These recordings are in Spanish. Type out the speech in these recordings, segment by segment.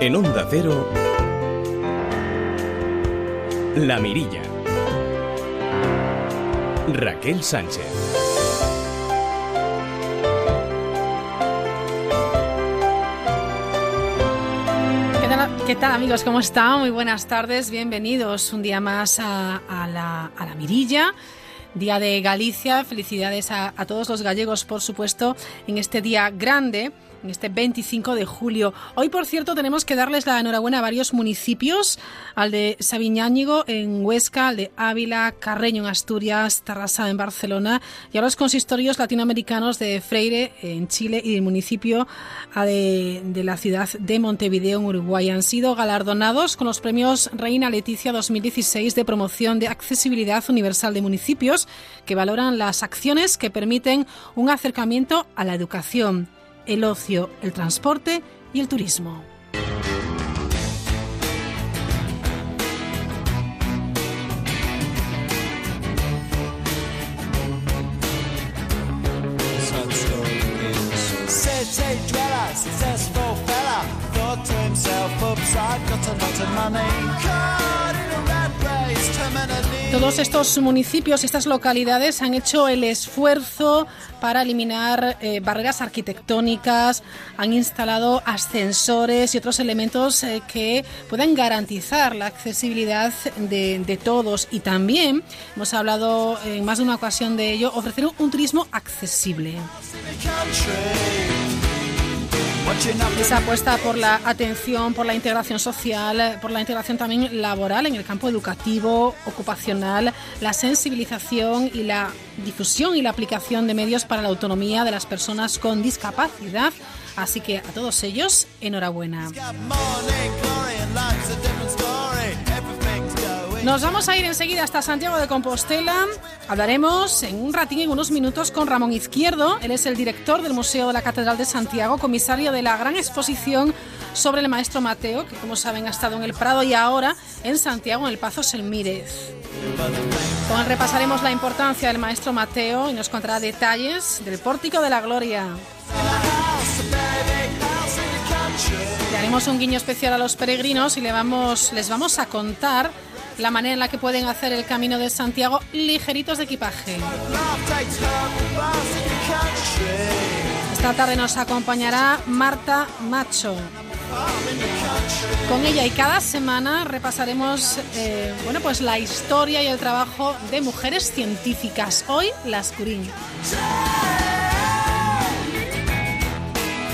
En Onda Cero, La Mirilla. Raquel Sánchez. ¿Qué tal amigos? ¿Cómo están? Muy buenas tardes, bienvenidos un día más a, la, a la Mirilla. Día de Galicia, felicidades a, a todos los gallegos, por supuesto, en este día grande en este 25 de julio. Hoy, por cierto, tenemos que darles la enhorabuena a varios municipios, al de Sabiñáñigo en Huesca, al de Ávila, Carreño en Asturias, Tarrasa en Barcelona y a los consistorios latinoamericanos de Freire en Chile y del municipio de, de la ciudad de Montevideo en Uruguay. Han sido galardonados con los premios Reina Leticia 2016 de promoción de accesibilidad universal de municipios que valoran las acciones que permiten un acercamiento a la educación el ocio, el transporte y el turismo. Got a lot of money. Todos estos municipios, estas localidades han hecho el esfuerzo para eliminar eh, barreras arquitectónicas, han instalado ascensores y otros elementos eh, que puedan garantizar la accesibilidad de, de, todos. Y también, hemos hablado en más de una ocasión de ello, ofrecer un turismo accesible. Esa apuesta por la atención, por la integración social, por la integración también laboral en el campo educativo, ocupacional, la sensibilización y la difusión y la aplicación de medios para la autonomía de las personas con discapacidad. Así que a todos ellos, enhorabuena. Nos vamos a ir enseguida hasta Santiago de Compostela. Hablaremos en un ratín, en unos minutos, con Ramón Izquierdo. Él es el director del Museo de la Catedral de Santiago, comisario de la gran exposición sobre el maestro Mateo, que como saben ha estado en el Prado y ahora en Santiago, en el Pazo Selmírez. Con él repasaremos la importancia del maestro Mateo y nos contará detalles del Pórtico de la Gloria. Le haremos un guiño especial a los peregrinos y les vamos a contar la manera en la que pueden hacer el camino de Santiago ligeritos de equipaje. Esta tarde nos acompañará Marta Macho. Con ella y cada semana repasaremos eh, bueno, pues la historia y el trabajo de mujeres científicas. Hoy, las Curín.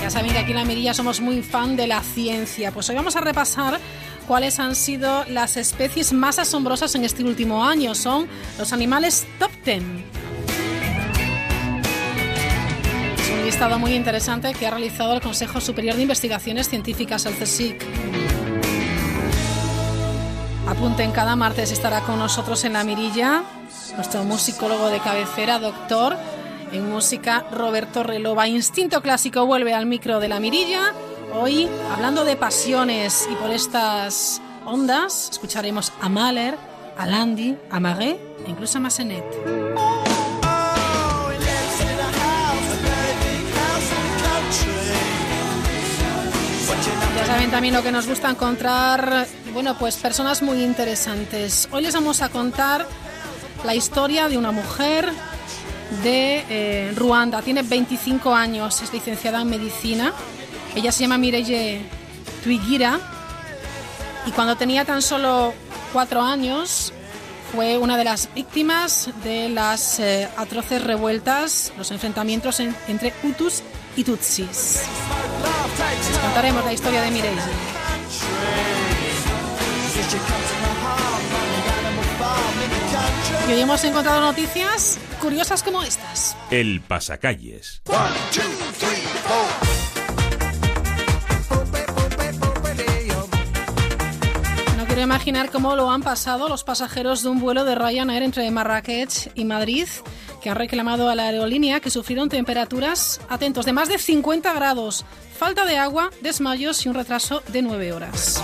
Ya saben que aquí en la Mirilla somos muy fan de la ciencia. Pues hoy vamos a repasar cuáles han sido las especies más asombrosas en este último año. Son los animales top 10. Es un listado muy interesante que ha realizado el Consejo Superior de Investigaciones Científicas, el CSIC. Apunten, cada martes estará con nosotros en la mirilla nuestro musicólogo de cabecera, doctor en música, Roberto Relova. Instinto Clásico vuelve al micro de la mirilla Hoy, hablando de pasiones y por estas ondas, escucharemos a Mahler, a Landi, a Marais e incluso a Massenet. Ya saben también lo que nos gusta encontrar, bueno, pues personas muy interesantes. Hoy les vamos a contar la historia de una mujer de eh, Ruanda. Tiene 25 años, es licenciada en medicina ella se llama Mireille Tuigira y cuando tenía tan solo cuatro años fue una de las víctimas de las eh, atroces revueltas, los enfrentamientos entre Hutus y Tutsis. Les contaremos la historia de Mireille. Y hoy hemos encontrado noticias curiosas como estas. El pasacalles. Imaginar cómo lo han pasado los pasajeros de un vuelo de Ryanair entre Marrakech y Madrid, que han reclamado a la aerolínea que sufrieron temperaturas, atentos, de más de 50 grados, falta de agua, desmayos y un retraso de 9 horas.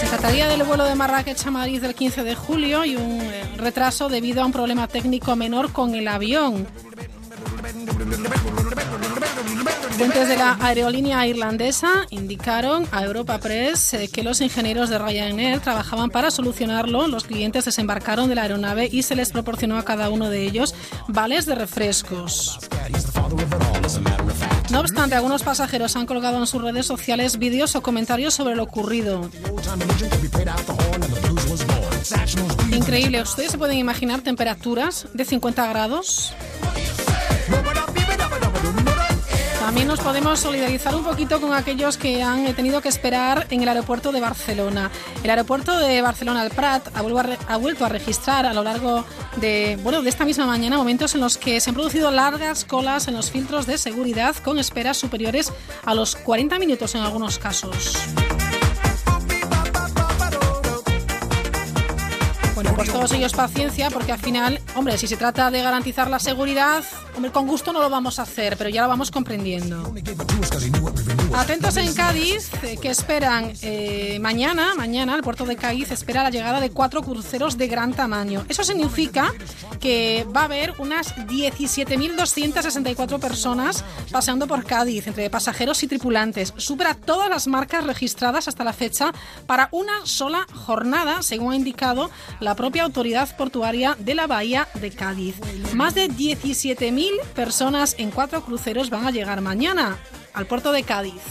Se trataría del vuelo de Marrakech a Madrid del 15 de julio y un eh, retraso debido a un problema técnico menor con el avión. Fuentes de la aerolínea irlandesa indicaron a Europa Press eh, que los ingenieros de Ryanair trabajaban para solucionarlo. Los clientes desembarcaron de la aeronave y se les proporcionó a cada uno de ellos vales de refrescos. No obstante, algunos pasajeros han colgado en sus redes sociales vídeos o comentarios sobre lo ocurrido. Increíble, ¿ustedes se pueden imaginar temperaturas de 50 grados? También nos podemos solidarizar un poquito con aquellos que han tenido que esperar en el aeropuerto de Barcelona. El aeropuerto de Barcelona, el Prat, ha vuelto a registrar a lo largo de, bueno, de esta misma mañana momentos en los que se han producido largas colas en los filtros de seguridad con esperas superiores a los 40 minutos en algunos casos. Bueno, pues todos ellos paciencia, porque al final, hombre, si se trata de garantizar la seguridad, hombre, con gusto no lo vamos a hacer, pero ya lo vamos comprendiendo. Atentos en Cádiz, eh, que esperan eh, mañana, mañana el puerto de Cádiz espera la llegada de cuatro cruceros de gran tamaño. Eso significa que va a haber unas 17.264 personas paseando por Cádiz, entre pasajeros y tripulantes. Supera todas las marcas registradas hasta la fecha para una sola jornada, según ha indicado la propia autoridad portuaria de la bahía de Cádiz. Más de 17.000 personas en cuatro cruceros van a llegar mañana al puerto de Cádiz.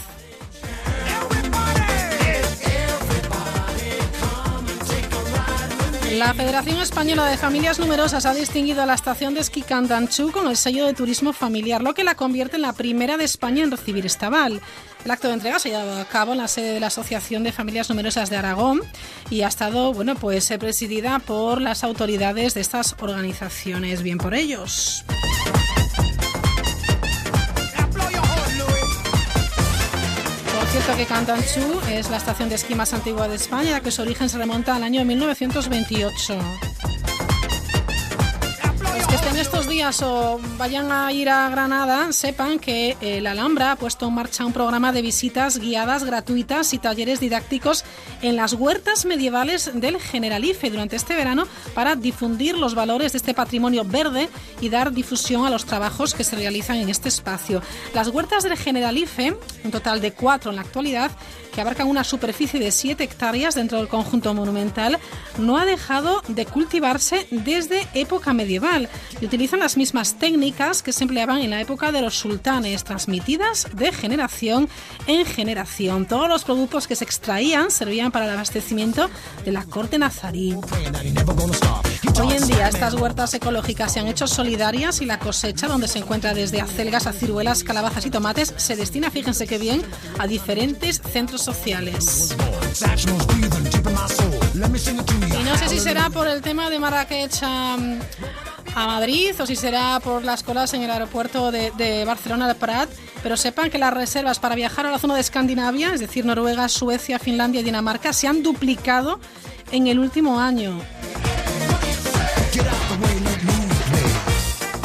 La Federación Española de Familias Numerosas ha distinguido a la estación de esquí Candanchú con el sello de turismo familiar, lo que la convierte en la primera de España en recibir este aval. El acto de entrega se ha llevado a cabo en la sede de la Asociación de Familias Numerosas de Aragón y ha estado, bueno, pues presidida por las autoridades de estas organizaciones. Bien por ellos. Cierto que Cantanchú es la estación de esquí más antigua de España, que su origen se remonta al año 1928 que estén estos días o vayan a ir a Granada, sepan que eh, la Alhambra ha puesto en marcha un programa de visitas guiadas gratuitas y talleres didácticos en las huertas medievales del Generalife durante este verano para difundir los valores de este patrimonio verde y dar difusión a los trabajos que se realizan en este espacio. Las huertas del Generalife, un total de cuatro en la actualidad, que abarcan una superficie de 7 hectáreas dentro del conjunto monumental, no ha dejado de cultivarse desde época medieval y utilizan las mismas técnicas que se empleaban en la época de los sultanes, transmitidas de generación en generación. Todos los productos que se extraían servían para el abastecimiento de la corte nazarí. Hoy en día estas huertas ecológicas se han hecho solidarias y la cosecha, donde se encuentra desde acelgas a ciruelas, calabazas y tomates, se destina, fíjense qué bien, a diferentes centros sociales. Y no sé si será por el tema de Marrakech a, Madrid o si será por las colas en el aeropuerto de, Barcelona de Prat, pero sepan que las reservas para viajar a la zona de Escandinavia, es decir, Noruega, Suecia, Finlandia y Dinamarca, se han duplicado en el último año.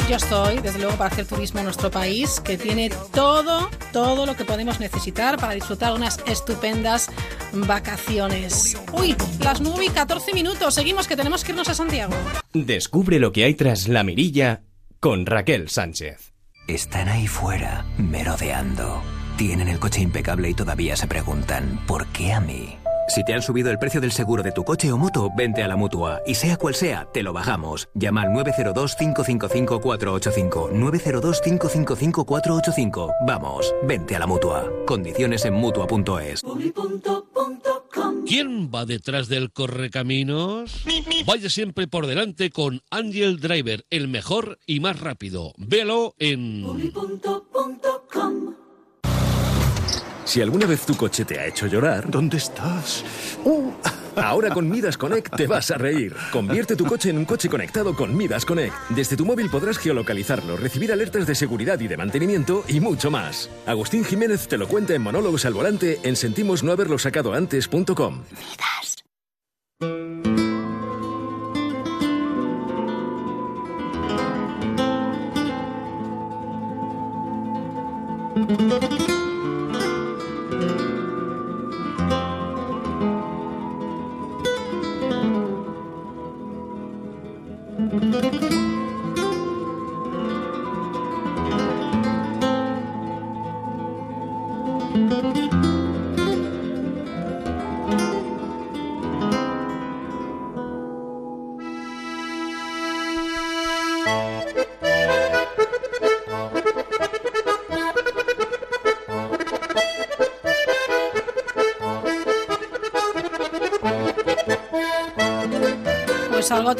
Yo estoy, desde luego, para hacer turismo en nuestro país, que tiene todo, todo lo que podemos necesitar para disfrutar unas estupendas vacaciones. Uy, las 9 y 14 minutos. Seguimos que tenemos que irnos a Santiago. Descubre lo que hay tras la mirilla con Raquel Sánchez. Están ahí fuera, merodeando. Tienen el coche impecable y todavía se preguntan, ¿por qué a mí? Si te han subido el precio del seguro de tu coche o moto, vente a la mutua. Y sea cual sea, te lo bajamos. Llama al 902-555-485. 902-555-485. Vamos, vente a la mutua. Condiciones en mutua.es. ¿Quién va detrás del correcaminos? Vaya siempre por delante con Angel Driver, el mejor y más rápido. Velo en. Si alguna vez tu coche te ha hecho llorar... ¿Dónde estás? Uh, ahora con Midas Connect te vas a reír. Convierte tu coche en un coche conectado con Midas Connect. Desde tu móvil podrás geolocalizarlo, recibir alertas de seguridad y de mantenimiento y mucho más. Agustín Jiménez te lo cuenta en Monólogos al Volante en sentimos no haberlo sacado antes.com. Midas.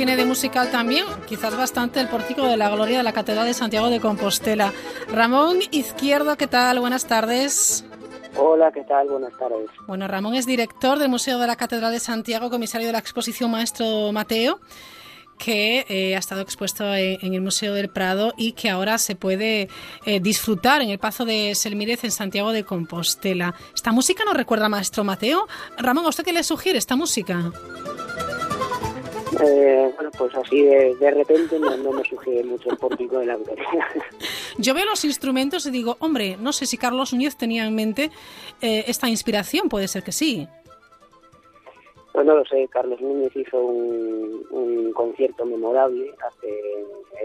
Tiene de musical también, quizás bastante el pórtico de la gloria de la Catedral de Santiago de Compostela. Ramón Izquierdo, ¿qué tal? Buenas tardes. Hola, ¿qué tal? Buenas tardes. Bueno, Ramón es director del Museo de la Catedral de Santiago, comisario de la exposición Maestro Mateo, que eh, ha estado expuesto en, el Museo del Prado y que ahora se puede eh, disfrutar en el Pazo de Selmírez en Santiago de Compostela. ¿Esta música nos recuerda a Maestro Mateo? Ramón, ¿a usted qué le sugiere esta música? Eh, bueno, pues así de, repente no, me sugiere mucho el pórtico de la gloria. Yo veo los instrumentos y digo, hombre, no sé si Carlos Núñez tenía en mente eh, esta inspiración, puede ser que sí. Pues no lo sé, Carlos Núñez hizo un, concierto memorable hace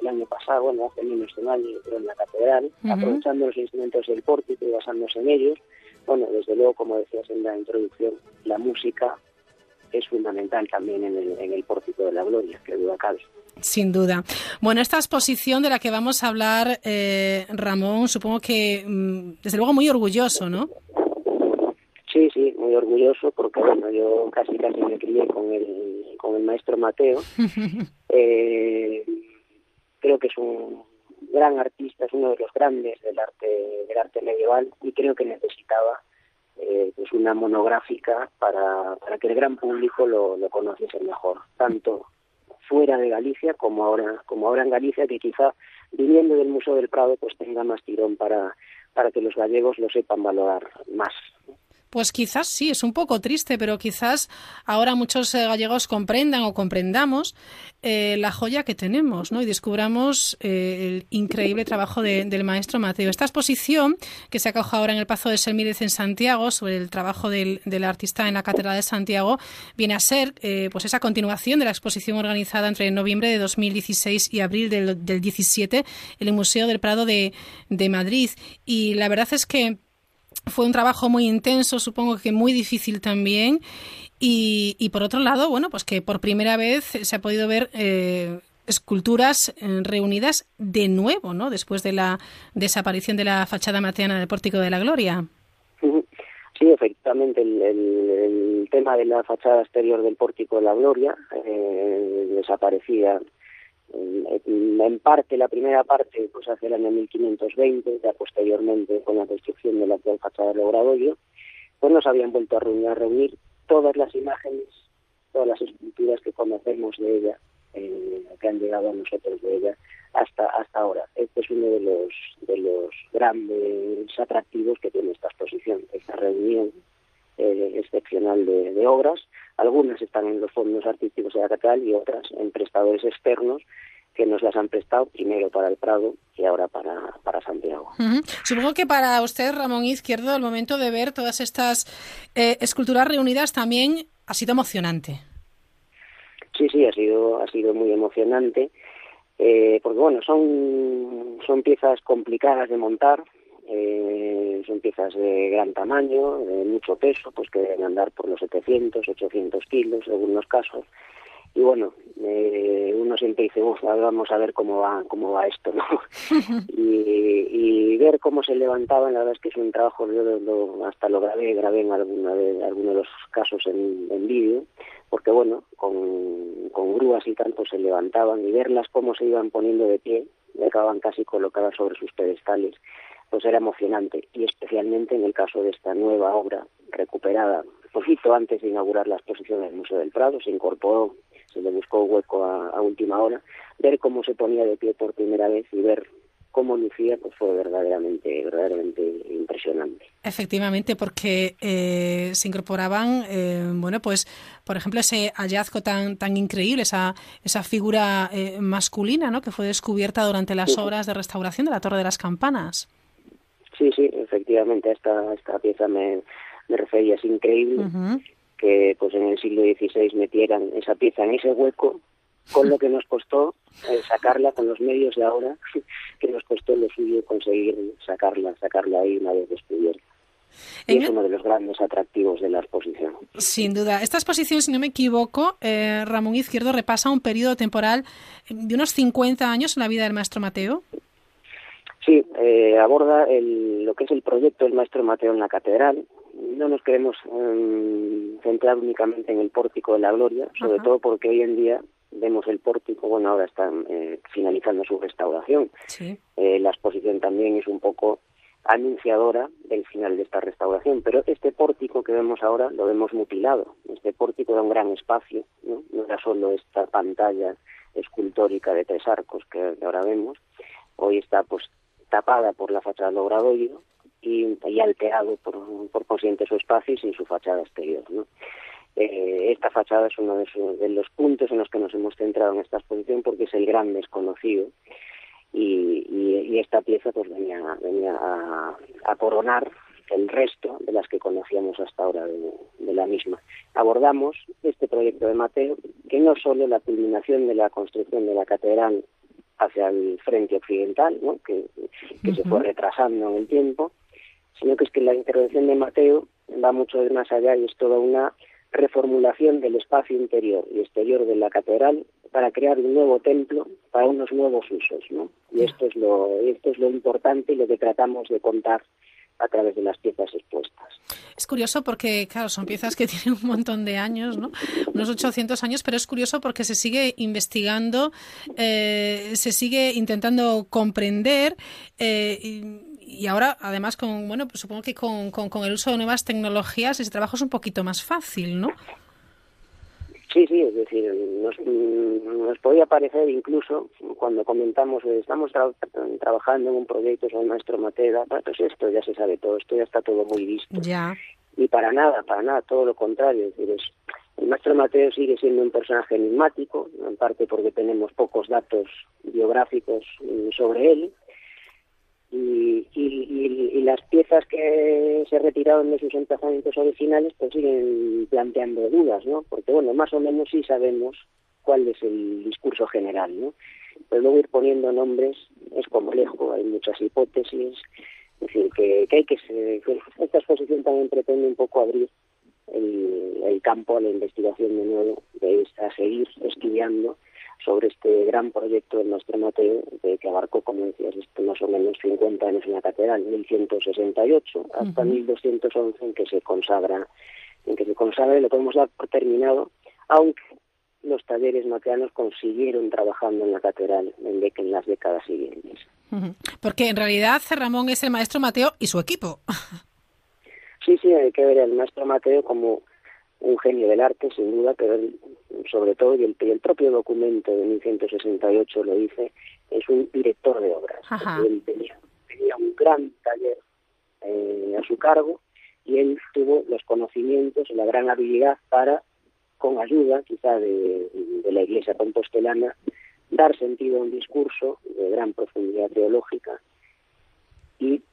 el año pasado, bueno, hace menos de un año, pero en la catedral, aprovechando los instrumentos del pórtico y basándose en ellos. Bueno, desde luego, como decías en la introducción, la música es fundamental también en el, en el pórtico de la gloria, que duda cabe. Sin duda. Bueno, esta exposición de la que vamos a hablar, eh, Ramón, supongo que, mm, desde luego, muy orgulloso, ¿no? Sí, sí, muy orgulloso porque, bueno, yo casi casi me crié con el, con el maestro Mateo. eh, creo que es un gran artista, es uno de los grandes del arte, del arte medieval y creo que necesitaba eh, pues una monográfica para, para que el gran público lo, lo mejor, tanto fuera de Galicia como ahora, como ahora en Galicia, que quizá viviendo del Museo del Prado pues tenga más tirón para, para que los gallegos lo sepan valorar más. Pues quizás sí, es un poco triste, pero quizás ahora muchos eh, gallegos comprendan o comprendamos eh, la joya que tenemos ¿no? y descubramos eh, el increíble trabajo del maestro Mateo. Esta exposición que se acoge ahora en el Pazo de Selmírez en Santiago sobre el trabajo del, artista en la Catedral de Santiago viene a ser pues esa continuación de la exposición organizada entre noviembre de 2016 y abril del, del 17 en el Museo del Prado de, de Madrid. Y la verdad es que fue un trabajo muy intenso, supongo que muy difícil también. Y, y por otro lado, bueno, pues que por primera vez se ha podido ver eh, esculturas eh, reunidas de nuevo, ¿no? Después de la desaparición de la fachada mateana del Pórtico de la Gloria. Sí, efectivamente, el, tema de la fachada exterior del Pórtico de la Gloria eh, desaparecía en parte, la primera parte, pues hacia el año 1520, ya posteriormente con la construcción de la actual fachada del Obradorio, pues nos habían vuelto a reunir, a reunir todas las imágenes, todas las esculturas que conocemos de ella, eh, que han llegado a nosotros de ella hasta hasta ahora. Este es uno de los de los grandes atractivos que tiene esta exposición, esta reunión eh, excepcional de, de, obras. Algunas están en los fondos artísticos de la catedral y otras en prestadores externos que nos las han prestado primero para el Prado y ahora para, para Santiago. Supongo que para usted, Ramón Izquierdo, el momento de ver todas estas eh, esculturas reunidas también ha sido emocionante. Sí, sí, ha sido, ha sido muy emocionante, eh, porque bueno, son, son piezas complicadas de montar, eh, son piezas de gran tamaño, de mucho peso, pues que deben andar por los 700, 800 kilos, según los casos, y bueno eh, uno siempre dice vamos a ver cómo va cómo va esto no y, y, ver cómo se levantaban la verdad es que es un trabajo yo lo, hasta lo grabé grabé en alguna de algunos de los casos en, en vídeo porque bueno con, con grúas y tanto se levantaban y verlas cómo se iban poniendo de pie y acababan casi colocadas sobre sus pedestales pues era emocionante y especialmente en el caso de esta nueva obra recuperada poquito antes de inaugurar la exposición del Museo del Prado se incorporó se le buscó hueco a, última hora, ver cómo se ponía de pie por primera vez y ver cómo lucía pues fue verdaderamente verdaderamente impresionante. Efectivamente porque eh, se incorporaban eh, bueno pues por ejemplo ese hallazgo tan tan increíble esa esa figura eh, masculina no que fue descubierta durante las obras de restauración de la torre de las campanas sí sí efectivamente esta esta pieza me me refería es increíble que pues en el siglo XVI metieran esa pieza en ese hueco con lo que nos costó eh, sacarla con los medios de ahora que nos costó lo suyo conseguir sacarla sacarla ahí una vez descubierta Y es uno de los grandes atractivos de la exposición. Sin duda. Esta exposición, si no me equivoco, eh, Ramón Izquierdo repasa un periodo temporal de unos 50 años en la vida del maestro Mateo. Sí, eh, aborda el, lo que es el proyecto del maestro Mateo en la catedral. No nos queremos eh, centrar únicamente en el pórtico de la gloria, sobre todo porque hoy en día vemos el pórtico, bueno, ahora están eh, finalizando su restauración. Sí. Eh, la exposición también es un poco anunciadora del final de esta restauración, pero este pórtico que vemos ahora lo vemos mutilado. Este pórtico era un gran espacio, no, no era solo esta pantalla escultórica de tres arcos que ahora vemos, hoy está pues tapada por la fachada logradorio y, y alterado por, por consiguiente su espacio y sin su fachada exterior. Eh, esta fachada es uno de, su, los puntos en los que nos hemos centrado en esta exposición porque es el gran desconocido y, esta pieza pues venía, venía a, coronar el resto de las que conocíamos hasta ahora de, la misma. Abordamos este proyecto de Mateo, que no solo la culminación de la construcción de la catedral hacia el frente occidental, ¿no? que, que uh -huh. se fue retrasando en el tiempo, sino que es que la intervención de Mateo va mucho más allá y es toda una reformulación del espacio interior y exterior de la catedral para crear un nuevo templo para unos nuevos usos, ¿no? Y esto es lo esto es lo importante y lo que tratamos de contar a través de las piezas expuestas. Es curioso porque, claro, son piezas que tienen un montón de años, ¿no? Unos 800 años, pero es curioso porque se sigue investigando, eh, se sigue intentando comprender eh, y, y, ahora, además, con, bueno, pues supongo que con, con, con, el uso de nuevas tecnologías ese trabajo es un poquito más fácil, ¿no? Sí, sí, es decir, nos, nos podía parecer incluso cuando comentamos, estamos tra trabajando en un proyecto sobre nuestro Mateda, pues esto ya se sabe todo, esto ya está todo muy visto. Ya. Y para nada, para nada, todo lo contrario, es decir, es, el maestro Mateo sigue siendo un personaje enigmático, en parte porque tenemos pocos datos biográficos sobre él, y, y, y, y, las piezas que se retiraron de sus emplazamientos originales pues siguen planteando dudas, ¿no? Porque, bueno, más o menos sí sabemos cuál es el discurso general, ¿no? Pero luego ir poniendo nombres es complejo, hay muchas hipótesis, es decir, que, que hay que, que esta exposición también pretende un poco abrir el, campo a la investigación de nuevo, a seguir estudiando sobre este gran proyecto de nuestro Mateo, de, que abarcó, como decías, este, más o menos 50 años en la catedral, 1168 hasta uh -huh. 1211 en que se consagra, en que se consagra y lo podemos dar por terminado, aunque los talleres mateanos consiguieron trabajando en la catedral en, de, en las décadas siguientes. Uh -huh. Porque en realidad Ramón es el maestro Mateo y su equipo. sí, sí, hay que ver al maestro Mateo como un genio del arte, sin duda, pero él, sobre todo, y el, propio documento de 1168 lo dice, es un director de obras. Él tenía, tenía, un gran taller eh, a su cargo y él tuvo los conocimientos y la gran habilidad para, con ayuda quizá de, de la Iglesia compostelana, dar sentido a un discurso de gran profundidad teológica y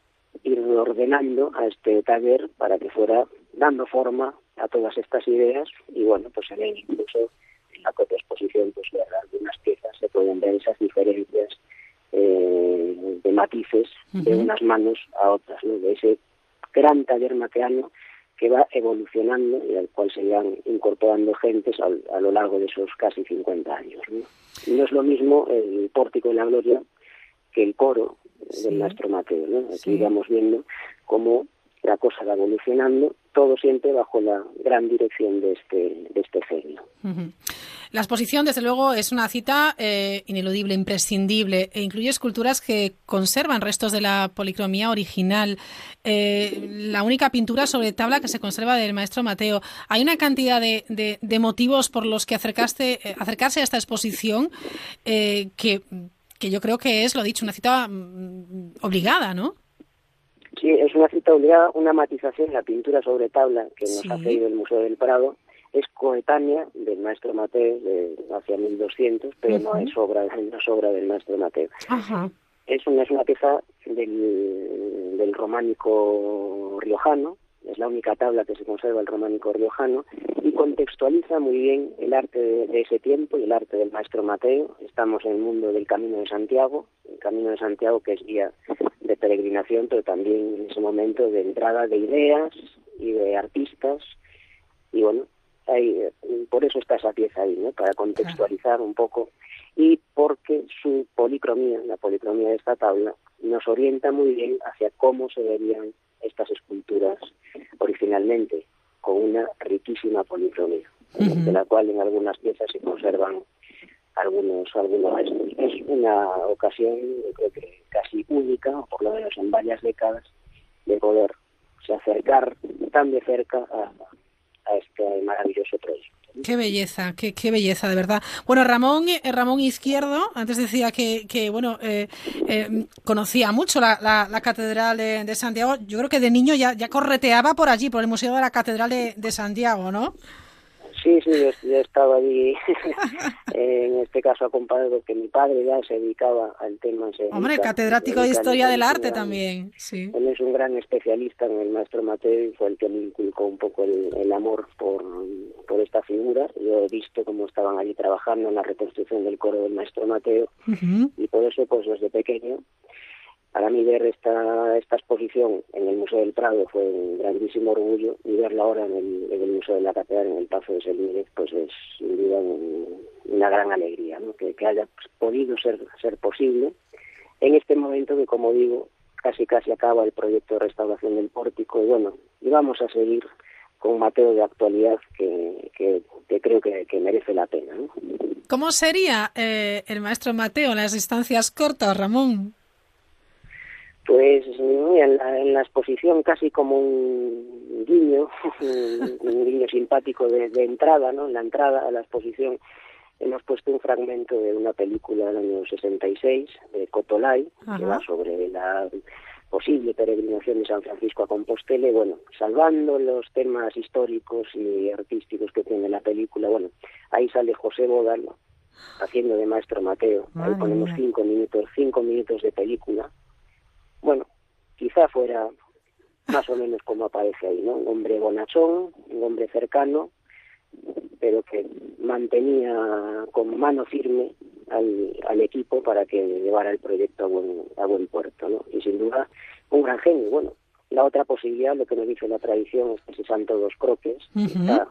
ir ordenando a este taller para que fuera dando forma a todas estas ideas y bueno, pues en él incluso en la propia exposición pues de algunas piezas se pueden ver esas diferencias eh, de matices uh -huh. de unas manos a otras, ¿no? de ese gran taller mateano que va evolucionando y al cual se van incorporando gentes al, a lo largo de esos casi 50 años. ¿no? Y no es lo mismo el pórtico de la gloria que el coro sí. del maestro Mateo. ¿no? Aquí sí. vamos viendo cómo la cosa va evolucionando, todo siempre bajo la gran dirección de este, de este genio. La exposición, desde luego, es una cita eh, ineludible, imprescindible, e incluye esculturas que conservan restos de la policromía original. Eh, la única pintura sobre tabla que se conserva del maestro Mateo. Hay una cantidad de, de, motivos por los que acercaste, eh, acercarse a esta exposición que, que yo creo que es, lo dicho, una cita mm, obligada, ¿no? Sí, es una cita obligada, una matización, la pintura sobre tabla que nos sí. ha pedido el Museo del Prado, es coetánea del maestro Mateo de hacia 1200, pero uh -huh. no es obra, no es obra del maestro Mateo. Es una, es una pieza del, del románico riojano, es la única tabla que se conserva el románico riojano, y contextualiza muy bien el arte de, ese tiempo y el arte del maestro Mateo. Estamos en el mundo del Camino de Santiago, el Camino de Santiago que es guía de peregrinación, pero también en ese momento de entrada de ideas y de artistas. Y bueno, ahí, por eso está esa pieza ahí, ¿no? Para contextualizar un poco y porque su policromía, la policromía de esta tabla, nos orienta muy bien hacia cómo se verían estas esculturas originalmente, con una riquísima policromía, de la cual en algunas piezas se conservan algunos algunos restos. Es una ocasión, creo que casi única, por lo menos en varias décadas, de poder se acercar tan de cerca a, a este maravilloso proyecto. Qué belleza, qué, qué, belleza, de verdad. Bueno, Ramón, eh, Ramón Izquierdo, antes decía que, que bueno, eh, eh, conocía mucho la, la, la catedral de, de, Santiago. Yo creo que de niño ya, ya correteaba por allí, por el Museo de la Catedral de, de Santiago, ¿no? Sí, sí, yo, yo estaba allí, en este caso acompañado porque mi padre ya se dedicaba al tema. Se Hombre, dedica, catedrático de Historia del Arte también, sí. Él es un gran especialista en el maestro Mateo y fue el que me inculcó un poco el, el amor por, por esta figura. Yo he visto cómo estaban allí trabajando en la reconstrucción del coro del maestro Mateo uh -huh. y por eso, pues desde pequeño, para mí ver esta, esta exposición en el Museo del Prado fue un grandísimo orgullo y verla ahora en el, Museo de la Catedral, en el Pazo de Selmírez, pues es una gran alegría ¿no? que, haya podido ser, posible en este momento que, como digo, casi casi acaba el proyecto de restauración del pórtico y bueno, y vamos a seguir con Mateo de actualidad que, creo que, merece la pena. ¿Cómo sería eh, el maestro Mateo en las distancias cortas, Ramón? Pues en la, en la, exposición casi como un guiño, un, guiño simpático de, de, entrada, ¿no? En la entrada a la exposición hemos puesto un fragmento de una película del año 66 de Cotolay, Ajá. que va sobre la posible peregrinación de San Francisco a Compostela, bueno, salvando los temas históricos y artísticos que tiene la película, bueno, ahí sale José Bodal haciendo de maestro Mateo, ahí ponemos cinco minutos, cinco minutos de película, bueno, quizá fuera más o menos como aparece ahí, ¿no? Un hombre bonachón, un hombre cercano, pero que mantenía con mano firme al, al equipo para que llevara el proyecto a buen, a buen puerto, ¿no? Y sin duda, un gran genio. Bueno, la otra posibilidad, lo que nos dice la tradición, es que ese santo dos croques uh -huh. está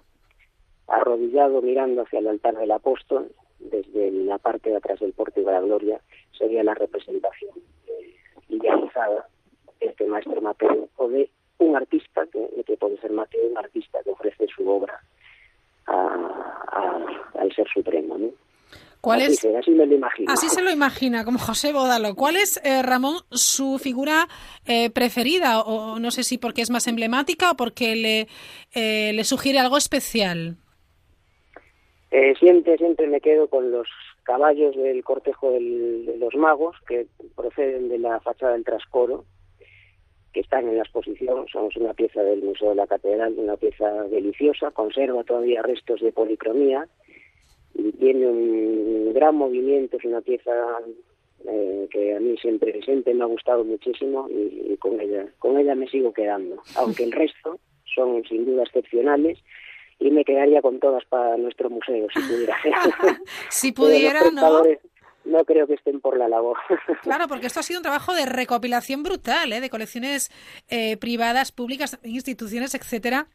arrodillado mirando hacia el altar del apóstol, desde la parte de atrás del pórtico de la gloria, sería la representación idealizada de este maestro Mateo o de un artista que, que puede ser Mateo, un artista que ofrece su obra a, a, al Ser Supremo, ¿no? ¿Cuál así es? Se, así me lo imagino. Así se lo imagina, como José Bodalo. ¿Cuál es, eh, Ramón, su figura eh, preferida? O no sé si porque es más emblemática o porque le, eh, le sugiere algo especial. Siempre, siempre me quedo con los caballos del cortejo de los magos que proceden de la fachada del trascoro, que están en la exposición. Somos una pieza del Museo de la Catedral, una pieza deliciosa, conserva todavía restos de policromía y tiene un gran movimiento, es una pieza eh, que a mí siempre, siempre me ha gustado muchísimo y, y con ella, con ella me sigo quedando, aunque el resto son sin duda excepcionales y me quedaría con todas para nuestro museo, si pudiera si pudiera, ¿no? No creo que estén por la labor. claro, porque esto ha sido un trabajo de recopilación brutal, ¿eh? de colecciones eh, privadas, públicas, instituciones, etcétera.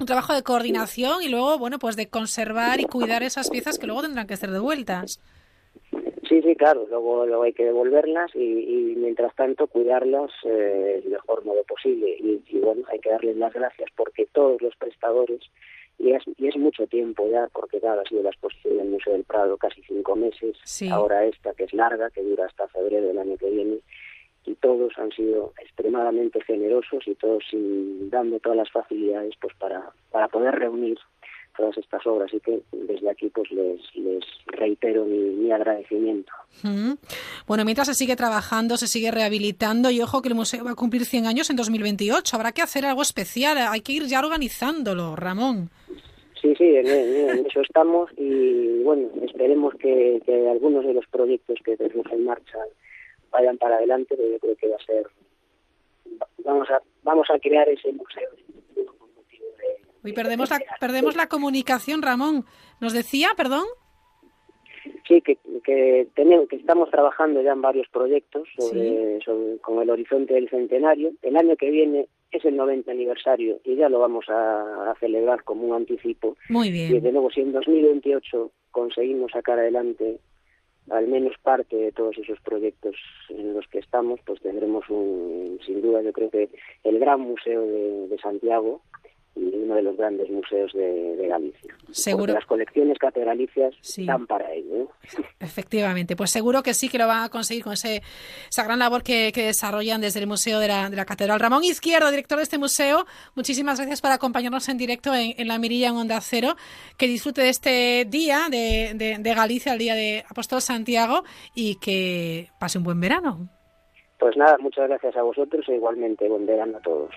Un trabajo de coordinación y luego, bueno, pues de conservar y cuidar esas piezas que luego tendrán que ser devueltas. Sí, sí, claro, luego, luego hay que devolverlas y, y mientras tanto cuidarlas eh, el mejor modo posible. Y, y bueno, hay que darles las gracias porque todos los prestadores y es, y es mucho tiempo ya, porque claro, ha sido la exposición del Museo del Prado casi cinco meses, sí. ahora esta que es larga, que dura hasta febrero del año que viene, y todos han sido extremadamente generosos y todos sin, dando todas las facilidades pues para, para poder reunir todas estas obras y que desde aquí pues les, les reitero mi, mi agradecimiento. Bueno, mientras se sigue trabajando, se sigue rehabilitando y ojo que el museo va a cumplir 100 años en 2028, habrá que hacer algo especial, hay que ir ya organizándolo, Ramón. Sí, sí, en, en, eso estamos y bueno, esperemos que, que, algunos de los proyectos que tenemos en marcha vayan para adelante, pero yo creo que va a ser, vamos a, vamos a crear ese museo. Uy, perdemos la, perdemos la comunicación, Ramón. ¿Nos decía, perdón? Sí, que, que, tenemos, que estamos trabajando ya en varios proyectos sobre, con el horizonte del centenario. El año que viene es el 90 aniversario y ya lo vamos a, celebrar como un anticipo. Muy bien. Y desde luego, si en 2028 conseguimos sacar adelante al menos parte de todos esos proyectos en los que estamos, pues tendremos un, sin duda, yo creo que el gran museo de Santiago, y uno de los grandes museos de, Galicia. Seguro. las colecciones catedralicias están para ello. ¿eh? Efectivamente, pues seguro que sí que lo van a conseguir con ese, esa gran labor que, desarrollan desde el Museo de la, de la, Catedral. Ramón Izquierdo, director de este museo, muchísimas gracias por acompañarnos en directo en, La Mirilla en Onda Cero. Que disfrute de este día de, de Galicia, el día de Apóstol Santiago, y que pase un buen verano. Pues nada, muchas gracias a vosotros e igualmente buen verano a todos.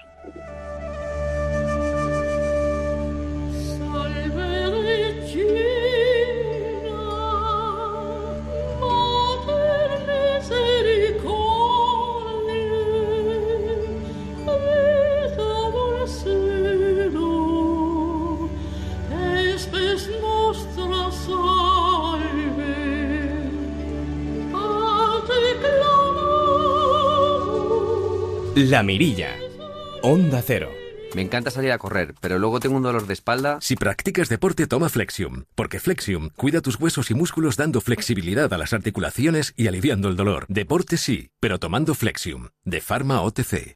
La Mirilla. Onda Cero. Me encanta salir a correr, pero luego tengo un dolor de espalda. Si practicas deporte, toma Flexium, porque Flexium cuida tus huesos y músculos dando flexibilidad a las articulaciones y aliviando el dolor. Deporte sí, pero tomando Flexium, de Pharma OTC.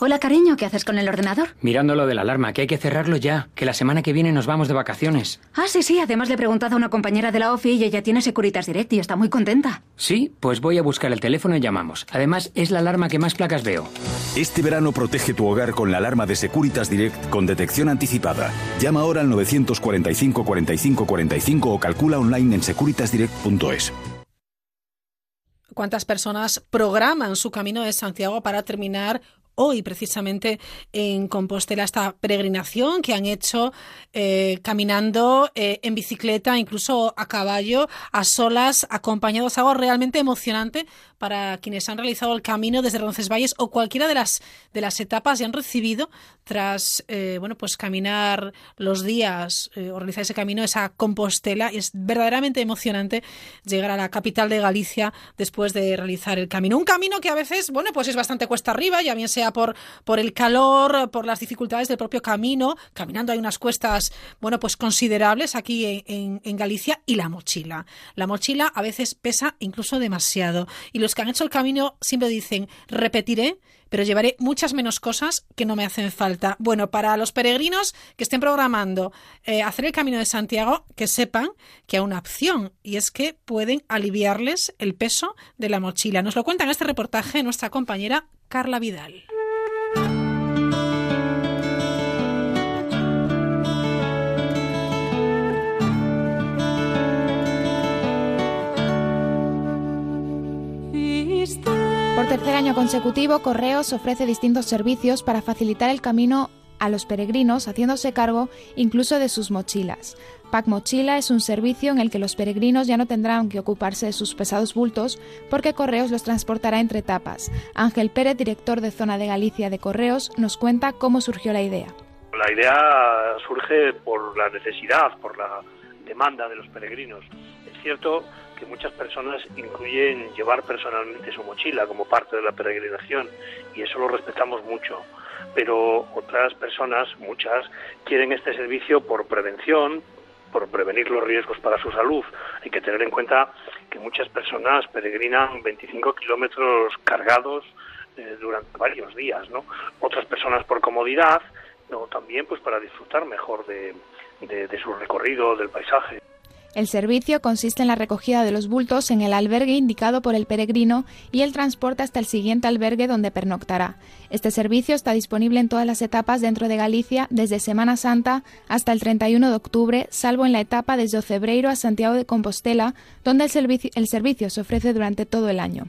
Hola, cariño, ¿qué haces con el ordenador? Mirando lo de la alarma, que hay que cerrarlo ya, que la semana que viene nos vamos de vacaciones. Ah, sí, sí, además le he preguntado a una compañera de la OFI y ella tiene Securitas Direct y está muy contenta. Sí, pues voy a buscar el teléfono y llamamos. Además, es la alarma que más placas veo. Este verano protege tu hogar con la alarma de Securitas Direct con detección anticipada. Llama ahora al 945 45 45 o calcula online en securitasdirect.es. ¿Cuántas personas programan su camino de Santiago para terminar hoy precisamente en Compostela esta peregrinación que han hecho eh, caminando eh, en bicicleta, incluso a caballo, a solas, acompañados. Algo realmente emocionante para quienes han realizado el camino desde Roncesvalles o cualquiera de las, de las etapas y han recibido tras eh, bueno pues caminar los días o realizar ese camino, esa Compostela. Y es verdaderamente emocionante llegar a la capital de Galicia después de realizar el camino. Un camino que a veces, bueno, pues es bastante cuesta arriba, ya bien sea por, por el calor, por las dificultades del propio camino. Caminando hay unas cuestas, bueno, pues considerables aquí en, en Galicia y la mochila. La mochila a veces pesa incluso demasiado. Y los que han hecho el camino siempre dicen, repetiré pero llevaré muchas menos cosas que no me hacen falta. Bueno, para los peregrinos que estén programando eh, hacer el Camino de Santiago, que sepan que hay una opción y es que pueden aliviarles el peso de la mochila. Nos lo cuenta en este reportaje nuestra compañera Carla Vidal. Por tercer año consecutivo, Correos ofrece distintos servicios para facilitar el camino a los peregrinos, haciéndose cargo incluso de sus mochilas. Pack Mochila es un servicio en el que los peregrinos ya no tendrán que ocuparse de sus pesados bultos porque Correos los transportará entre etapas. Ángel Pérez, director de Zona de Galicia de Correos, nos cuenta cómo surgió la idea. La idea surge por la necesidad, por la demanda de los peregrinos. Es cierto muchas personas incluyen llevar personalmente su mochila como parte de la peregrinación y eso lo respetamos mucho. Pero otras personas, muchas, quieren este servicio por prevención, por prevenir los riesgos para su salud. Hay que tener en cuenta que muchas personas peregrinan 25 kilómetros cargados eh, durante varios días, ¿no? Otras personas por comodidad, o también pues para disfrutar mejor de su recorrido, del paisaje. El servicio consiste en la recogida de los bultos en el albergue indicado por el peregrino y el transporte hasta el siguiente albergue donde pernoctará. Este servicio está disponible en todas las etapas dentro de Galicia desde Semana Santa hasta el 31 de octubre, salvo en la etapa desde Ocebreiro a Santiago de Compostela, donde el servicio, se ofrece durante todo el año.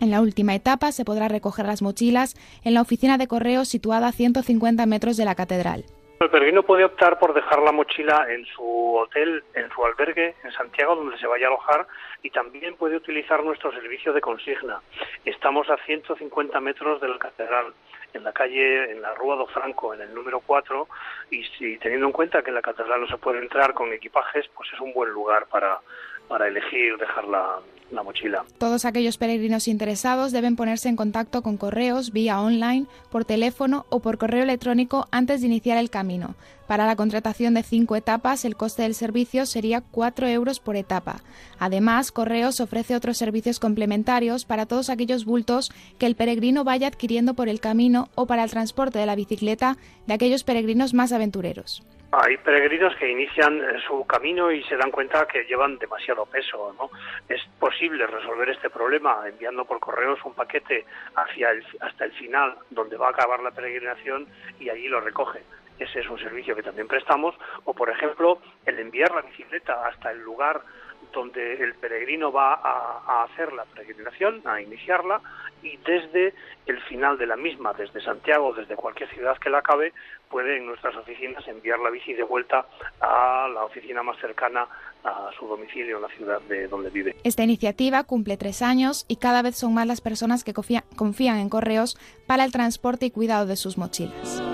En la última etapa se podrá recoger las mochilas en la oficina de correos situada a 150 metros de la catedral. El peregrino puede optar por dejar la mochila en su hotel, en su albergue en Santiago, donde se vaya a alojar, y también puede utilizar nuestro servicio de consigna. Estamos a 150 metros de la catedral, en la calle, en la Rúa do Franco, en el número 4, y si teniendo en cuenta que en la catedral no se puede entrar con equipajes, pues es un buen lugar para para elegir dejar la, Todos aquellos peregrinos interesados deben ponerse en contacto con correos vía online, por teléfono o por correo electrónico antes de iniciar el camino. Para la contratación de cinco etapas, el coste del servicio sería 4 euros por etapa. Además, Correos ofrece otros servicios complementarios para todos aquellos bultos que el peregrino vaya adquiriendo por el camino o para el transporte de la bicicleta de aquellos peregrinos más aventureros. Hay peregrinos que inician eh, su camino y se dan cuenta que llevan demasiado peso, ¿no? Es posible resolver este problema enviando por correos un paquete hacia el, hasta el final donde va a acabar la peregrinación y allí lo recoge. Ese es un servicio que también prestamos. O, por ejemplo, el enviar la bicicleta hasta el lugar donde el peregrino va a, hacer la peregrinación, a iniciarla, y desde el final de la misma, desde Santiago, desde cualquier ciudad que la acabe, puede en nuestras oficinas enviar la bici de vuelta a la oficina más cercana a su domicilio en la ciudad de donde vive. Esta iniciativa cumple tres años y cada vez son más las personas que confían en correos para el transporte y cuidado de sus mochilas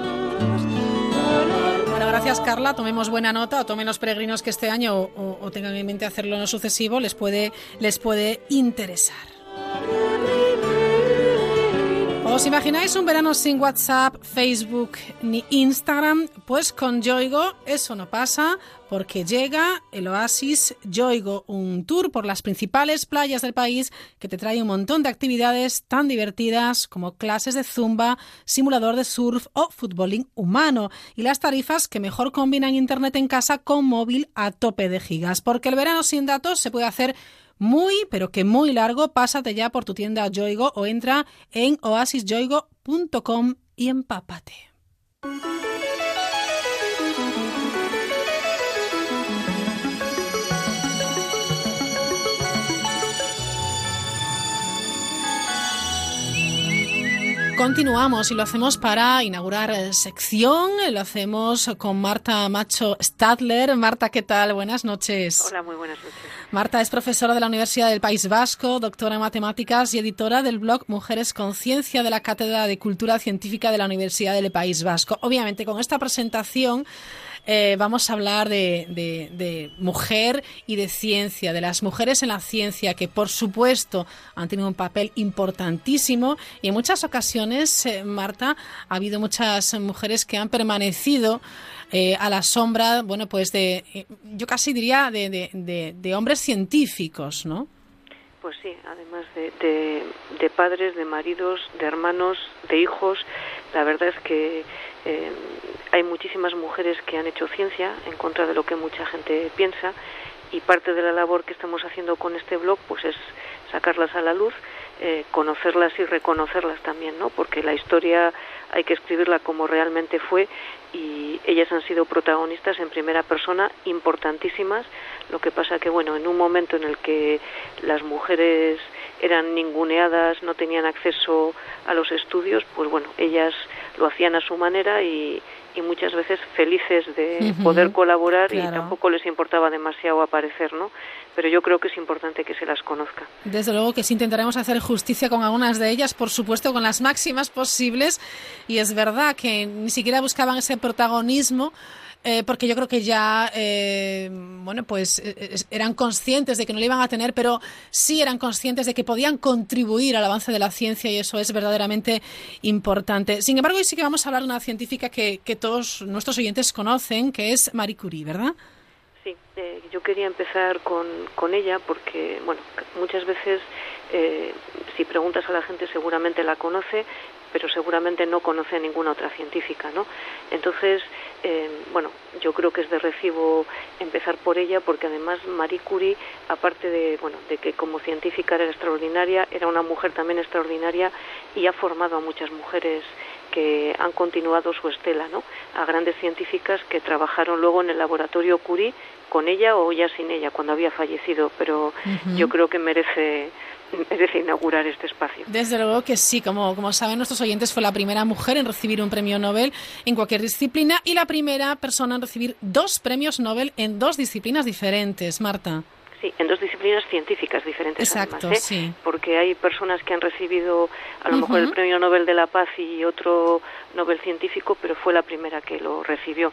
gracias Carla. Tomemos buena nota o tomen los peregrinos que este año o, tengan en mente hacerlo en lo sucesivo, les puede, les puede interesar. ¿Os imagináis un verano sin WhatsApp, Facebook ni Instagram? Pues con Yoigo eso no pasa porque llega el Oasis Yoigo, un tour por las principales playas del país que te trae un montón de actividades tan divertidas como clases de zumba, simulador de surf o futbolín humano y las tarifas que mejor combinan internet en casa con móvil a tope de gigas, porque el verano sin datos se puede hacer muy, pero que muy largo, pásate ya por tu tienda Yoigo o entra en oasisyoigo.com y empápate. Continuamos y lo hacemos para inaugurar eh, sección. Lo hacemos con Marta Macho Stadler. Marta, ¿qué tal? Buenas noches. Hola, muy buenas noches. Marta es profesora de la Universidad del País Vasco, doctora en matemáticas y editora del blog Mujeres Conciencia de la Cátedra de Cultura Científica de la Universidad del País Vasco. Obviamente, con esta presentación eh, vamos a hablar de, mujer y de ciencia, de las mujeres en la ciencia, que por supuesto han tenido un papel importantísimo y en muchas ocasiones, eh, Marta, ha habido muchas mujeres que han permanecido eh, a la sombra, bueno, pues de, yo casi diría, de, hombres científicos, ¿no? Pues sí, además de, de, padres, de maridos, de hermanos, de hijos, la verdad es que eh, hay muchísimas mujeres que han hecho ciencia en contra de lo que mucha gente piensa y parte de la labor que estamos haciendo con este blog pues es sacarlas a la luz, eh, conocerlas y reconocerlas también, ¿no? Porque la historia hay que escribirla como realmente fue y ellas han sido protagonistas en primera persona importantísimas. Lo que pasa que bueno, en un momento en el que las mujeres eran ninguneadas, no tenían acceso a los estudios, pues bueno, ellas lo hacían a su manera y, y muchas veces felices de poder colaborar y tampoco les importaba demasiado aparecer, ¿no? Pero yo creo que es importante que se las conozca. Desde luego que sí intentaremos hacer justicia con algunas de ellas, por supuesto, con las máximas posibles. Y es verdad que ni siquiera buscaban ese protagonismo eh, porque yo creo que ya, eh, bueno, pues eh, eran conscientes de que no lo iban a tener, pero sí eran conscientes de que podían contribuir al avance de la ciencia y eso es verdaderamente importante. Sin embargo, hoy sí que vamos a hablar de una científica que, que todos nuestros oyentes conocen, que es Marie Curie, ¿verdad? Sí, yo quería empezar con, con ella porque, bueno, muchas veces si preguntas a la gente seguramente la conoce, pero seguramente no conoce a ninguna otra científica, ¿no? Entonces, eh, bueno, yo creo que es de recibo empezar por ella, porque además Marie Curie, aparte de, bueno, de que como científica era extraordinaria, era una mujer también extraordinaria y ha formado a muchas mujeres que han continuado su estela, ¿no? A grandes científicas que trabajaron luego en el laboratorio Curie con ella o ya sin ella cuando había fallecido, pero yo creo que merece merece inaugurar este espacio. Desde luego que sí, como, como saben nuestros oyentes, fue la primera mujer en recibir un premio Nobel en cualquier disciplina y la primera persona en recibir dos premios Nobel en dos disciplinas diferentes, Marta. Sí, en dos disciplinas científicas diferentes. Exacto, además, ¿eh? sí. Porque hay personas que han recibido a lo mejor el Premio Nobel de la Paz y otro Nobel científico, pero fue la primera que lo recibió.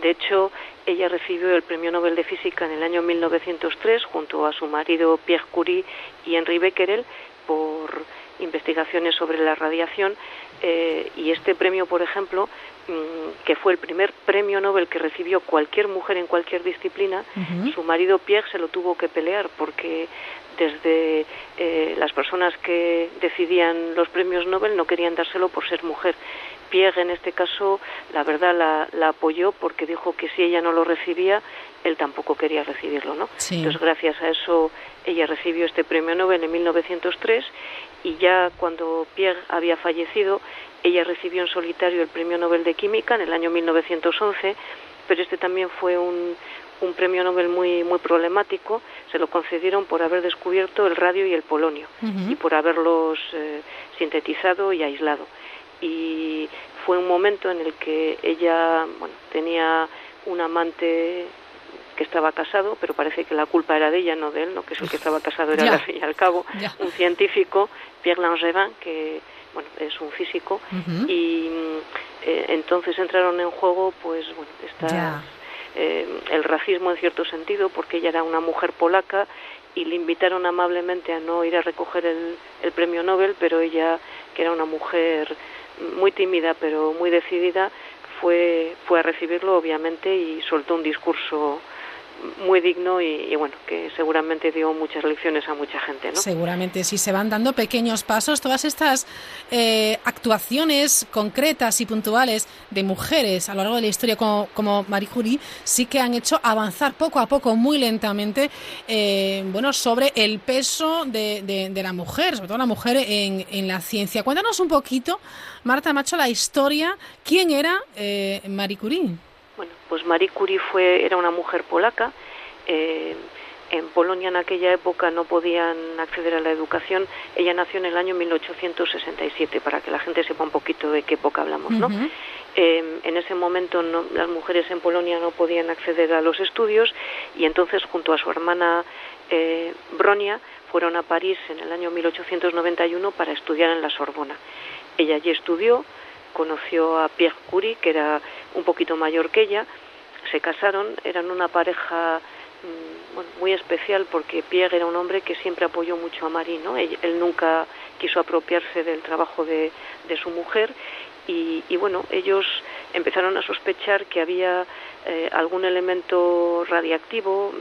De hecho, ella recibió el Premio Nobel de Física en el año 1903 junto a su marido Pierre Curie y Henri Becquerel por investigaciones sobre la radiación eh, y este premio, por ejemplo, mm, que fue el primer premio Nobel que recibió cualquier mujer en cualquier disciplina, su marido Pierre se lo tuvo que pelear porque desde eh, las personas que decidían los premios Nobel no querían dárselo por ser mujer. Pierre en este caso, la verdad, la, la, apoyó porque dijo que si ella no lo recibía, él tampoco quería recibirlo, ¿no? Sí. Entonces, gracias a eso, ella recibió este premio Nobel en 1903 y ya cuando Pierre había fallecido, ella recibió en solitario el premio Nobel de Química en el año 1911, pero este también fue un, un premio Nobel muy muy problemático. Se lo concedieron por haber descubierto el radio y el polonio Uh -huh. y por haberlos eh, sintetizado y aislado. Y fue un momento en el que ella bueno, tenía un amante que estaba casado, pero parece que la culpa era de ella, no de él, no que es el que estaba casado era al fin y al cabo, un científico, Pierre Langevin, que bueno, es un físico, y mm, eh, entonces entraron en juego pues bueno, estas eh, el racismo en cierto sentido, porque ella era una mujer polaca y le invitaron amablemente a no ir a recoger el, el premio Nobel, pero ella, que era una mujer muy tímida pero muy decidida, fue, fue a recibirlo obviamente y soltó un discurso muy digno y, bueno, que seguramente dio muchas lecciones a mucha gente, ¿no? Seguramente sí se van dando pequeños pasos. Todas estas eh, actuaciones concretas y puntuales de mujeres a lo largo de la historia como, como Marie Curie sí que han hecho avanzar poco a poco, muy lentamente, eh, bueno, sobre el peso de, de- de la mujer, sobre todo la mujer en, en la ciencia. Cuéntanos un poquito, Marta Macho, la historia. ¿Quién era eh, Marie Curie? Bueno, pues Marie Curie fue, era una mujer polaca. eh, en Polonia en aquella época no podían acceder a la educación. Ella nació en el año 1867, para que la gente sepa un poquito de qué época hablamos, ¿no? Eh, en ese momento no- las mujeres en Polonia no podían acceder a los estudios y entonces junto a su hermana eh, Bronia fueron a París en el año 1891 para estudiar en la Sorbona. Ella allí estudió, conoció a Pierre Curie, que era un poquito mayor que ella, se casaron, eran una pareja mm, bueno, muy especial porque Pierre era un hombre que siempre apoyó mucho a Marie, ¿no? Él, nunca quiso apropiarse del trabajo de, de su mujer y, bueno, ellos empezaron a sospechar que había eh, algún elemento radiactivo,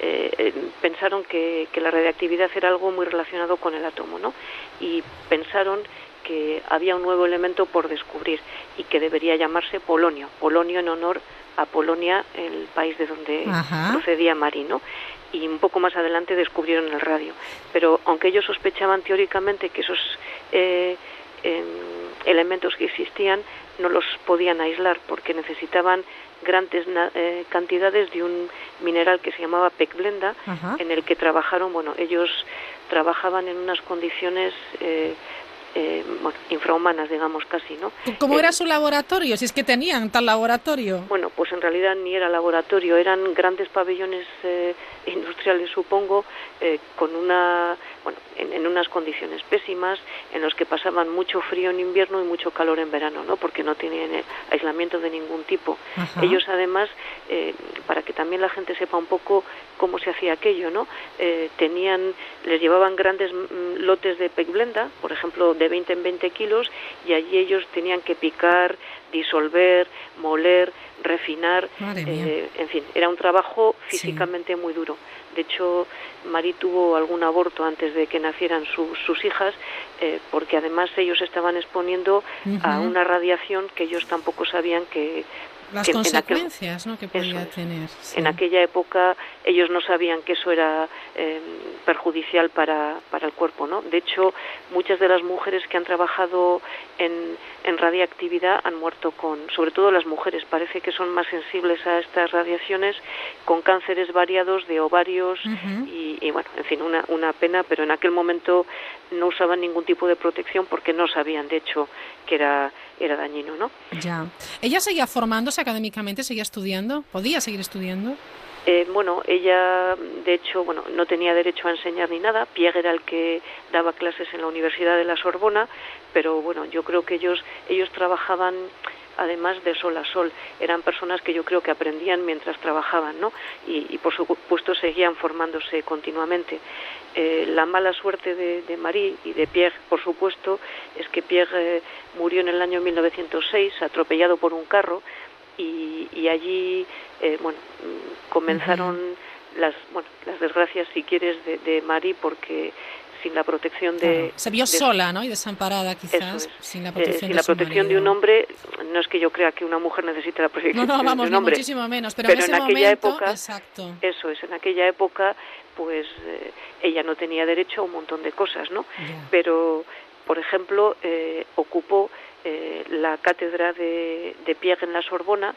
eh, eh, pensaron que, que la radiactividad era algo muy relacionado con el átomo, ¿no? Y pensaron que había un nuevo elemento por descubrir y que debería llamarse polonio, polonio en honor a Polonia, el país de donde Ajá. procedía Marino. Y un poco más adelante descubrieron el radio. Pero aunque ellos sospechaban teóricamente que esos eh, em, elementos que existían no los podían aislar porque necesitaban grandes eh, cantidades de un mineral que se llamaba pecblenda Ajá. en el que trabajaron, bueno, ellos trabajaban en unas condiciones eh, eh, infrahumanas, digamos casi, ¿no? ¿Cómo Eh, era su laboratorio? Si es que tenían tal laboratorio. bueno, pues en realidad ni era laboratorio, eran grandes pabellones eh, industriales, supongo, eh, con una, bueno, en, en unas condiciones pésimas, en los que pasaban mucho frío en invierno y mucho calor en verano, ¿no? Porque no tenían eh, aislamiento de ningún tipo. Ajá. Ellos además, eh, para que también la gente sepa un poco cómo se hacía aquello, ¿no? Eh, tenían, les llevaban grandes mm, lotes de pecblenda, por ejemplo, de 20 en 20 kilos, y allí ellos tenían que picar, disolver, moler, refinar, eh, en fin, era un trabajo Sí. físicamente muy duro. De hecho, Marie tuvo algún aborto antes de que nacieran su- sus hijas, eh, porque además ellos estaban exponiendo a una radiación que ellos tampoco sabían que, Las que en aquel- consecuencias ¿no? que podía es. tener. sí. en aquella época ellos no sabían que eso era eh, perjudicial para, para el cuerpo, ¿no? De hecho, muchas de las mujeres que han trabajado en, en radiactividad han muerto con, sobre todo las mujeres, parece que son más sensibles a estas radiaciones, con cánceres variados de ovarios y, y, bueno, en fin, una, una pena, pero en aquel momento no usaban ningún tipo de protección porque no sabían, de hecho, que era, era dañino, ¿no? Ya. ¿Ella seguía formándose académicamente? ¿Seguía estudiando? ¿Podía seguir estudiando? Eh, bueno, ella, de hecho, bueno, no tenía derecho a enseñar ni nada. Pierre era el que daba clases en la Universidad de la Sorbona, pero bueno, yo creo que ellos, ellos trabajaban además de sol a sol. Eran personas que yo creo que aprendían mientras trabajaban, ¿no? Y, por supuesto seguían formándose continuamente. Eh, la mala suerte de, Marie y de Pierre, por supuesto, es que Pierre eh, murió en el año 1906 atropellado por un carro y, allí, eh, bueno, comenzaron las, bueno, las desgracias, si quieres, de, de Marie porque sin la protección de... Se vio sola, ¿no? Y desamparada, quizás, sin la protección, sin la protección de un hombre. No es que yo crea que una mujer necesite la protección no, no, vamos, de un hombre. muchísimo menos. Pero, en, aquella momento, época... Exacto. Eso es, en aquella época, pues eh, ella no tenía derecho a un montón de cosas, ¿no? Pero, por ejemplo, eh, ocupó eh, la cátedra de, de Pierre en la Sorbona,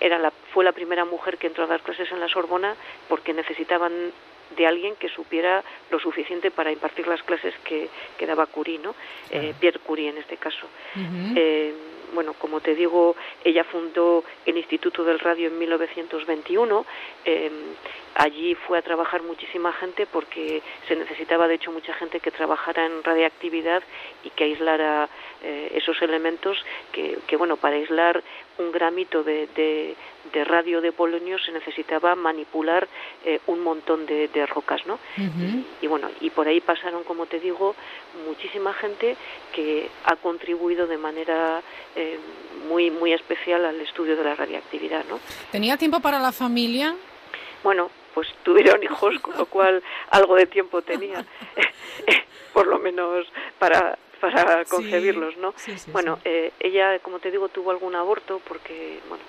era la, fue la primera mujer que entró a dar clases en la Sorbona porque necesitaban de alguien que supiera lo suficiente para impartir las clases que, que daba Curie, ¿no? Eh, Pierre Curie en este caso. eh, bueno, como te digo, ella fundó el Instituto del Radio en 1921. Eh, allí fue a trabajar muchísima gente porque se necesitaba, de hecho, mucha gente que trabajara en radiactividad y que aislara eh, esos elementos que, que, bueno, para aislar un gramito de, de, de radio de polonio se necesitaba manipular eh, un montón de, de rocas, ¿no? y, bueno, y por ahí pasaron, como te digo, muchísima gente que ha contribuido de manera eh, muy muy especial al estudio de la radiactividad, ¿no? ¿Tenía tiempo para la familia? Bueno, pues tuvieron hijos, con lo cual algo de tiempo tenía, por lo menos para para concebirlos, ¿no? bueno, eh, ella, como te digo, tuvo algún aborto porque, bueno,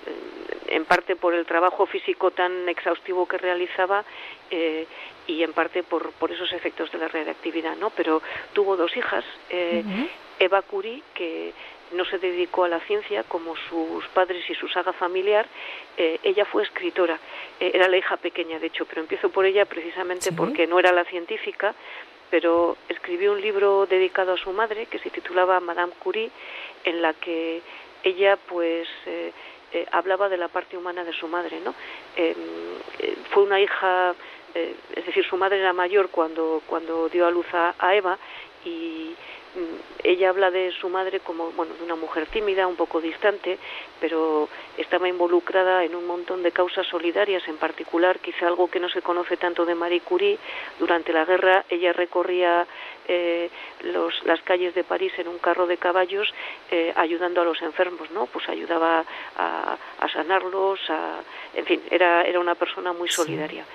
en parte por el trabajo físico tan exhaustivo que realizaba eh, y en parte por, por esos efectos de la radioactividad, ¿no? Pero tuvo dos hijas, eh, Eva Curie, que no se dedicó a la ciencia como sus padres y su saga familiar, eh, ella fue escritora, eh, era la hija pequeña de hecho, pero empiezo por ella precisamente porque no era la científica, pero escribió un libro dedicado a su madre que se titulaba Madame Curie, en la que ella pues eh, hablaba de la parte humana de su madre, ¿no? Em, fue una hija, es decir, su madre era mayor cuando cuando dio a luz a Eva y ella habla de su madre como bueno de una mujer tímida un poco distante pero estaba involucrada en un montón de causas solidarias en particular quizá algo que no se conoce tanto de Marie Curie. Durante la guerra ella recorría eh, los, las calles de París en un carro de caballos eh, ayudando a los enfermos no pues ayudaba a, a sanarlos a, en fin era era una persona muy solidaria.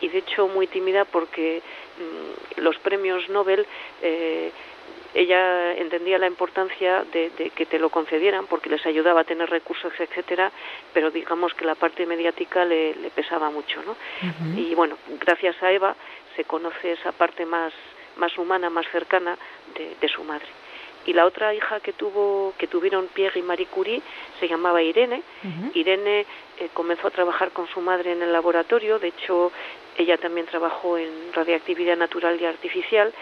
Y de hecho muy tímida porque mm, los premios Nobel eh, ella entendía la importancia de, que te lo concedieran porque les ayudaba a tener recursos, etcétera, pero digamos que la parte mediática le, pesaba mucho, ¿no? Y bueno, gracias a Eva se conoce esa parte más, más humana, más cercana de, su madre. Y la otra hija que tuvo que tuvieron Pierre y Marie Curie se llamaba Irene. Irene eh, comenzó a trabajar con su madre en el laboratorio, de hecho ella también trabajó en radiactividad natural y artificial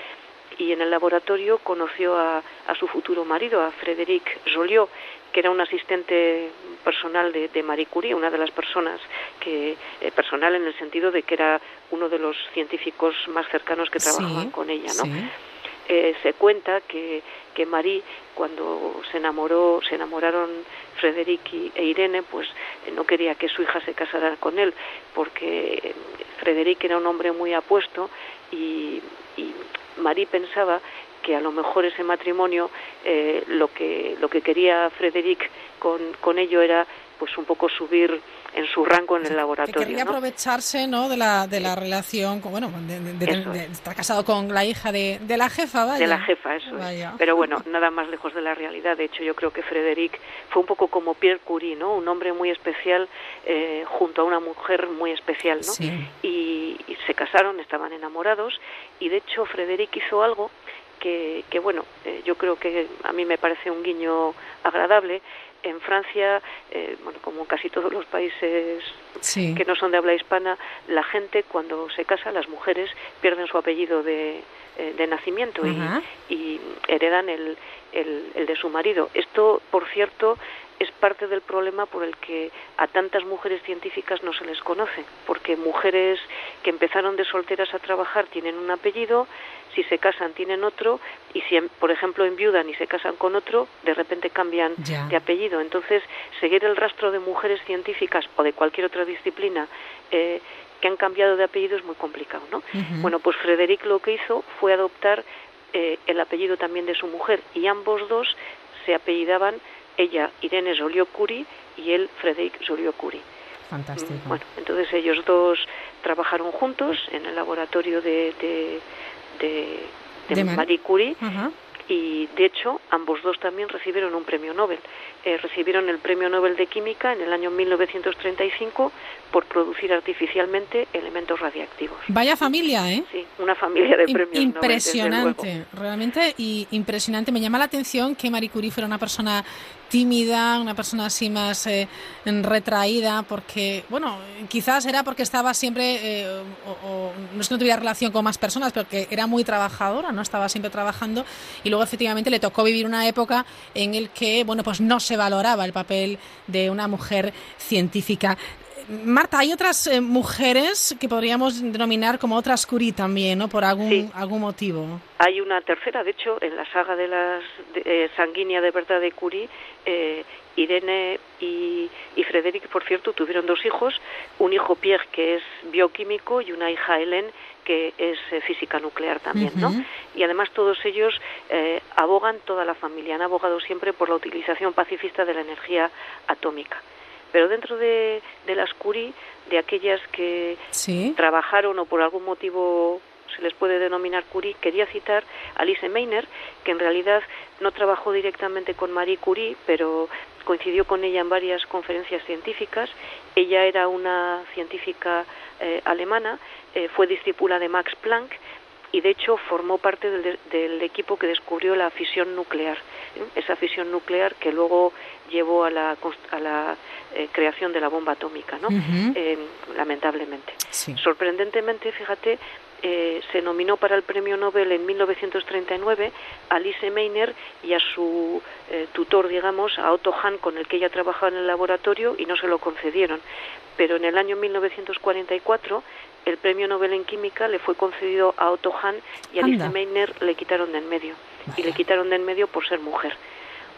y en el laboratorio conoció a, su futuro marido, a Frédéric Joliot, que era un asistente personal de, Marie Curie, una de las personas que, eh, personal en el sentido de que era uno de los científicos más cercanos que trabajaban con ella, ¿no? Eh, se cuenta que, que Marie, cuando se enamoró, se enamoraron Frédéric e Irene, pues eh, no quería que su hija se casara con él, porque Frédéric era un hombre muy apuesto y, y Marie pensaba que a lo mejor ese matrimonio eh, lo que lo que quería Frederic con, con ello era pues un poco subir en su rango en el laboratorio. Que quería aprovecharse ¿no? de, la, de la relación, bueno, de, estar casado con la hija de, de la jefa, vaya. De la jefa, eso Pero bueno, nada más lejos de la realidad. De hecho, yo creo que Frederic fue un poco como Pierre Curie, ¿no? Un hombre muy especial eh, junto a una mujer muy especial, ¿no? Y, y se casaron, estaban enamorados y de hecho Frederic hizo algo que, que, bueno, eh, yo creo que a mí me parece un guiño agradable, en Francia, eh, bueno, como casi todos los países que no son de habla hispana, la gente cuando se casa, las mujeres pierden su apellido de, eh, de nacimiento y, heredan el, el, de su marido. Esto, por cierto, es parte del problema por el que a tantas mujeres científicas no se les conoce, porque mujeres que empezaron de solteras a trabajar tienen un apellido, si se casan tienen otro y si, por ejemplo, enviudan y se casan con otro, de repente cambian de apellido. Entonces, seguir el rastro de mujeres científicas o de cualquier otra disciplina eh, que han cambiado de apellido es muy complicado, ¿no? Bueno, pues Frederic lo que hizo fue adoptar eh, el apellido también de su mujer y ambos dos se apellidaban ella Irene Joliot-Curie y él Frederic Joliot-Curie. Fantástico. Bueno, entonces ellos dos trabajaron juntos en el laboratorio de, de, Marie Curie y de hecho ambos dos también recibieron un premio Nobel. Eh, recibieron el premio Nobel de Química en el año 1935 por producir artificialmente elementos radiactivos. Vaya familia, ¿eh? Sí, una familia de premios Impresionante, realmente y impresionante. Me llama la atención que Marie Curie fuera una persona tímida, una persona así más eh, retraída, porque, bueno, quizás era porque estaba siempre, eh, o, no es que no tuviera relación con más personas, pero que era muy trabajadora, ¿no? Estaba siempre trabajando y luego efectivamente le tocó vivir una época en el que, bueno, pues no se valoraba el papel de una mujer científica. Marta, hay otras eh, mujeres que podríamos denominar como otras Curie también, ¿no? Por algún, algún motivo. Hay una tercera, de hecho, en la saga de las eh, sanguínea de verdad de Curie, eh, Irene y, y Frederic, por cierto, tuvieron dos hijos, un hijo Pierre que es bioquímico y una hija Hélène que es física nuclear también, ¿no? Y además todos ellos abogan, toda la familia, han abogado siempre por la utilización pacifista de la energía atómica. Pero dentro de, las Curie, de aquellas que trabajaron o por algún motivo se les puede denominar Curie, quería citar a Lise Meiner, que en realidad no trabajó directamente con Marie Curie, pero coincidió con ella en varias conferencias científicas. Ella era una científica eh, alemana, eh, fue discípula de Max Planck y de hecho formó parte del, equipo que descubrió la fisión nuclear, ¿eh? esa fisión nuclear que luego llevó a la, a la eh, creación de la bomba atómica, ¿no? Eh, lamentablemente. Sorprendentemente, fíjate, eh, se nominó para el premio Nobel en 1939 a Lise Meiner y a su tutor, digamos, a Otto Hahn, con el que ella trabajaba en el laboratorio, y no se lo concedieron. Pero en el año 1944 el premio Nobel en Química le fue concedido a Otto Hahn y a Lise Meiner le quitaron de en medio. Y le quitaron de en medio por ser mujer.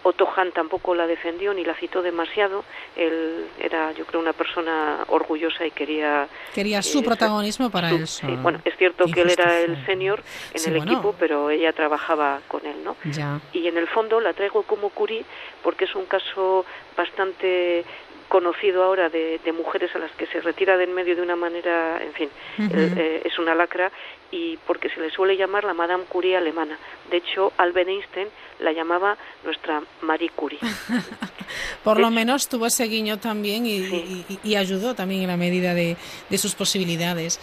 Otto Hahn tampoco la defendió ni la citó demasiado. Él era, yo creo, una persona orgullosa y quería... Quería su eh, protagonismo para eso. bueno, es cierto que él era el senior en el equipo, pero ella trabajaba con él, ¿no? Ya. Y en el fondo la traigo como Curie porque es un caso bastante conocido ahora de, mujeres a las que se retira de en medio de una manera, en fin, eh, es una lacra y porque se le suele llamar la Madame Curie alemana. De hecho, Albert Einstein la llamaba nuestra Marie Curie. Por lo menos tuvo ese guiño también y, ayudó también en la medida de, sus posibilidades.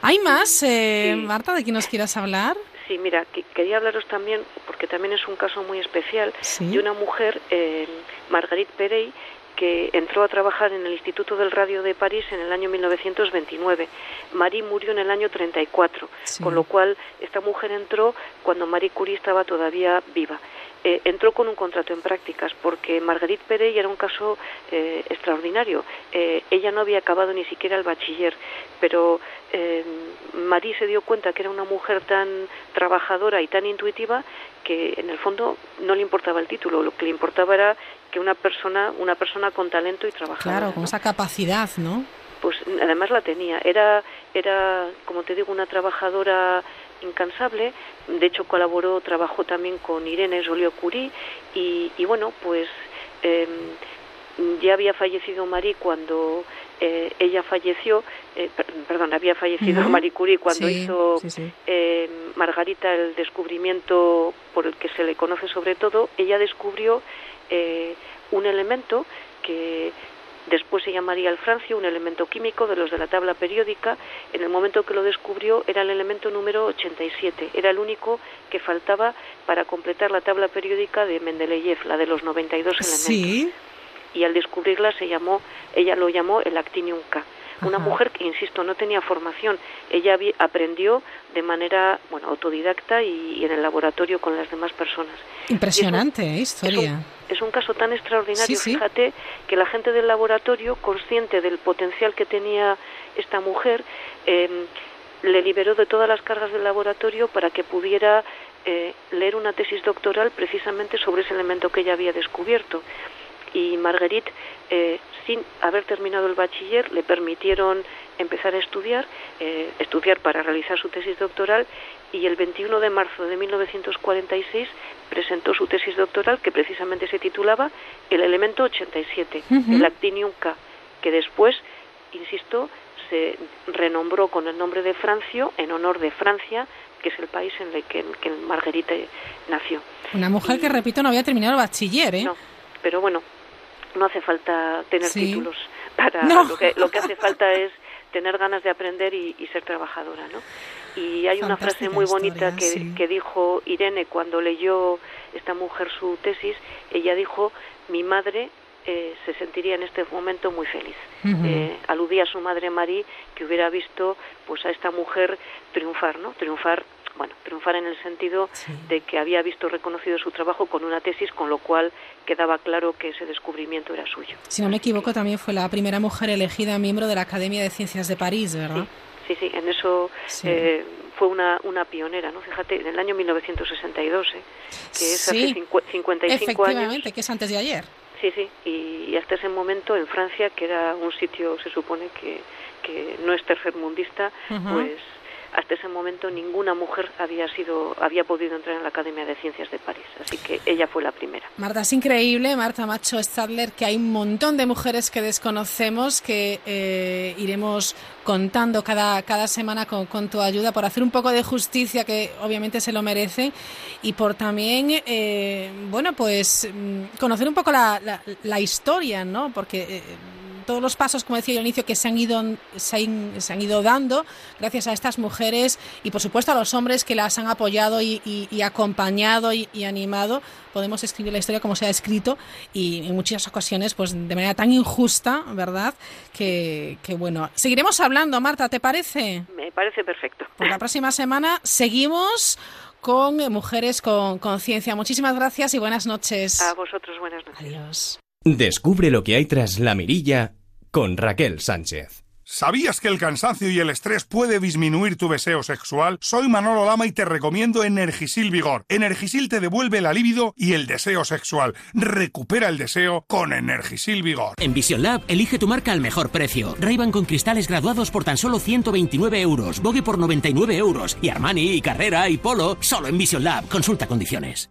¿Hay más, eh, Marta, de quien nos quieras hablar? Sí, mira, quería hablaros también, porque también es un caso muy especial, de una mujer, eh, Marguerite Perey, que entró a trabajar en el Instituto del Radio de París en el año 1929. Marie murió en el año 34, con lo cual esta mujer entró cuando Marie Curie estaba todavía viva. Eh, entró con un contrato en prácticas porque Marguerite Perey era un caso eh, extraordinario. Eh, ella no había acabado ni siquiera el bachiller, pero Marie se dio cuenta que era una mujer tan trabajadora y tan intuitiva que en el fondo no le importaba el título, lo que le importaba era que una persona, una persona con talento y trabajadora. Claro, con esa capacidad, ¿no? Pues además la tenía. Era, era, como te digo, una trabajadora incansable. De hecho, colaboró, trabajó también con Irene Joliot Curie y, y bueno, pues eh, ya había fallecido Marie cuando eh, ella falleció, eh, perdón, había fallecido Marie Curie cuando hizo Eh, Margarita el descubrimiento por el que se le conoce sobre todo. Ella descubrió eh, un elemento que después se llamaría el francio, un elemento químico de los de la tabla periódica. En el momento que lo descubrió era el elemento número 87, era el único que faltaba para completar la tabla periódica de Mendeleev, la de los 92 elementos. Y al descubrirla se llamó, ella lo llamó el actinium K. Una mujer que, insisto, no tenía formación. Ella aprendió de manera bueno autodidacta y, en el laboratorio con las demás personas. Impresionante ¿eh? historia. Es un, caso tan extraordinario. Fíjate que la gente del laboratorio, consciente del potencial que tenía esta mujer, em, le liberó de todas las cargas del laboratorio para que pudiera eh, leer una tesis doctoral precisamente sobre ese elemento que ella había descubierto. Y Marguerite, eh, sin haber terminado el bachiller, le permitieron empezar a estudiar, eh, estudiar para realizar su tesis doctoral y el 21 de marzo de 1946 presentó su tesis doctoral que precisamente se titulaba El elemento 87, el actinium K, que después, insisto, se renombró con el nombre de Francio en honor de Francia, que es el país en el que, que Marguerite nació. Una mujer que, repito, no había terminado el bachiller, ¿eh? No, pero bueno, no hace falta tener títulos para lo, que, lo que hace falta es tener ganas de aprender y, ser trabajadora, ¿no? Y hay una frase muy bonita que, que dijo Irene cuando leyó esta mujer su tesis. Ella dijo, mi madre eh, se sentiría en este momento muy feliz. eh, aludía a su madre Marie que hubiera visto pues a esta mujer triunfar, ¿no? Triunfar bueno, triunfar en el sentido de que había visto reconocido su trabajo con una tesis, con lo cual quedaba claro que ese descubrimiento era suyo. Si no me equivoco, también fue la primera mujer elegida miembro de la Academia de Ciencias de París, ¿verdad? Sí, sí, en eso eh, fue una, una pionera, ¿no? Fíjate, en el año 1962, ¿eh? que es hace 55 Efectivamente, que es antes de ayer. Sí, sí, y, hasta ese momento en Francia, que era un sitio, se supone que, que no es tercermundista, pues hasta ese momento ninguna mujer había sido había podido entrar en la Academia de Ciencias de París, así que ella fue la primera. Marta, es increíble, Marta Macho Stadler, que hay un montón de mujeres que desconocemos que eh, iremos contando cada, cada semana con, tu ayuda por hacer un poco de justicia que obviamente se lo merece y por también eh, bueno pues mm, conocer un poco la, la, historia, ¿no? Porque eh, todos los pasos, como decía yo al inicio, que se han ido se han, ido dando gracias a estas mujeres y por supuesto a los hombres que las han apoyado y, acompañado y, animado, podemos escribir la historia como se ha escrito y en muchas ocasiones pues de manera tan injusta, ¿verdad? Que, bueno, seguiremos hablando, Marta, ¿te parece? Me parece perfecto. Pues la próxima semana seguimos con Mujeres con Conciencia. Muchísimas gracias y buenas noches. A vosotros, buenas noches. Adiós. Descubre lo que hay tras la mirilla con Raquel Sánchez. ¿Sabías que el cansancio y el estrés puede disminuir tu deseo sexual? Soy Manolo Lama y te recomiendo Energisil Vigor. Energisil te devuelve la libido y el deseo sexual. Recupera el deseo con Energisil Vigor. En Vision Lab, elige tu marca al mejor precio. ray con cristales graduados por tan solo 129 euros, Vogue por 99 euros y Armani y Carrera y Polo solo en Vision Lab. Consulta condiciones.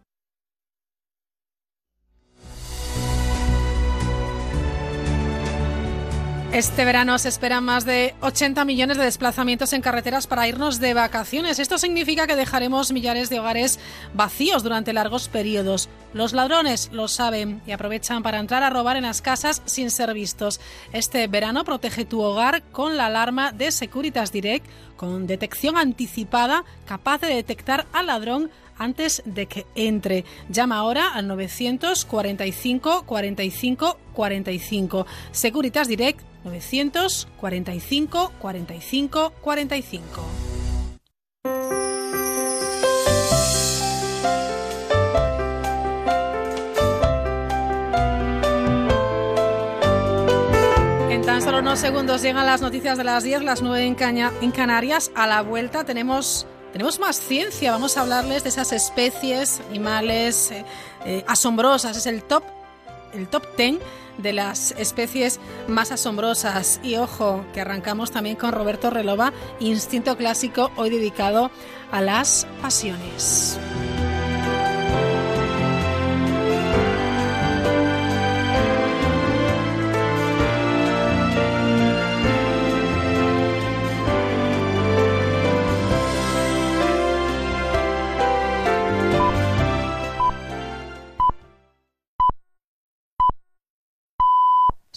Este verano se esperan más de 80 millones de desplazamientos en carreteras para irnos de vacaciones. Esto significa que dejaremos millares de hogares vacíos durante largos periodos. Los ladrones lo saben y aprovechan para entrar a robar en las casas sin ser vistos. Este verano protege tu hogar con la alarma de Securitas Direct con detección anticipada capaz de detectar al ladrón antes de que entre. Llama ahora al 945 45 45. Securitas Direct 945 45 45. En tan solo unos segundos llegan las noticias de las 10, las 9 en, en Canarias. A la vuelta tenemos tenemos más ciencia, vamos a hablarles de esas especies animales eh, eh, asombrosas. Es el top, el top 10 de las especies más asombrosas. Y ojo, que arrancamos también con Roberto Relova, Instinto Clásico, hoy dedicado a las pasiones.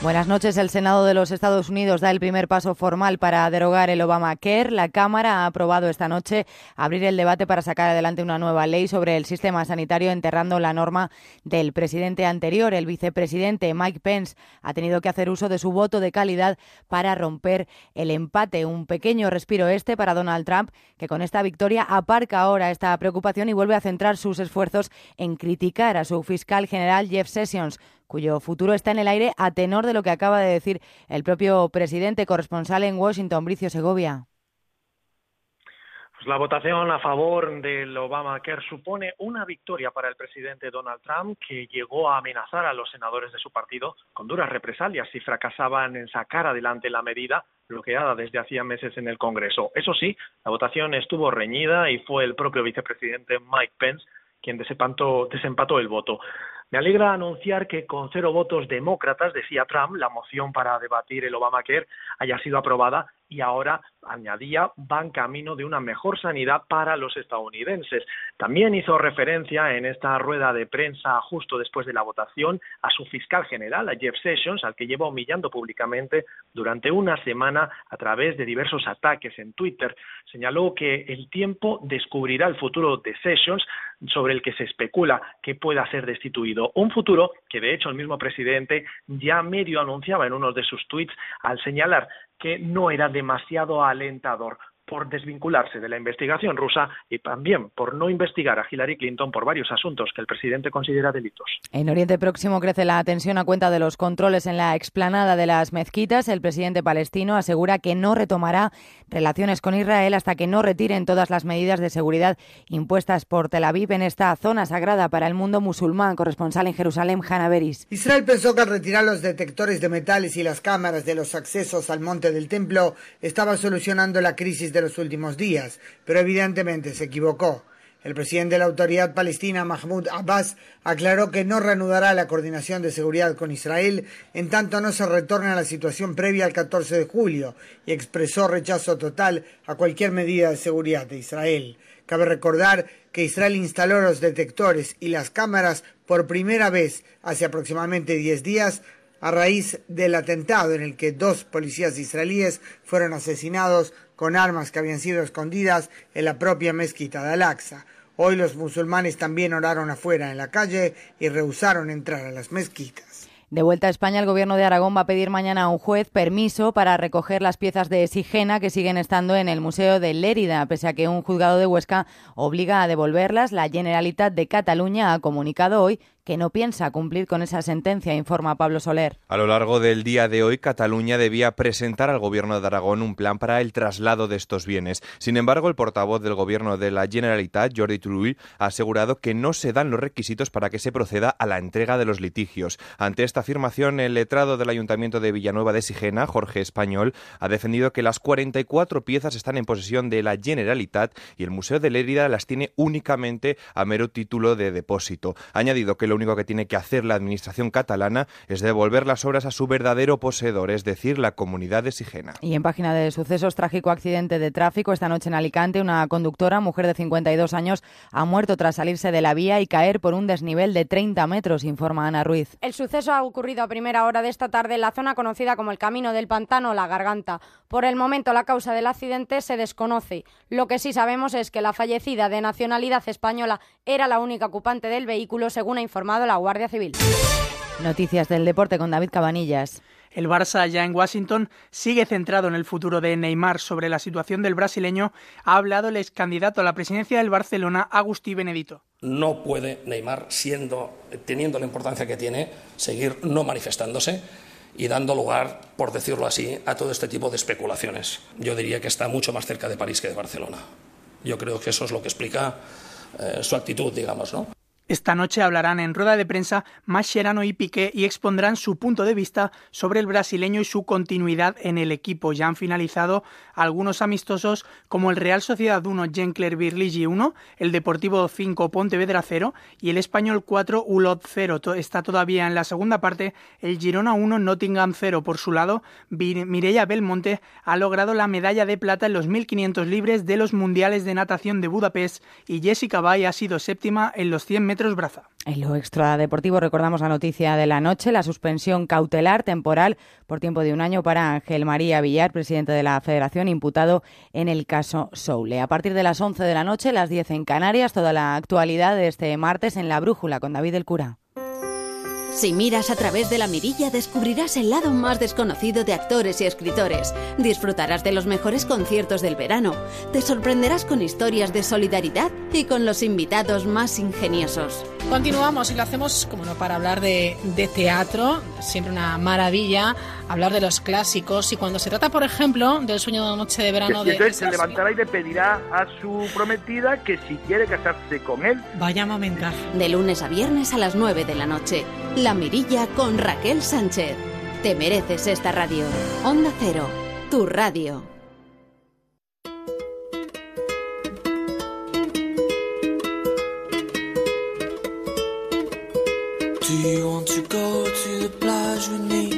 Buenas noches. El Senado de los Estados Unidos da el primer paso formal para derogar el Obamacare. La Cámara ha aprobado esta noche abrir el debate para sacar adelante una nueva ley sobre el sistema sanitario, enterrando la norma del presidente anterior. El vicepresidente Mike Pence ha tenido que hacer uso de su voto de calidad para romper el empate. Un pequeño respiro este para Donald Trump, que con esta victoria aparca ahora esta preocupación y vuelve a centrar sus esfuerzos en criticar a su fiscal general Jeff Sessions cuyo futuro está en el aire a tenor de lo que acaba de decir el propio presidente corresponsal en Washington, Bricio Segovia. Pues la votación a favor del Obamacare supone una victoria para el presidente Donald Trump, que llegó a amenazar a los senadores de su partido con duras represalias si fracasaban en sacar adelante la medida bloqueada desde hacía meses en el Congreso. Eso sí, la votación estuvo reñida y fue el propio vicepresidente Mike Pence quien desempató el voto. Me alegra anunciar que con cero votos demócratas, decía Trump, la moción para debatir el Obamacare haya sido aprobada y ahora, añadía, van camino de una mejor sanidad para los estadounidenses. También hizo referencia en esta rueda de prensa justo después de la votación a su fiscal general, a Jeff Sessions, al que lleva humillando públicamente durante una semana a través de diversos ataques en Twitter. Señaló que el tiempo descubrirá el futuro de Sessions sobre el que se especula que pueda ser destituido. Un futuro que, de hecho, el mismo presidente ya medio anunciaba en uno de sus tweets al señalar que no era demasiado alentador por desvincularse de la investigación rusa y también por no investigar a Hillary Clinton por varios asuntos que el presidente considera delitos. En Oriente Próximo crece la tensión a cuenta de los controles en la explanada de las mezquitas. El presidente palestino asegura que no retomará relaciones con Israel hasta que no retiren todas las medidas de seguridad impuestas por Tel Aviv en esta zona sagrada para el mundo musulmán. Corresponsal en Jerusalén, Hanna Beris. Israel pensó que al retirar los detectores de metales y las cámaras de los accesos al monte del templo estaba solucionando la crisis de los últimos días, pero evidentemente se equivocó. El presidente de la autoridad palestina, Mahmoud Abbas, aclaró que no reanudará la coordinación de seguridad con Israel en tanto no se retorne a la situación previa al 14 de julio y expresó rechazo total a cualquier medida de seguridad de Israel. Cabe recordar que Israel instaló los detectores y las cámaras por primera vez hace aproximadamente 10 días a raíz del atentado en el que dos policías israelíes fueron asesinados con armas que habían sido escondidas en la propia mezquita de Al-Aqsa. Hoy los musulmanes también oraron afuera en la calle y rehusaron entrar a las mezquitas. De vuelta a España, el Gobierno de Aragón va a pedir mañana a un juez permiso para recoger las piezas de Sigena que siguen estando en el Museo de Lérida, pese a que un juzgado de Huesca obliga a devolverlas. La Generalitat de Cataluña ha comunicado hoy que no piensa cumplir con esa sentencia, informa Pablo Soler. A lo largo del día de hoy, Cataluña debía presentar al Gobierno de Aragón un plan para el traslado de estos bienes. Sin embargo, el portavoz del Gobierno de la Generalitat, Jordi Turull, ha asegurado que no se dan los requisitos para que se proceda a la entrega de los litigios. Ante esta afirmación, el letrado del Ayuntamiento de Villanueva de Sigena, Jorge Español, ha defendido que las 44 piezas están en posesión de la Generalitat y el Museo de Lérida las tiene únicamente a mero título de depósito. Ha añadido que lo único que tiene que hacer la Administración catalana es devolver las obras a su verdadero poseedor, es decir, la comunidad de Sigena. Y en página de sucesos, trágico accidente de tráfico. Esta noche en Alicante, una conductora, mujer de 52 años, ha muerto tras salirse de la vía y caer por un desnivel de 30 metros, informa Ana Ruiz. El suceso ha ocurrido a primera hora de esta tarde en la zona conocida como el Camino del Pantano La Garganta. Por el momento, la causa del accidente se desconoce. Lo que sí sabemos es que la fallecida de nacionalidad española era la única ocupante del vehículo, según ha informado la Guardia Civil. Noticias del deporte con David Cabanillas. El Barça ya en Washington sigue centrado en el futuro de Neymar. Sobre la situación del brasileño ha hablado el ex candidato a la presidencia del Barcelona, Agustí Benedito. No puede Neymar, siendo, teniendo la importancia que tiene, seguir no manifestándose y dando lugar, por decirlo así, a todo este tipo de especulaciones. Yo diría que está mucho más cerca de París que de Barcelona. Yo creo que eso es lo que explica eh, su actitud, digamos, ¿no? Esta noche hablarán en rueda de prensa Mascherano y Piqué y expondrán su punto de vista sobre el brasileño y su continuidad en el equipo. Ya han finalizado algunos amistosos como el Real Sociedad 1 Gencler Virligi 1, el Deportivo 5 Pontevedra 0 y el Español 4 Ulot 0. Está todavía en la segunda parte el Girona 1 Nottingham 0. Por su lado, Mireia Belmonte ha logrado la medalla de plata en los 1500 libres de los Mundiales de Natación de Budapest y Jessica Bay ha sido séptima en los 100 metros En lo extradeportivo recordamos la noticia de la noche, la suspensión cautelar temporal por tiempo de un año para Ángel María Villar, presidente de la Federación, imputado en el caso Soule. A partir de las 11 de la noche, las 10 en Canarias, toda la actualidad de este martes en La Brújula con David del Cura. Si miras a través de la mirilla descubrirás el lado más desconocido de actores y escritores. Disfrutarás de los mejores conciertos del verano. Te sorprenderás con historias de solidaridad y con los invitados más ingeniosos. Continuamos y lo hacemos, como no, para hablar de, de teatro. Siempre una maravilla hablar de los clásicos. Y cuando se trata, por ejemplo, del sueño de una noche de verano que de. entonces se levantará y le pedirá a su prometida que si quiere casarse con él. Vaya momentazo. De lunes a viernes a las 9 de la noche. La Mirilla con Raquel Sánchez. Te mereces esta radio. Onda Cero, tu radio. Do you want to go to the plage with me?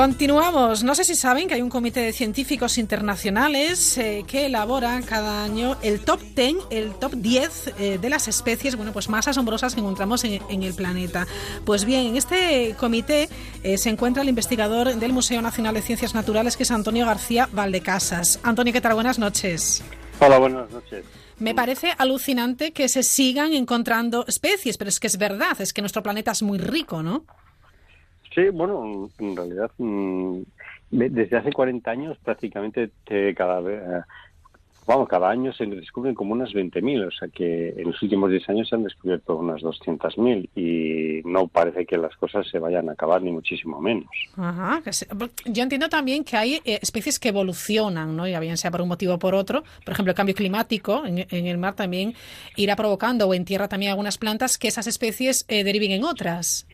Continuamos. No sé si saben que hay un comité de científicos internacionales eh, que elabora cada año el top 10, el top 10 eh, de las especies bueno, pues más asombrosas que encontramos en, en el planeta. Pues bien, en este comité eh, se encuentra el investigador del Museo Nacional de Ciencias Naturales, que es Antonio García Valdecasas. Antonio, ¿qué tal? Buenas noches. Hola, buenas noches. Me parece alucinante que se sigan encontrando especies, pero es que es verdad, es que nuestro planeta es muy rico, ¿no? Sí, bueno, en realidad mm, de- desde hace 40 años prácticamente te- cada eh, vamos, cada año se descubren como unas 20.000, o sea que en los últimos 10 años se han descubierto unas 200.000 y no parece que las cosas se vayan a acabar ni muchísimo menos. Ajá, que se- yo entiendo también que hay eh, especies que evolucionan, ¿no? Ya bien sea por un motivo o por otro. Por ejemplo, el cambio climático en, en el mar también irá provocando, o en tierra también algunas plantas, que esas especies eh, deriven en otras.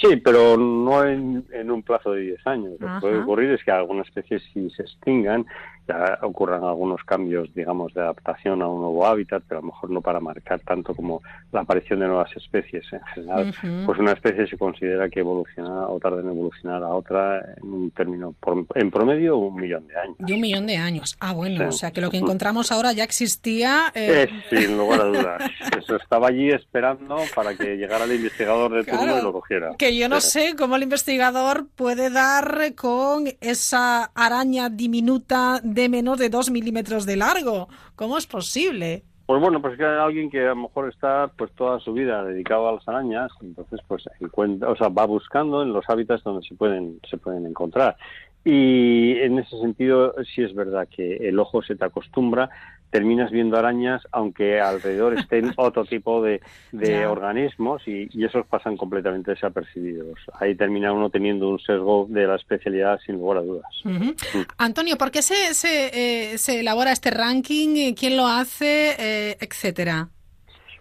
Sí, pero no en, en un plazo de 10 años. Lo que puede ocurrir es que algunas especies si se extingan, ya ocurran algunos cambios, digamos, de adaptación a un nuevo hábitat, pero a lo mejor no para marcar tanto como la aparición de nuevas especies. En general, Ujú. pues una especie se considera que evoluciona o tarda en evolucionar a otra en un término, por- en promedio, un millón de años. De un millón de años. Ah, bueno, Sí. o sea que lo que encontramos ahora ya existía. eh, Es, sin lugar a dudas. Eso estaba allí esperando para que llegara el investigador de turno Claro, y lo cogiera. Que yo no Pero- sé cómo el investigador puede dar con esa araña diminuta de menos de dos milímetros de largo. ¿Cómo es posible? Pues bueno, pues que hay alguien que a lo mejor está pues toda su vida dedicado a las arañas, entonces pues encuentra, o sea, va buscando en los hábitats donde se pueden se pueden encontrar. Y en ese sentido sí es verdad que el ojo se te acostumbra, terminas viendo arañas aunque alrededor estén otro tipo de, de organismos y, y esos pasan completamente desapercibidos. Ahí termina uno teniendo un sesgo de la especialidad sin lugar a dudas. Ujú. Antonio, ¿por qué se, se, eh, se elabora este ranking? Eh, ¿Quién lo hace? Eh, etcétera.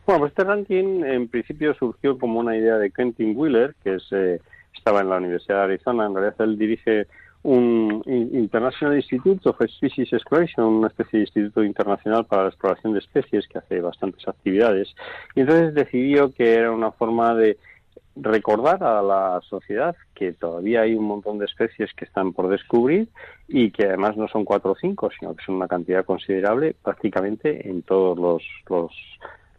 Bueno, pues este ranking en principio surgió como una idea de Quentin Wheeler, que es, eh, estaba en la Universidad de Arizona. En realidad él dirige un In- International Institute of Species Exploration, una especie de instituto internacional para la exploración de especies que hace bastantes actividades. Y entonces decidió que era una forma de recordar a la sociedad que todavía hay un montón de especies que están por descubrir y que además no son cuatro o cinco, sino que son una cantidad considerable prácticamente en todos los, los,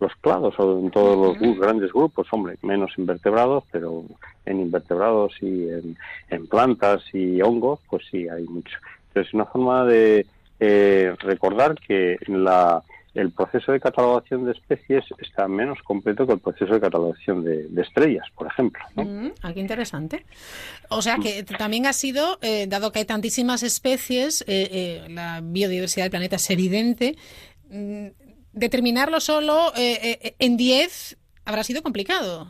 los clados o en todos los grandes grupos, hombre, menos invertebrados, pero en invertebrados y en, en plantas y hongos, pues sí, hay mucho. Entonces, una forma de eh, recordar que la, el proceso de catalogación de especies está menos completo que el proceso de catalogación de, de estrellas, por ejemplo. ¿no? Mm, ah, qué interesante. O sea que también ha sido, eh, dado que hay tantísimas especies, eh, eh, la biodiversidad del planeta es evidente, mm, determinarlo solo eh, eh, en 10 habrá sido complicado.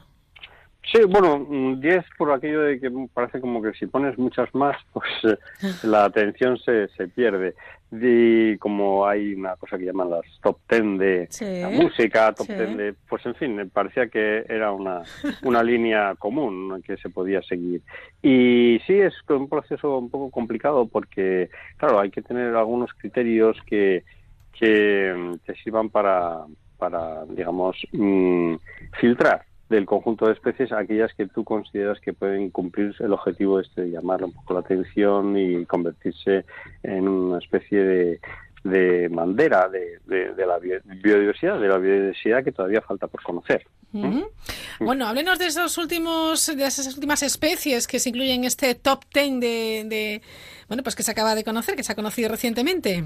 Sí, bueno, 10 por aquello de que parece como que si pones muchas más, pues eh, la atención se, se pierde. Y como hay una cosa que llaman las top 10 de Sí, la música, top sí. 10 de... Pues en fin, me parecía que era una, una línea común que se podía seguir. Y sí, es un proceso un poco complicado porque, claro, hay que tener algunos criterios que, que mm, te sirvan para, para digamos, mm, filtrar del conjunto de especies aquellas que tú consideras que pueden cumplir el objetivo este de llamar un poco la atención y convertirse en una especie de, de bandera de, de- la bio- biodiversidad, de la biodiversidad que todavía falta por conocer. Ujú. Bueno, háblenos de esos últimos, de esas últimas especies que se incluyen en este top 10 de, de- bueno, pues que se acaba de conocer, que se ha conocido recientemente.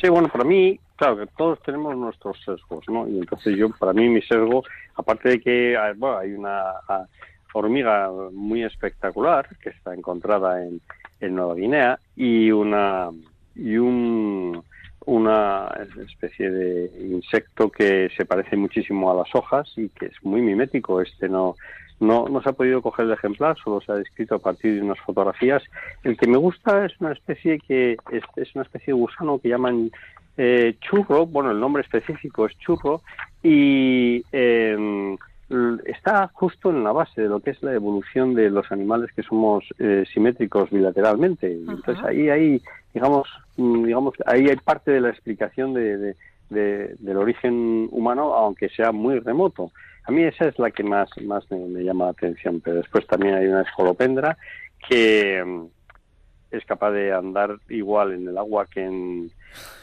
Sí, bueno, para mí, claro que todos tenemos nuestros sesgos, ¿no? Y entonces yo, para mí, mi sesgo, aparte de que ah, bueno, hay una ah, hormiga muy espectacular que está encontrada en, en Nueva Guinea y una y un una especie de insecto que se parece muchísimo a las hojas y que es muy mimético. Este no no, no se ha podido coger el ejemplar, solo se ha descrito a partir de unas fotografías. El que me gusta es una especie que es, es una especie de gusano que llaman eh, churro, bueno, el nombre específico es churro, y eh, está justo en la base de lo que es la evolución de los animales que somos eh, simétricos bilateralmente. Entonces ahí hay, digamos, mm, digamos, ahí hay parte de la explicación de, de- de- del origen humano, aunque sea muy remoto. A mí esa es la que más, más me, me llama la atención, pero después también hay una escolopendra que mm, es capaz de andar igual en el agua que en,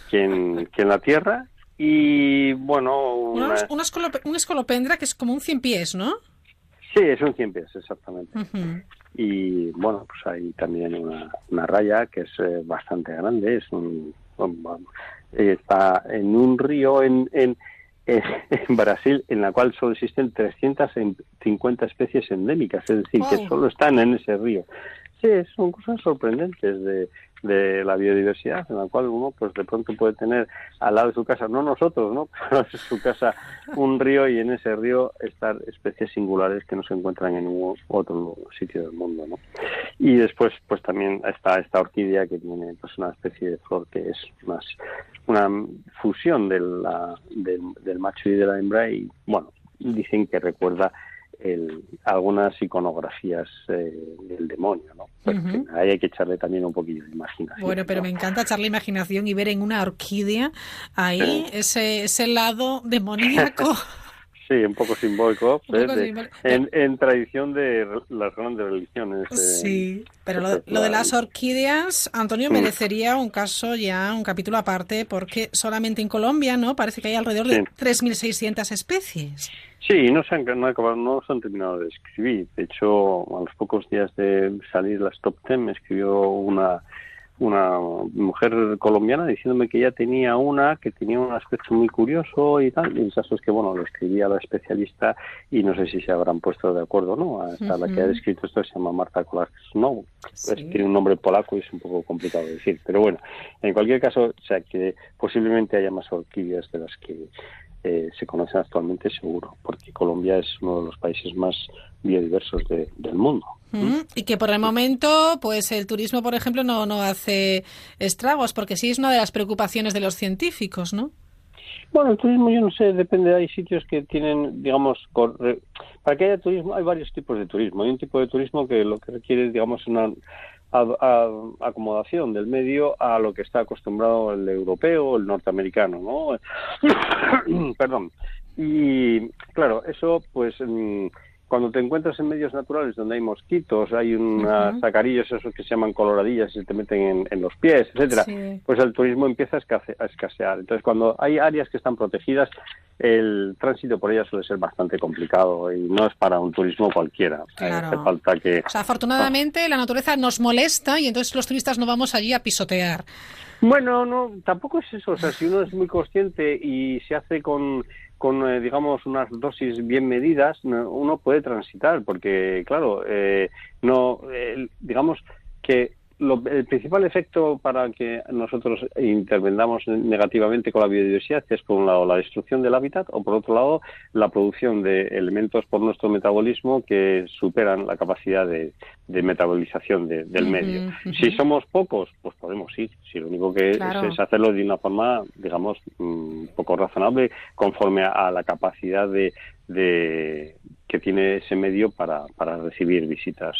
que en, que en la tierra. Y bueno, Una, una- un escolopendra que es como un cien pies, ¿no? sí, es un cien pies, exactamente. Y bueno, pues hay también una, una raya que es eh, bastante grande, es un, un- está en un río en, en, Brasil en la cual solo existen 350 especies endémicas, es decir, que Wow. solo están en ese río. Sí, son cosas sorprendentes de, de la biodiversidad, en la cual uno pues de pronto puede tener al lado de su casa, no nosotros, ¿no? Pero de su casa un río y en ese río estar especies singulares que no se encuentran en ningún otro sitio del mundo, ¿no? Y después pues también está esta orquídea que tiene pues una especie de flor que es más una fusión de la- del, del macho y de la hembra y bueno, dicen que recuerda el- algunas iconografías eh, del demonio, ¿no? Pero, ahí hay que echarle también un poquillo de imaginación. Bueno, pero me encanta echar la imaginación y ver en una orquídea ahí ese, ese lado demoníaco. Sí, un poco simbólico, Un ¿ves? poco De- simbólico. en, en tradición de las grandes religiones. eh, Sí, pero lo, lo de la- las orquídeas, Antonio, Mm. merecería un caso ya, un capítulo aparte, porque solamente en Colombia, ¿no? Parece que hay alrededor de Sí. 3.600 especies. Sí, no se, han, no, no se han terminado de escribir. De hecho, a los pocos días de salir las top ten, me escribió una, una mujer colombiana diciéndome que ella tenía una, que tenía un aspecto muy curioso y tal. Y el caso es que, bueno, lo escribí a la especialista y no sé si se habrán puesto de acuerdo no. Hasta la que ha descrito esto se llama Marta Kolarz Snow. Sí. tiene un nombre polaco y es un poco complicado de decir. Pero bueno, en cualquier caso, o sea, que posiblemente haya más orquídeas de las que eh, se conocen actualmente, seguro, porque Colombia es uno de los países más biodiversos de- del mundo. Mm, Y que por el momento, pues el turismo, por ejemplo, no, no hace estragos, porque sí es una de las preocupaciones de los científicos, ¿no? Bueno, el turismo, yo no sé, depende. Hay sitios que tienen, digamos, corre- para que haya turismo, hay varios tipos de turismo. Hay un tipo de turismo que lo que requiere, es, digamos, una a- acomodación del medio a lo que está acostumbrado el europeo, el norteamericano, ¿no? Perdón. Y claro, eso, pues, mm, cuando te encuentras en medios naturales donde hay mosquitos, hay unos Ujú. sacarillos esos que se llaman coloradillas y se te meten en, en los pies, etcétera, Sí. pues el turismo empieza a, escase- a escasear. Entonces, cuando hay áreas que están protegidas, el tránsito por ellas suele ser bastante complicado y no es para un turismo cualquiera. Claro. Hace falta que O sea, afortunadamente la naturaleza nos molesta y entonces los turistas no vamos allí a pisotear. Bueno, no, tampoco es eso. O sea, si uno es muy consciente y se hace con, con eh, digamos, unas dosis bien medidas, no- uno puede transitar, porque, claro, eh, no, digamos que el principal efecto para que nosotros intervengamos negativamente con la biodiversidad es, por un lado, la destrucción del hábitat o, por otro lado, la producción de elementos por nuestro metabolismo que superan la capacidad de, metabolización del medio. Si somos pocos, pues podemos ir. Si lo único que es, es, hacerlo de una forma, digamos, un mm, poco razonable, conforme a, la capacidad de, de, que tiene ese medio para, para recibir visitas.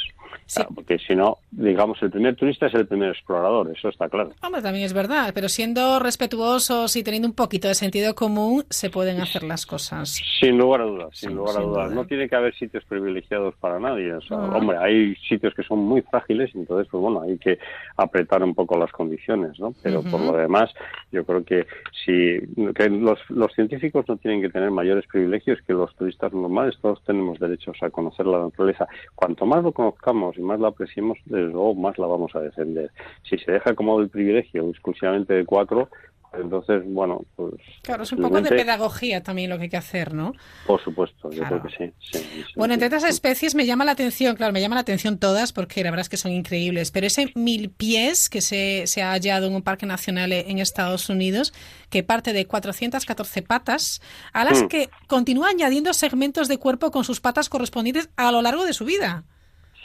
porque si no, digamos, el primer turista es el primer explorador, eso está claro. Hombre, también es verdad, pero siendo respetuosos y teniendo un poquito de sentido común, se pueden hacer las cosas. Sin lugar a dudas, sin lugar a dudas. No tiene que haber sitios privilegiados para nadie. Hombre, hay sitios que son muy frágiles, entonces, pues bueno, hay que apretar un poco las condiciones, ¿no? Pero por lo demás, yo creo que si que los, los científicos no tienen que tener mayores privilegios que los turistas normales, todos tenemos tenemos derechos a conocer la naturaleza. Cuanto más lo conozcamos y más lo apreciemos, desde luego más la vamos a defender. Si se deja como el privilegio exclusivamente de cuatro, entonces, bueno, pues... Claro, es un poco de pedagogía también lo que hay que hacer, ¿no? Por supuesto, yo creo que sí. bueno, entre otras especies me llama la atención, claro, me llama la atención todas porque la verdad es que son increíbles, pero ese mil pies que se, se ha hallado en un parque nacional en Estados Unidos, que parte de 414 patas, a las hmm. que continúa añadiendo segmentos de cuerpo con sus patas correspondientes a lo largo de su vida.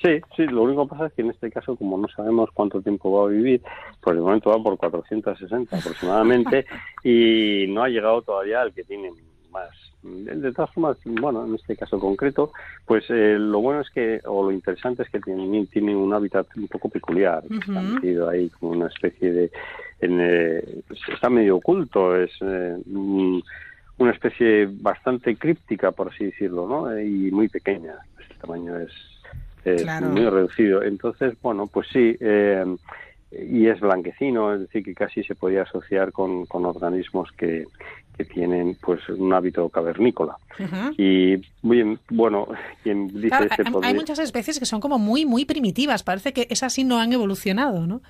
Sí, sí, lo único que pasa es que en este caso, como no sabemos cuánto tiempo va a vivir, pues de momento va por 460 aproximadamente y no ha llegado todavía al que tiene más. De todas formas, bueno, en este caso concreto, pues eh, lo bueno es que, o lo interesante es que tiene, tiene un hábitat un poco peculiar, está metido ahí como una especie de... Eh, pues está medio oculto, es... Eh, una especie bastante críptica, por así decirlo, ¿no? Y muy pequeña. El tamaño es es muy reducido. Entonces, bueno, pues sí, eh, y es blanquecino, es decir, que casi se podía asociar con, organismos que, que tienen pues un hábito cavernícola. Y muy bueno, quien dice hay, muchas especies que son como muy muy primitivas, parece que esas sí no han evolucionado, ¿no?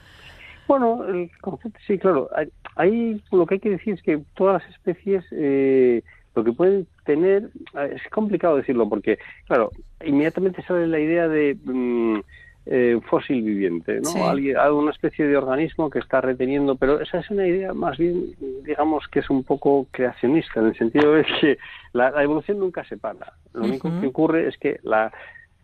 Bueno, el concepto sí, claro. Ahí lo que hay que decir es que todas las especies eh, lo que pueden tener, es complicado decirlo porque, claro, inmediatamente sale la idea de mm, eh, fósil viviente, ¿no? Alguna especie de organismo que está reteniendo, pero esa es una idea más bien, digamos, que es un poco creacionista, en el sentido de que la, evolución nunca se para. Lo único que ocurre es que la,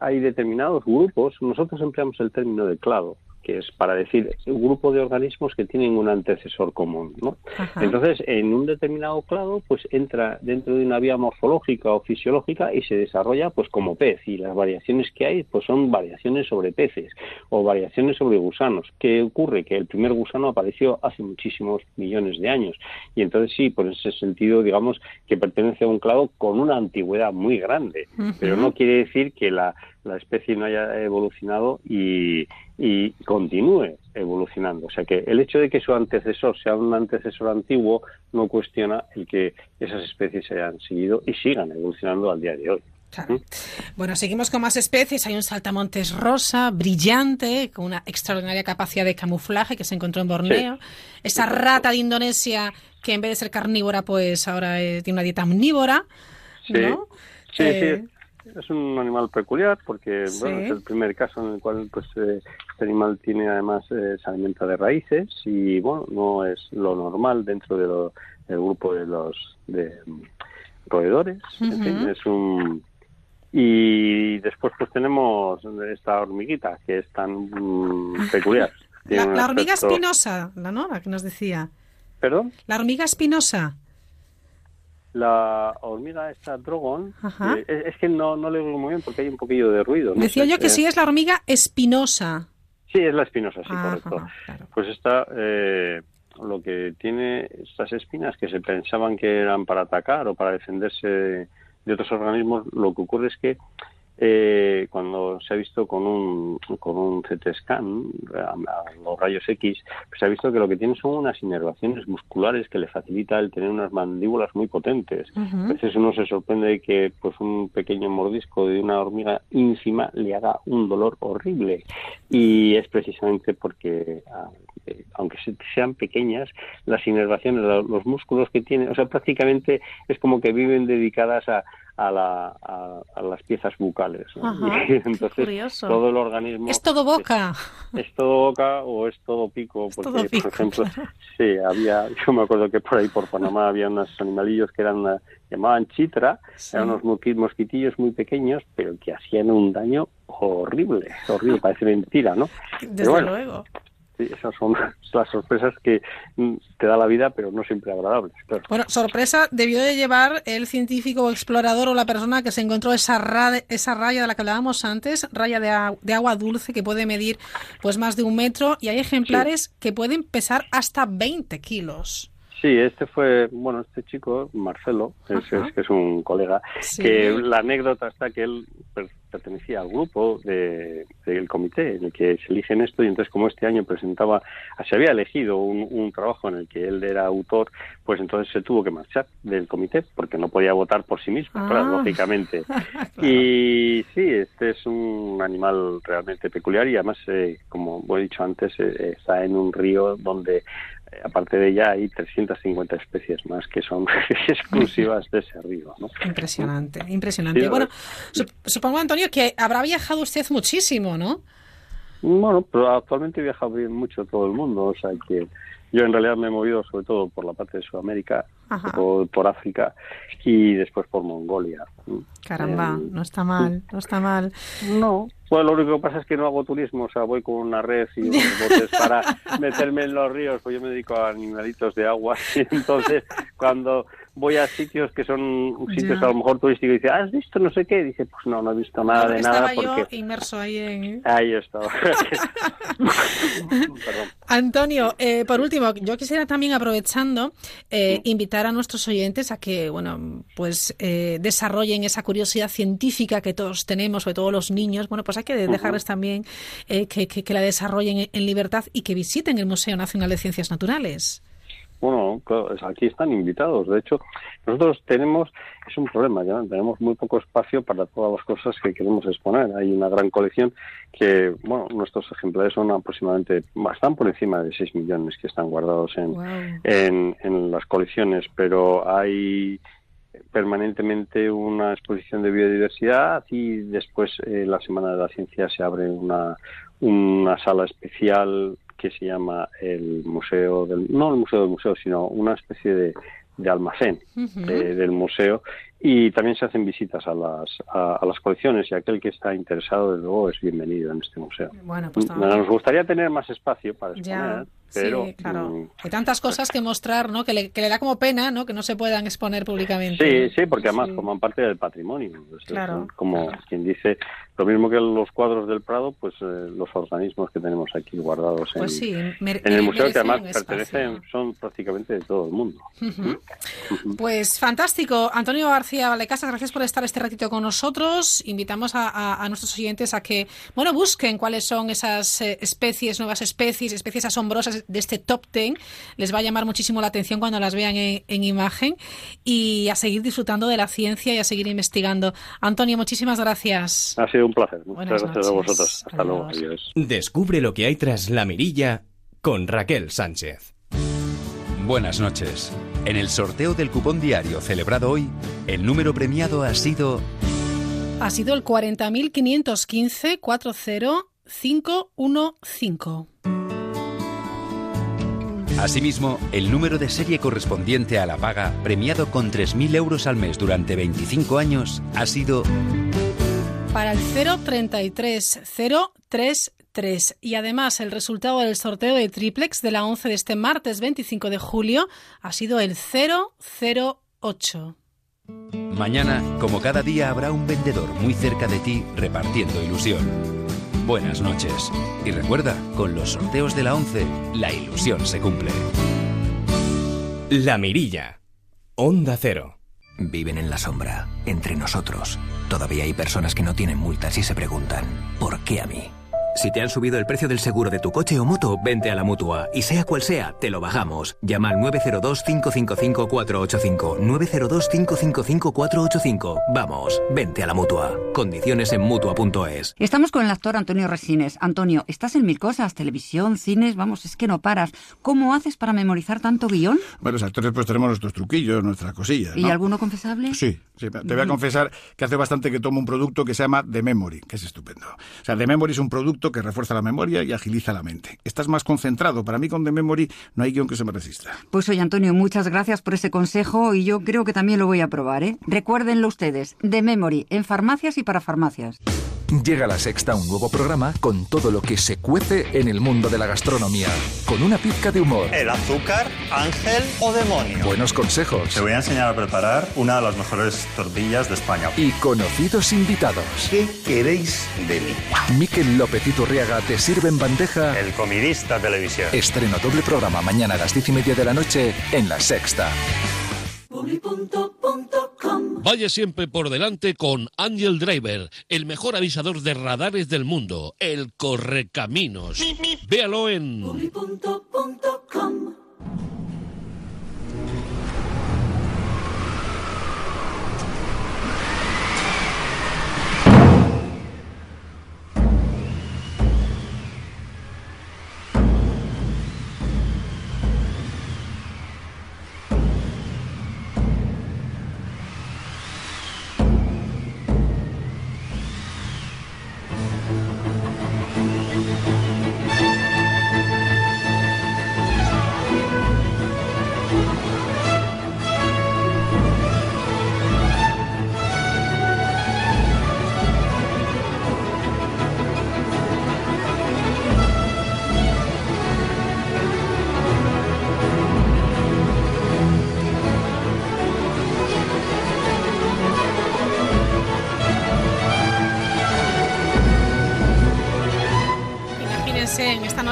hay determinados grupos, nosotros empleamos el término de clado, que es para decir un grupo de organismos que tienen un antecesor común. ¿no? Entonces, en un determinado clado, pues entra dentro de una vía morfológica o fisiológica y se desarrolla pues como pez. Y las variaciones que hay pues son variaciones sobre peces o variaciones sobre gusanos. ¿Qué ocurre? Que el primer gusano apareció hace muchísimos millones de años. Y entonces sí, por ese sentido, digamos que pertenece a un clado con una antigüedad muy grande. Pero no quiere decir que la la especie no haya evolucionado y, continúe evolucionando. O sea que el hecho de que su antecesor sea un antecesor antiguo no cuestiona el que esas especies se hayan seguido y sigan evolucionando al día de hoy. ¿Mm? Bueno, seguimos con más especies. Hay un saltamontes rosa, brillante, con una extraordinaria capacidad de camuflaje que se encontró en Borneo. Esa rata de Indonesia que en vez de ser carnívora, pues ahora eh, tiene una dieta omnívora. Sí, sí, eh, es un animal peculiar porque bueno, es el primer caso en el cual pues eh, este animal tiene además eh, se alimenta de raíces y bueno no es lo normal dentro de del grupo de los de roedores es un y después pues tenemos esta hormiguita que es tan mm, peculiar. La, hormiga espinosa la no que nos decía. Perdón la hormiga espinosa la hormiga esta drogon, eh, es, que no, no le oigo muy bien porque hay un poquillo de ruido. Decía yo que sí es la hormiga espinosa. Sí, es la espinosa, sí, correcto. Pues esta, eh, lo que tiene estas espinas que se pensaban que eran para atacar o para defenderse de otros organismos, lo que ocurre es que eh, cuando se ha visto con un, con un CT scan, a, los rayos X, pues se ha visto que lo que tiene son unas inervaciones musculares que le facilita el tener unas mandíbulas muy potentes. A veces uno se sorprende de que pues un pequeño mordisco de una hormiga ínfima le haga un dolor horrible. Y es precisamente porque eh, aunque sean pequeñas, las inervaciones, los músculos que tienen, o sea, prácticamente es como que viven dedicadas a, a, la, a, las piezas bucales. entonces, todo el organismo. Es todo boca. Es, todo boca o es todo pico. porque, por ejemplo, sí, había, yo me acuerdo que por ahí por Panamá había unos animalillos que eran llamaban chitra, eran unos mosquitillos muy pequeños, pero que hacían un daño horrible, horrible, parece mentira, ¿no? Desde luego esas son las sorpresas que te da la vida, pero no siempre agradables. Bueno, sorpresa debió de llevar el científico o explorador o la persona que se encontró esa, raya, esa raya de la que hablábamos antes, raya de, agua dulce que puede medir pues más de un metro y hay ejemplares que pueden pesar hasta 20 kilos. Sí, este fue, bueno, este chico, Marcelo, es, que es un colega, que la anécdota está que él pertenecía al grupo de, del comité en el que se eligen esto y entonces como este año presentaba, se había elegido un, trabajo en el que él era autor, pues entonces se tuvo que marchar del comité porque no podía votar por sí mismo, ah. lógicamente. Y sí, este es un animal realmente peculiar y además, eh, como he dicho antes, eh, está en un río donde aparte de ella hay 350 especies más que son exclusivas de ese río. ¿no? Impresionante, impresionante. bueno, supongo, Antonio, que habrá viajado usted muchísimo, ¿no? Bueno, pero actualmente viaja bien mucho todo el mundo, o sea que yo en realidad me he movido sobre todo por la parte de Sudamérica, por, por, África y después por Mongolia. Caramba, no está mal, no está mal. No, pues lo único que pasa es que no hago turismo, o sea, voy con una red y unos botes para meterme en los ríos, pues yo me dedico a animalitos de agua, y entonces cuando voy a sitios que son sitios a lo mejor turísticos y dice, ¿has visto no sé qué? dice, pues no, no he visto nada de nada. Porque... yo inmerso ahí en... Ahí estaba. Antonio, eh, por último, yo quisiera también aprovechando eh, invitar a nuestros oyentes a que, bueno, pues eh, desarrollen esa curiosidad científica que todos tenemos, sobre todo los niños, bueno, pues hay que dejarles también que, que, la desarrollen en libertad y que visiten el Museo Nacional de Ciencias Naturales. Bueno, aquí están invitados. De hecho, nosotros tenemos, es un problema, ya tenemos muy poco espacio para todas las cosas que queremos exponer. Hay una gran colección que, bueno, nuestros ejemplares son aproximadamente, están por encima de 6 millones que están guardados en, en, en las colecciones, pero hay permanentemente una exposición de biodiversidad y después eh, la Semana de la Ciencia se abre una, una sala especial que se llama el Museo del, no el Museo del Museo, sino una especie de, de almacén del museo. Y también se hacen visitas a las, a, las colecciones y aquel que está interesado, desde luego, es bienvenido en este museo. Bueno, pues Nos gustaría tener más espacio para exponer, pero... Sí, claro. Mm, Hay tantas cosas que mostrar, ¿no? Que le, que le da como pena, ¿no? Que no se puedan exponer públicamente. Sí, sí, porque además forman parte del patrimonio. claro. Como quien dice, lo mismo que los cuadros del Prado, pues eh, los organismos que tenemos aquí guardados en, pues en el museo, que además pertenecen, son prácticamente de todo el mundo. Pues fantástico. Antonio García Valecasas, gracias por estar este ratito con nosotros. Invitamos a, nuestros oyentes a que, bueno, busquen cuáles son esas eh, especies, nuevas especies, especies asombrosas de este top ten. Les va a llamar muchísimo la atención cuando las vean en, imagen y a seguir disfrutando de la ciencia y a seguir investigando. Antonio, muchísimas gracias un placer. Muchas gracias a vosotros. Hasta luego. Adiós. Descubre lo que hay tras la mirilla con Raquel Sánchez. Buenas noches. En el sorteo del cupón diario celebrado hoy, el número premiado ha sido... Ha sido el 40.515 40515. Asimismo, el número de serie correspondiente a la paga, premiado con 3.000 euros al mes durante 25 años, ha sido para el 033 033. Y además el resultado del sorteo de triplex de la 11 de este martes 25 de julio ha sido el 008. Mañana, como cada día, habrá un vendedor muy cerca de ti repartiendo ilusión. Buenas noches. Y recuerda, con los sorteos de la 11, la ilusión se cumple. La Mirilla. Onda Cero. Viven en la sombra, entre nosotros. Todavía hay personas que no tienen multas y se preguntan, ¿por qué a mí? Si te han subido el precio del seguro de tu coche o moto, vente a la mutua. Y sea cual sea, te lo bajamos. Llama al 902-555-485. 902-555-485. Vamos, vente a la mutua. Condiciones en mutua.es. Estamos con el actor Antonio Resines. Antonio, estás en mil cosas: televisión, cines, vamos, es que no paras. ¿Cómo haces para memorizar tanto guion? Bueno, los actores pues tenemos nuestros truquillos, nuestras cosillas. ¿Y alguno confesable? Sí, sí, te voy a confesar que hace bastante que tomo un producto que se llama The Memory, que es estupendo. O sea, The Memory es un producto que refuerza la memoria y agiliza la mente. Estás más concentrado. Para mí con The Memory no hay guion que se me resista. Pues oye, Antonio, muchas gracias por ese consejo y yo creo que también lo voy a probar, ¿eh? Recuérdenlo ustedes, The Memory, en farmacias y para farmacias. Llega la sexta un nuevo programa con todo lo que se cuece en el mundo de la gastronomía, con una pizca de humor. ¿El azúcar, ángel o demonio? Buenos consejos. Te voy a enseñar a preparar una de las mejores tortillas de España. Y conocidos invitados. ¿Qué queréis de mí? Miquel López Iturriaga te sirve en bandeja. El comidista televisión. Estreno doble programa mañana a las diez y media de la noche en La Sexta. Vaya siempre por delante con Angel Driver, el mejor avisador de radares del mundo, el correcaminos. Véalo en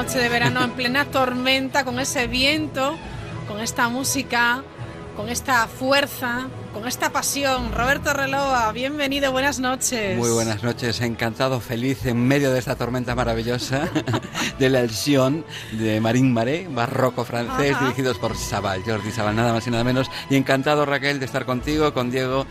noche de verano en plena tormenta, con ese viento, con esta música, con esta fuerza, con esta pasión. Roberto Reloa, bienvenido, buenas noches. Muy buenas noches, encantado, feliz en medio de esta tormenta maravillosa de la Elsion de Marín Maré, barroco francés, Ajá. dirigidos por Sabal, Jordi Sabal, nada más y nada menos. Y encantado, Raquel, de estar contigo, con Diego.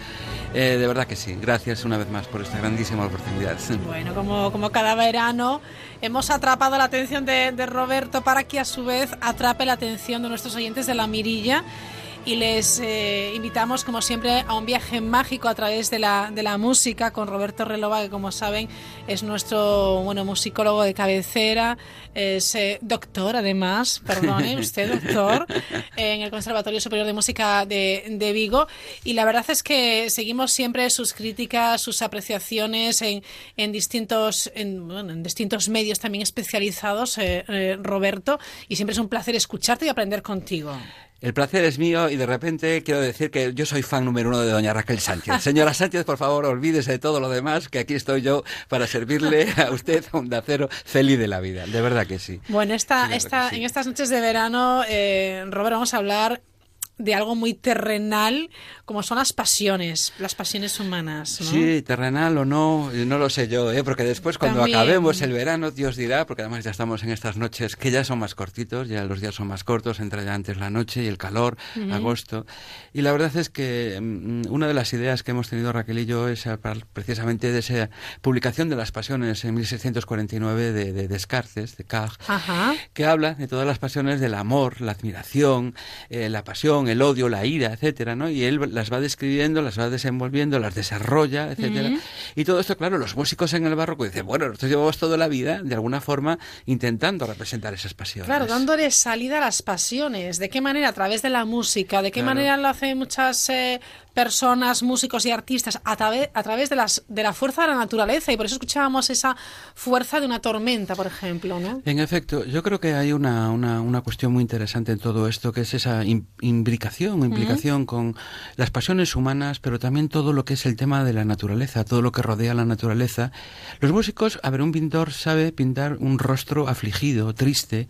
Eh, de verdad que sí, gracias una vez más por esta grandísima oportunidad. Bueno, como, como cada verano, hemos atrapado la atención de, de Roberto para que a su vez atrape la atención de nuestros oyentes de la mirilla. Y les eh, invitamos, como siempre, a un viaje mágico a través de la, de la música con Roberto Relova, que como saben es nuestro bueno musicólogo de cabecera, es eh, doctor además, perdone usted, doctor, en el Conservatorio Superior de Música de, de Vigo. Y la verdad es que seguimos siempre sus críticas, sus apreciaciones en, en distintos, en, bueno, en distintos medios también especializados, eh, eh, Roberto, y siempre es un placer escucharte y aprender contigo. El placer es mío y de repente quiero decir que yo soy fan número uno de doña Raquel Sánchez. Señora Sánchez, por favor, olvídese de todo lo demás, que aquí estoy yo para servirle a usted a un acero feliz de la vida. De verdad que sí. Bueno, esta, esta, en estas noches de verano, eh, Robert, vamos a hablar de algo muy terrenal, como son las pasiones, las pasiones humanas. ¿no? Sí, terrenal o no, no lo sé yo, ¿eh? porque después cuando También. acabemos el verano, Dios dirá, porque además ya estamos en estas noches que ya son más cortitos, ya los días son más cortos, entra ya antes la noche y el calor, agosto. Y la verdad es que mm, una de las ideas que hemos tenido Raquel y yo es precisamente de esa publicación de las pasiones en 1649 de, de Descartes, de Ajá. que habla de todas las pasiones del amor, la admiración, eh, la pasión, el odio, la ira, etcétera, ¿no? Y él las va describiendo, las va desenvolviendo, las desarrolla, etcétera. Ujú. Y todo esto, claro, los músicos en el barroco dicen, bueno, nosotros llevamos toda la vida, de alguna forma, intentando representar esas pasiones. Claro, dándole salida a las pasiones. ¿De qué manera? A través de la música. ¿De qué Claro. manera lo hacen muchas eh, personas, músicos y artistas? A, través a través de, las, de la fuerza de la naturaleza. Y por eso escuchábamos esa fuerza de una tormenta, por ejemplo, ¿no? En efecto, yo creo que hay una, una, una cuestión muy interesante en todo esto, que es esa in- imbricación, implicación con las pasiones humanas, pero también todo lo que es el tema de la naturaleza, todo lo que rodea la naturaleza. Los músicos, a ver, un pintor sabe pintar un rostro afligido, triste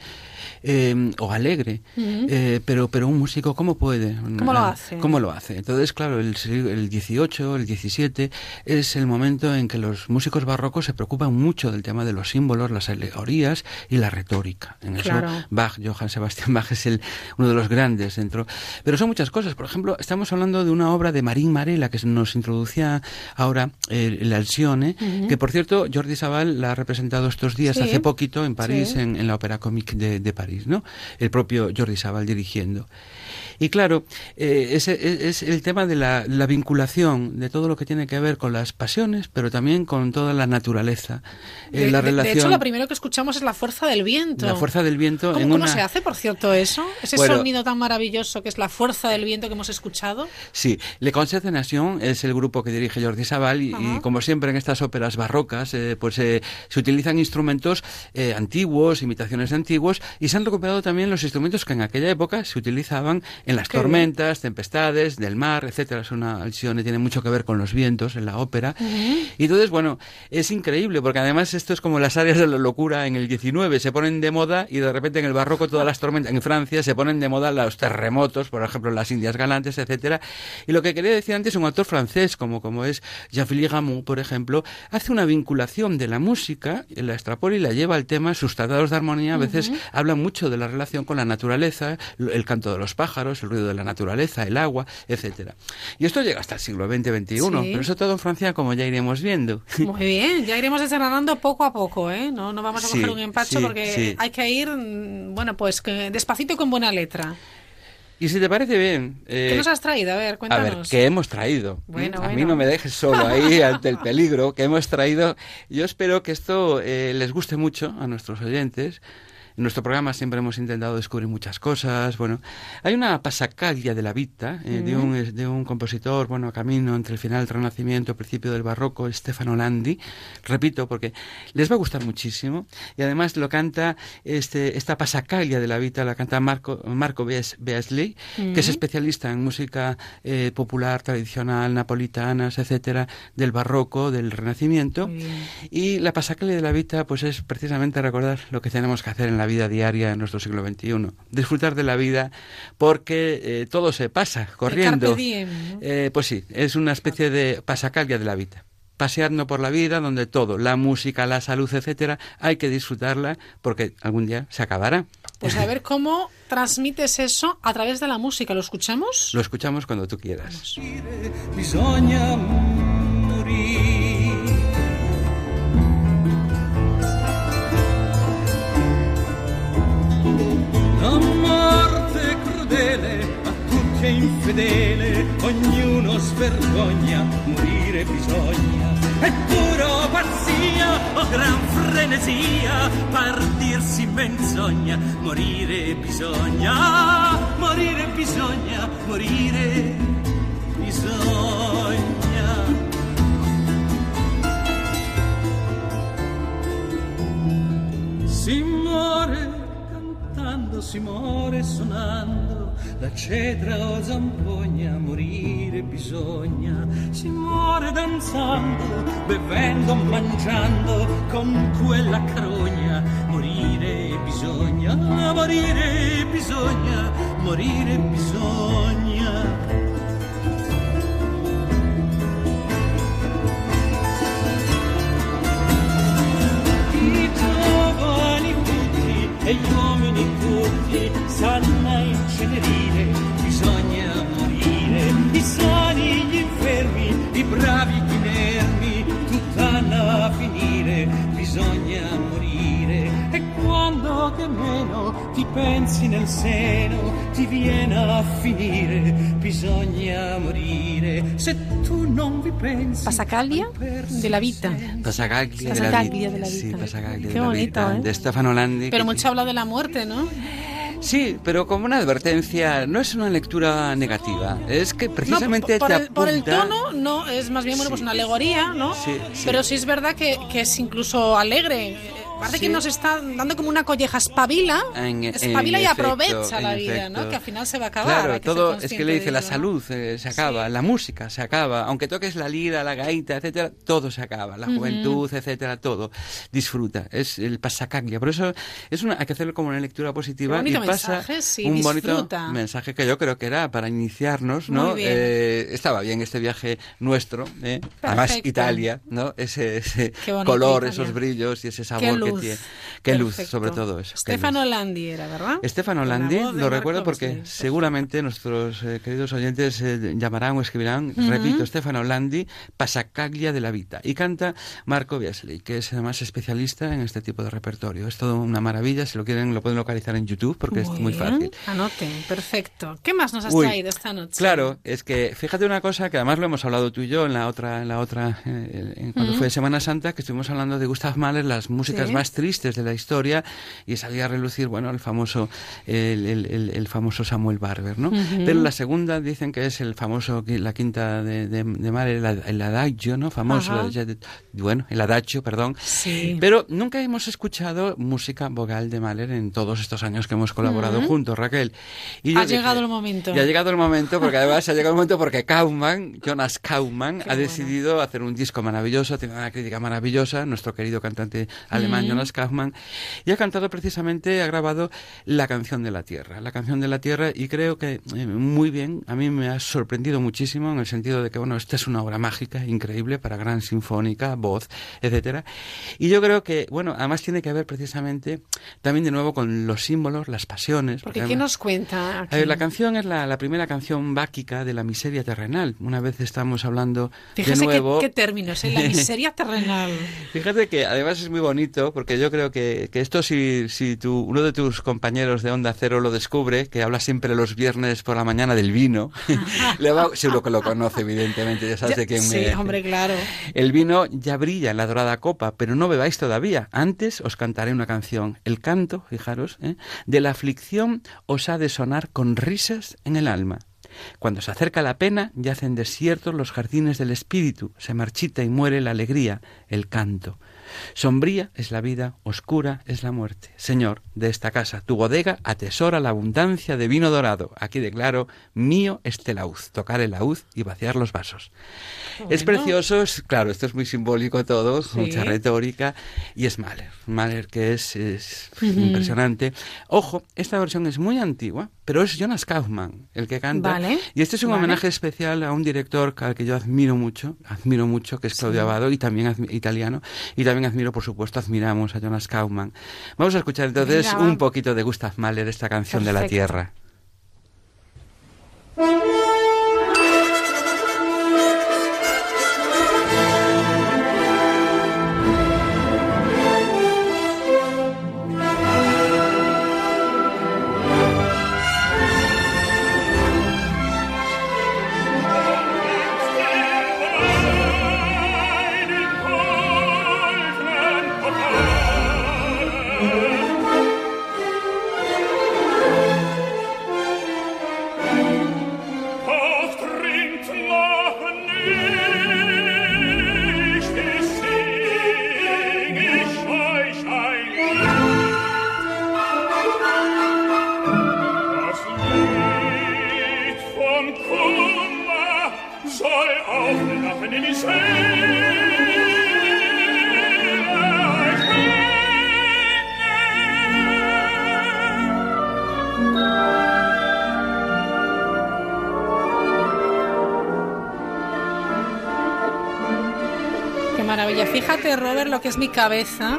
eh, o alegre, eh, pero, pero un músico, ¿cómo puede? ¿Cómo lo hace? ¿Cómo lo hace? Entonces, claro, el, el 18, el 17 es el momento en que los músicos barrocos se preocupan mucho del tema de los símbolos, las alegorías y la retórica. En eso Claro. Bach, Johann Sebastian Bach es el, uno de los grandes dentro. Pero son muchas cosas. Por ejemplo, estamos hablando de una obra de Marín Marella que nos introducía ahora eh, el Alcione, Ujú. que por cierto Jordi Sabal la ha representado estos días Sí. hace poquito en París, Sí. en, en la Ópera Comique de, de París, ¿no? El propio Jordi Sabal dirigiendo. Y claro, eh, ese es, es el tema de la, la vinculación de todo lo que tiene que ver con las pasiones, pero también con toda la naturaleza. Eh, De, la de- de relación, hecho, lo primero que escuchamos es la fuerza del viento. la fuerza del viento ¿Cómo, en cómo una... se hace, por cierto, eso? Ese Bueno. sonido tan maravilloso que es la fuerza del viento que hemos escuchado. Sí, Le Concert de Nation es el grupo que dirige Jordi Sabal y, y como siempre en estas óperas barrocas, eh, pues eh, se utilizan instrumentos eh, antiguos, imitaciones de antiguos y se han recuperado también los instrumentos que en aquella época se utilizaban en las tormentas, tempestades, del mar, etcétera. Es una alusión y tiene mucho que ver con los vientos en la ópera. Y entonces, bueno, es increíble porque además esto es como las áreas de la locura en el 19, se ponen de moda y de repente en el barroco todas las tormentas, en Francia se ponen de moda los terremotos, por ejemplo, las Indias Galantes, etcétera. Y lo que quería decir antes, un actor francés como, como es Jean-Philippe Rameau, por ejemplo, hace una vinculación de la música, la extrapola y la lleva al tema, sus tratados de armonía a veces Ujú. hablan mucho de la relación con la naturaleza, el canto de los pájaros, el ruido de la naturaleza, el agua, etcétera. Y esto llega hasta el siglo XX, XXI, Sí. pero eso todo en Francia, como ya iremos viendo. Muy bien, ya iremos desgranando poco a poco, ¿eh? No, no vamos a Sí, coger un empacho sí, porque hay que ir, mm, bueno, pues que despacito y con buena letra. Y si te parece bien... eh, ¿Qué nos has traído? A ver, A cuéntanos. ver, ¿qué hemos traído? Bueno, a mí bueno. no me dejes solo ahí ante el peligro que hemos traído. Yo espero que esto eh, les guste mucho a nuestros oyentes. En nuestro programa siempre hemos intentado descubrir muchas cosas. Bueno, hay una pasacaglia de la vita eh, de, Ujú. un, de un compositor, bueno, a camino entre el final del Renacimiento, el principio del Barroco, Stefano Landi. Repito, porque les va a gustar muchísimo. Y además lo canta, este, esta pasacaglia de la vita la canta Marco, Marco Beas- Beasley, que es especialista en música eh, popular, tradicional, napolitanas, etcétera, del barroco, del renacimiento. Y la pasacaglia de la vita, pues es precisamente recordar lo que tenemos que hacer en la vida diaria en nuestro siglo XXI. Disfrutar de la vida porque eh, todo se pasa corriendo. diem, ¿no? Eh, pues sí, es una especie de pasacaglia de la vida. Paseando por la vida donde todo, la música, la salud, etcétera, hay que disfrutarla porque algún día se acabará. Pues a ver cómo transmites eso a través de la música. ¿Lo escuchamos? Lo escuchamos cuando tú quieras. bisogna è infedele, ognuno svergogna, morire bisogna. È puro pazzia o gran frenesia, partirsi menzogna, morire bisogna, morire bisogna, morire bisogna. Si muore cantando, si muore suonando, la cetra o zampogna, morire bisogna. Si muore danzando, bevendo, mangiando, con quella carogna, morire bisogna, morire bisogna, morire bisogna. I giovani tutti e gli uomini tutti sanno incenerire, bisogna morire. I sani, gli infermi, i bravi, i inermi, tutt'hanno a finire, bisogna morire. E quando che meno ti pensi nel seno, ti viene a finire, bisogna morire. Se tu non vi pensi... Pasacaglia de la Vita. Pasacaglia de la Pasacaglia vida. de la Sí. Pasacaglia Qué de la bonito, vida, ¿eh? De Stefano Landi. Pero mucho habla de la muerte, ¿no? Sí, pero como una advertencia, no es una lectura negativa. Es que precisamente No, por, te el, por el tono, no, es más bien bueno, pues una alegoría, ¿no? Sí, sí. Pero sí es verdad que, que es incluso alegre. Parece Sí. que nos está dando como una colleja, espabila, En- espabila en y efecto, aprovecha la vida, efecto. ¿no? Que al final se va a acabar. Claro, todo es que le dice la salud eh, se acaba, la música se acaba, aunque toques la lira, la gaita, etcétera, todo se acaba, la juventud, etcétera, todo. Disfruta, es el pasacaglia. Por eso es una, hay que hacerlo como una lectura positiva y bonito pasa mensaje, sí, un bonito mensaje que yo creo que era para iniciarnos, ¿no? Muy bien. Eh, estaba bien este viaje nuestro, ¿eh? además. Italia, ¿no? Ese, color, Italia. esos brillos y ese sabor Qué que tiene. Qué luz, sobre todo eso. Stefano Landi era, ¿verdad? La Landi, lo Marco recuerdo porque seguramente nuestros eh, queridos oyentes eh, llamarán o escribirán, repito, Stefano Landi, Pasacaglia de la Vita. Y canta Marco Beasley, que es además especialista en este tipo de repertorio. Es todo una maravilla, si lo quieren lo pueden localizar en YouTube porque es muy bien. fácil. Anoten, perfecto. ¿Qué más nos has Uy, traído esta noche? Claro, es que fíjate una cosa que además lo hemos hablado tú y yo en la otra, en la otra, eh, en cuando fue Semana Santa, que estuvimos hablando de Gustav Mahler, las músicas Sí. Más tristes de la historia, y salía a relucir, bueno, el famoso, el, el- el- famoso Samuel Barber, ¿no? Ujú. Pero la segunda dicen que es el famoso, la quinta de, de, de Mahler, el, el adagio, ¿no? Famoso, Ajá. el- bueno, el adagio, perdón. Sí. Pero nunca hemos escuchado música vocal de Mahler en todos estos años que hemos colaborado Ujú. juntos, Raquel. Y Ha yo dije, llegado el momento. ya ha llegado el momento, porque además ha llegado el momento porque Kaufman, Jonas Kaufman, ha decidido hacer un disco maravilloso, tiene una crítica maravillosa, nuestro querido cantante alemán Jonas Kaufman, y ha cantado precisamente, ha grabado La canción de la tierra, La canción de la tierra, y creo que eh, muy bien, a mí me ha sorprendido muchísimo en el sentido de que, bueno, esta es una obra mágica, increíble, para gran sinfónica, voz, etcétera, y yo creo que, bueno, además tiene que ver precisamente también de nuevo con los símbolos, las pasiones. Porque ¿qué nos cuenta aquí? ver, la canción es la, la primera canción báquica de la miseria terrenal. Una vez estamos hablando Fíjese de qué, nuevo. qué términos, ¿eh? La miseria terrenal. Fíjate que además es muy bonito porque yo creo que, que esto si, si tu, uno de tus compañeros de Onda Cero lo descubre, que habla siempre los viernes por la mañana del vino, le va, seguro que lo conoce evidentemente, ya sabes de quién sí, me... hombre, claro. El vino ya brilla en la dorada copa, pero no bebáis todavía. Antes os cantaré una canción. El canto, fijaros, ¿eh? de la aflicción os ha de sonar con risas en el alma. Cuando se acerca la pena, yacen desiertos los jardines del espíritu, se marchita y muere la alegría, el canto. Sombría es la vida, oscura es la muerte. Señor, de esta casa, tu bodega atesora la abundancia de vino dorado. Aquí declaro, mío este laúd, tocar el laúd y vaciar los vasos. Es precioso, es- claro, esto es muy simbólico todo, Sí. mucha retórica, y es Mahler. Mahler que es, impresionante. Ojo, esta versión es muy antigua, pero es Jonas Kaufmann el que canta. Vale, Y este es un vale. homenaje especial a un director al que yo admiro mucho, admiro mucho, que es Claudio Sí. Abado, y también italiano, y también admiro, por supuesto, admiramos a Jonas Kaufmann. Vamos a escuchar entonces un poquito de Gustav Mahler, esta canción de la tierra. Fíjate, Robert, lo que es mi cabeza.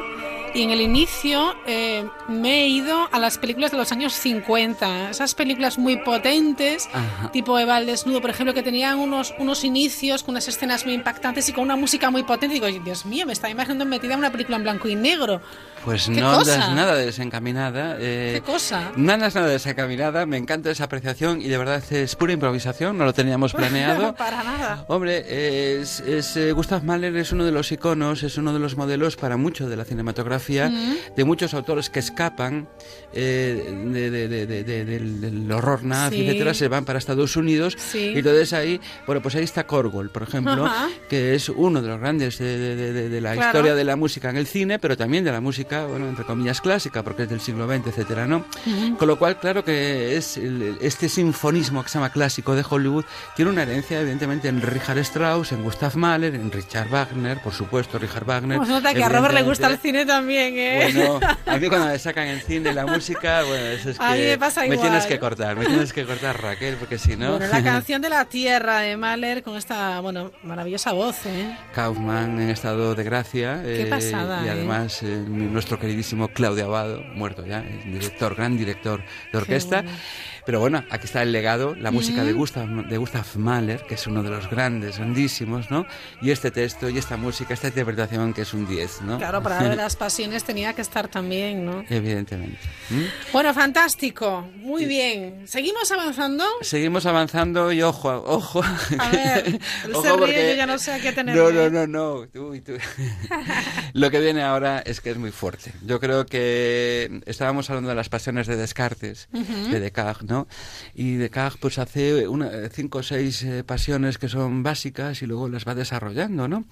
Y en el inicio eh, me he ido a las películas de los años 50. Esas películas muy potentes, Ajá. tipo Eva el Desnudo, por ejemplo, que tenían unos, unos inicios con unas escenas muy impactantes y con una música muy potente. Digo, Dios mío, me estaba imaginando metida en una película en blanco y negro. Pues ¿Qué no cosa? andas nada desencaminada. eh, ¿Qué cosa? No andas nada desencaminada, me encanta esa apreciación y de verdad es pura improvisación, no lo teníamos planeado. Para nada. Hombre, es, es, eh, Gustav Mahler es uno de los iconos, es uno de los modelos para mucho de la cinematografía de muchos autores que escapan eh, de- de- de- de- de- del, horror nazi, Sí. etcétera, se van para Estados Unidos Sí. y entonces ahí, bueno, pues ahí está Korgol, por ejemplo, Ajá. que es uno de los grandes de, la Claro. historia de la música en el cine, pero también de la música, bueno, entre comillas, clásica, porque es del siglo XX, etcétera, ¿no? Ujú. Con lo cual, claro que es el- este sinfonismo que se llama clásico de Hollywood tiene una herencia, evidentemente, en Richard Strauss, en Gustav Mahler, en Richard Wagner, por supuesto, Richard Wagner. Se nota que a Robert le gusta el cine también, ¿eh? Bueno, a mí cuando me sacan en cine la música, bueno, eso es que A mí me pasa igual. tienes que cortar, me tienes que cortar, Raquel, porque si no... Bueno, la canción de la tierra de Mahler con esta, bueno, maravillosa voz, ¿eh? Kaufman en estado de gracia. Qué eh, pasada, Y ¿eh? además eh, nuestro queridísimo Claudio Abado, muerto ya, director, gran director de orquesta. bueno. Pero bueno, aquí está el legado, la música de. Gustav, de Gustav Mahler, que es uno de los grandes, grandísimos, ¿no? Y este texto y esta música, esta interpretación que es un 10, ¿no? Claro, para ver las pasiones tenía que estar también, ¿no? Evidentemente. ¿Mm? Bueno, fantástico, muy bien. ¿Seguimos avanzando? Seguimos avanzando y ojo, ojo. A ver, Ojo porque- yo ya no sé a qué tenerme. No, no, no, no. Tú. Lo que viene ahora es que es muy fuerte. Yo creo que estábamos hablando de las pasiones de Descartes, Ujú. de Descartes, ¿no? Y Descartes pues hace una, cinco o seis eh, pasiones que son básicas y luego las va desarrollando, ¿no?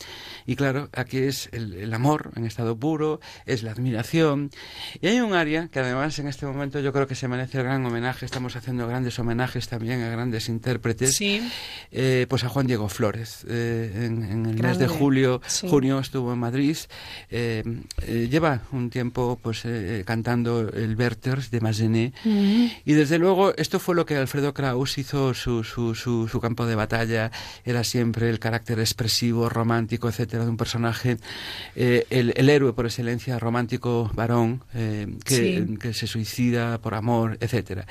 Y claro, aquí es el, el amor en estado puro, es la admiración. Y hay un área que además en este momento yo creo que se merece el gran homenaje. Estamos haciendo grandes homenajes también a grandes intérpretes. Sí. Eh, pues a Juan Diego Flores. Eh, en, en el mes de Grande, julio, sí. junio estuvo en Madrid. Eh, eh, lleva un tiempo pues eh, cantando el Werther de Massenet. Ujú. Y desde luego esto fue lo que Alfredo Kraus hizo su, su, su, su campo de batalla. Era siempre el carácter expresivo, romántico, etcétera, de un personaje. eh, el, el héroe por excelencia, romántico varón, eh, que, Sí. que se suicida por amor, etcétera.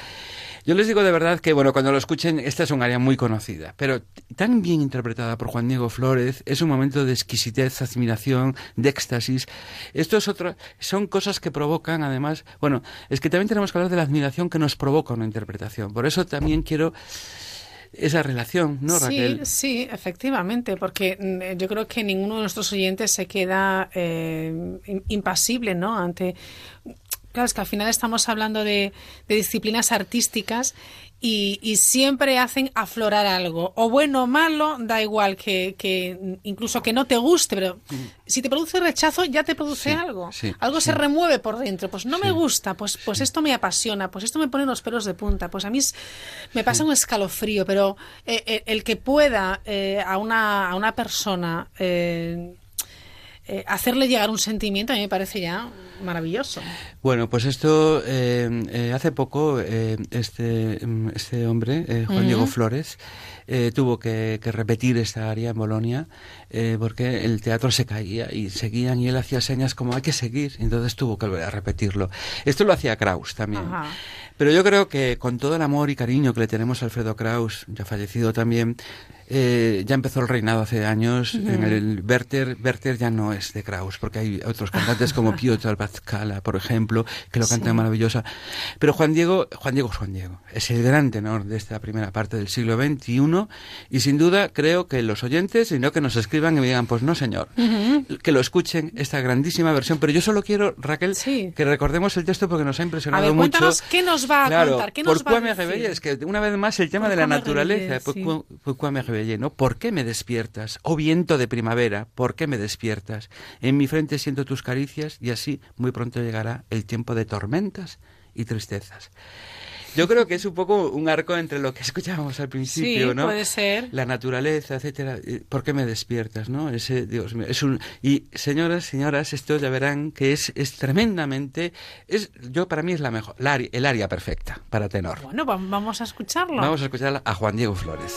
Yo les digo de verdad que, bueno, cuando lo escuchen, esta es un área muy conocida, pero tan bien interpretada por Juan Diego Flores, es un momento de exquisitez, admiración, de éxtasis. Esto es otra, son cosas que provocan, además, bueno, es que también tenemos que hablar de la admiración que nos provoca una interpretación. Por eso también quiero esa relación, ¿no, Raquel? sí, efectivamente, porque mm, yo creo que ninguno de nuestros oyentes se queda eh, im- impasible, ¿no? Ante, claro, es que al final estamos hablando de, de disciplinas artísticas y, y siempre hacen aflorar algo, o bueno o malo, da igual que, que incluso que no te guste, pero si te produce rechazo ya te produce Mm. Sí, algo, sí, algo se remueve por dentro, pues no me gusta, pues, pues esto me apasiona, pues esto me pone los pelos de punta, pues a mí es- me pasa un escalofrío, pero eh, eh, el que pueda eh, a, una, a una persona eh, eh, hacerle llegar un sentimiento a mí me parece ya maravilloso. Bueno, pues esto eh, eh, hace poco eh, este, mm, este hombre, Juan. Diego Flores, eh, tuvo que, que repetir esta área en Bolonia eh, porque el teatro se caía y seguían y él hacía señas como hay que seguir, entonces tuvo que volver a repetirlo. Esto lo hacía Kraus también. Ajá. Pero yo creo que con todo el amor y cariño que le tenemos a Alfredo Kraus, ya fallecido también, eh, ya empezó el reinado hace años. En el Werther, Werther ya no es de Kraus, porque hay otros cantantes como Piotr Batzkala, por ejemplo, que lo cantan Sí. maravillosa. Pero Juan Diego, Juan Diego es Juan Diego, es el gran tenor de esta primera parte del siglo XXI y sin duda creo que los oyentes, y no que nos escriban y me digan, pues no señor, que lo escuchen esta grandísima versión. Pero yo solo quiero, Raquel, que recordemos el texto porque nos ha A impresionado ver, mucho. cuéntanos qué nos va a Claro, contar, qué nos va a decir. réveillez? que una vez más el tema de la naturaleza, sí. me ¿no? ¿Por qué me despiertas? Oh viento de primavera, ¿por qué me despiertas? En mi frente siento tus caricias y así muy pronto llegará el tiempo de tormentas y tristezas. Yo creo que es un poco un arco entre lo que escuchábamos al principio, Sí, ¿no? puede ser. La naturaleza, etcétera. Eh, ¿Por qué me despiertas, no? Ese, Dios mío, es un y señoras, señoras, esto ya verán que es, es tremendamente es yo para mí es la mejor, la el área perfecta para tenor. Bueno, va- vamos a escucharlo. Vamos a escuchar a Juan Diego Flores.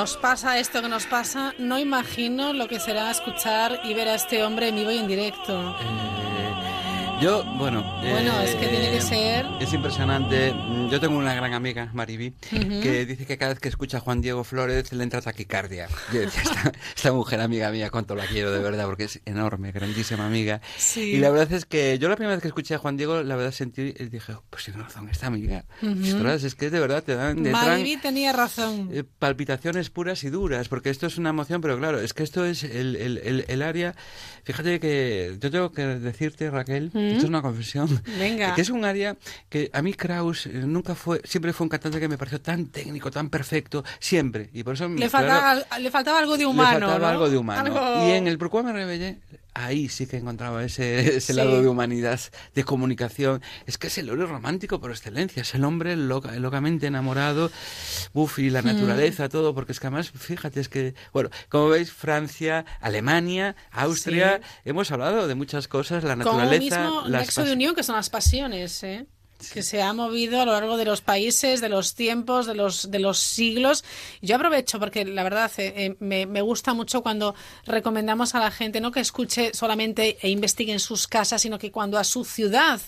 Nos pasa esto que nos pasa. No imagino lo que será escuchar y ver a este hombre en vivo y en directo. Yo, bueno. Bueno, es que tiene que ser- Es impresionante. Yo tengo una gran amiga, Mariby, Ujú. que dice que cada vez que escucha a Juan Diego Flores le entra taquicardia. Yo decía, esta, esta mujer amiga mía, cuánto la quiero de verdad, porque es enorme, grandísima amiga. Sí. Y la verdad es que yo la primera vez que escuché a Juan Diego, la verdad sentí, y dije, oh, pues tiene razón esta amiga. Ujú. Ostras, es que de verdad te dan, te tenía razón. eh, palpitaciones puras y duras, porque esto es una emoción, pero claro, es que esto es el, el, el, el área. Fíjate que yo tengo que decirte, Raquel, ¿Mm? esto es una confesión, Venga. que es un área que a mí Kraus eh, nunca fue, siempre fue un cantante que me pareció tan técnico, tan perfecto, siempre, y por eso Le faltaba, al- le faltaba algo de humano. le faltaba ¿no? algo de humano. Algo- Y en el Pourquoi me rebellé, ahí sí que encontraba ese, ese Sí. lado de humanidad, de comunicación. Es que es el hombre romántico por excelencia, es el hombre loca- locamente enamorado, uf, y la Mm. naturaleza, todo, porque es que además, fíjate, es que, bueno, como veis, Francia, Alemania, Austria, hemos hablado de muchas cosas, la naturaleza, mismo las nexo de unión que son las pasiones, ¿eh? Que se ha movido a lo largo de los países, de los tiempos, de los, de los siglos. Yo aprovecho porque la verdad eh, eh, me, me gusta mucho cuando recomendamos a la gente no que escuche solamente e investigue en sus casas, sino que cuando a su ciudad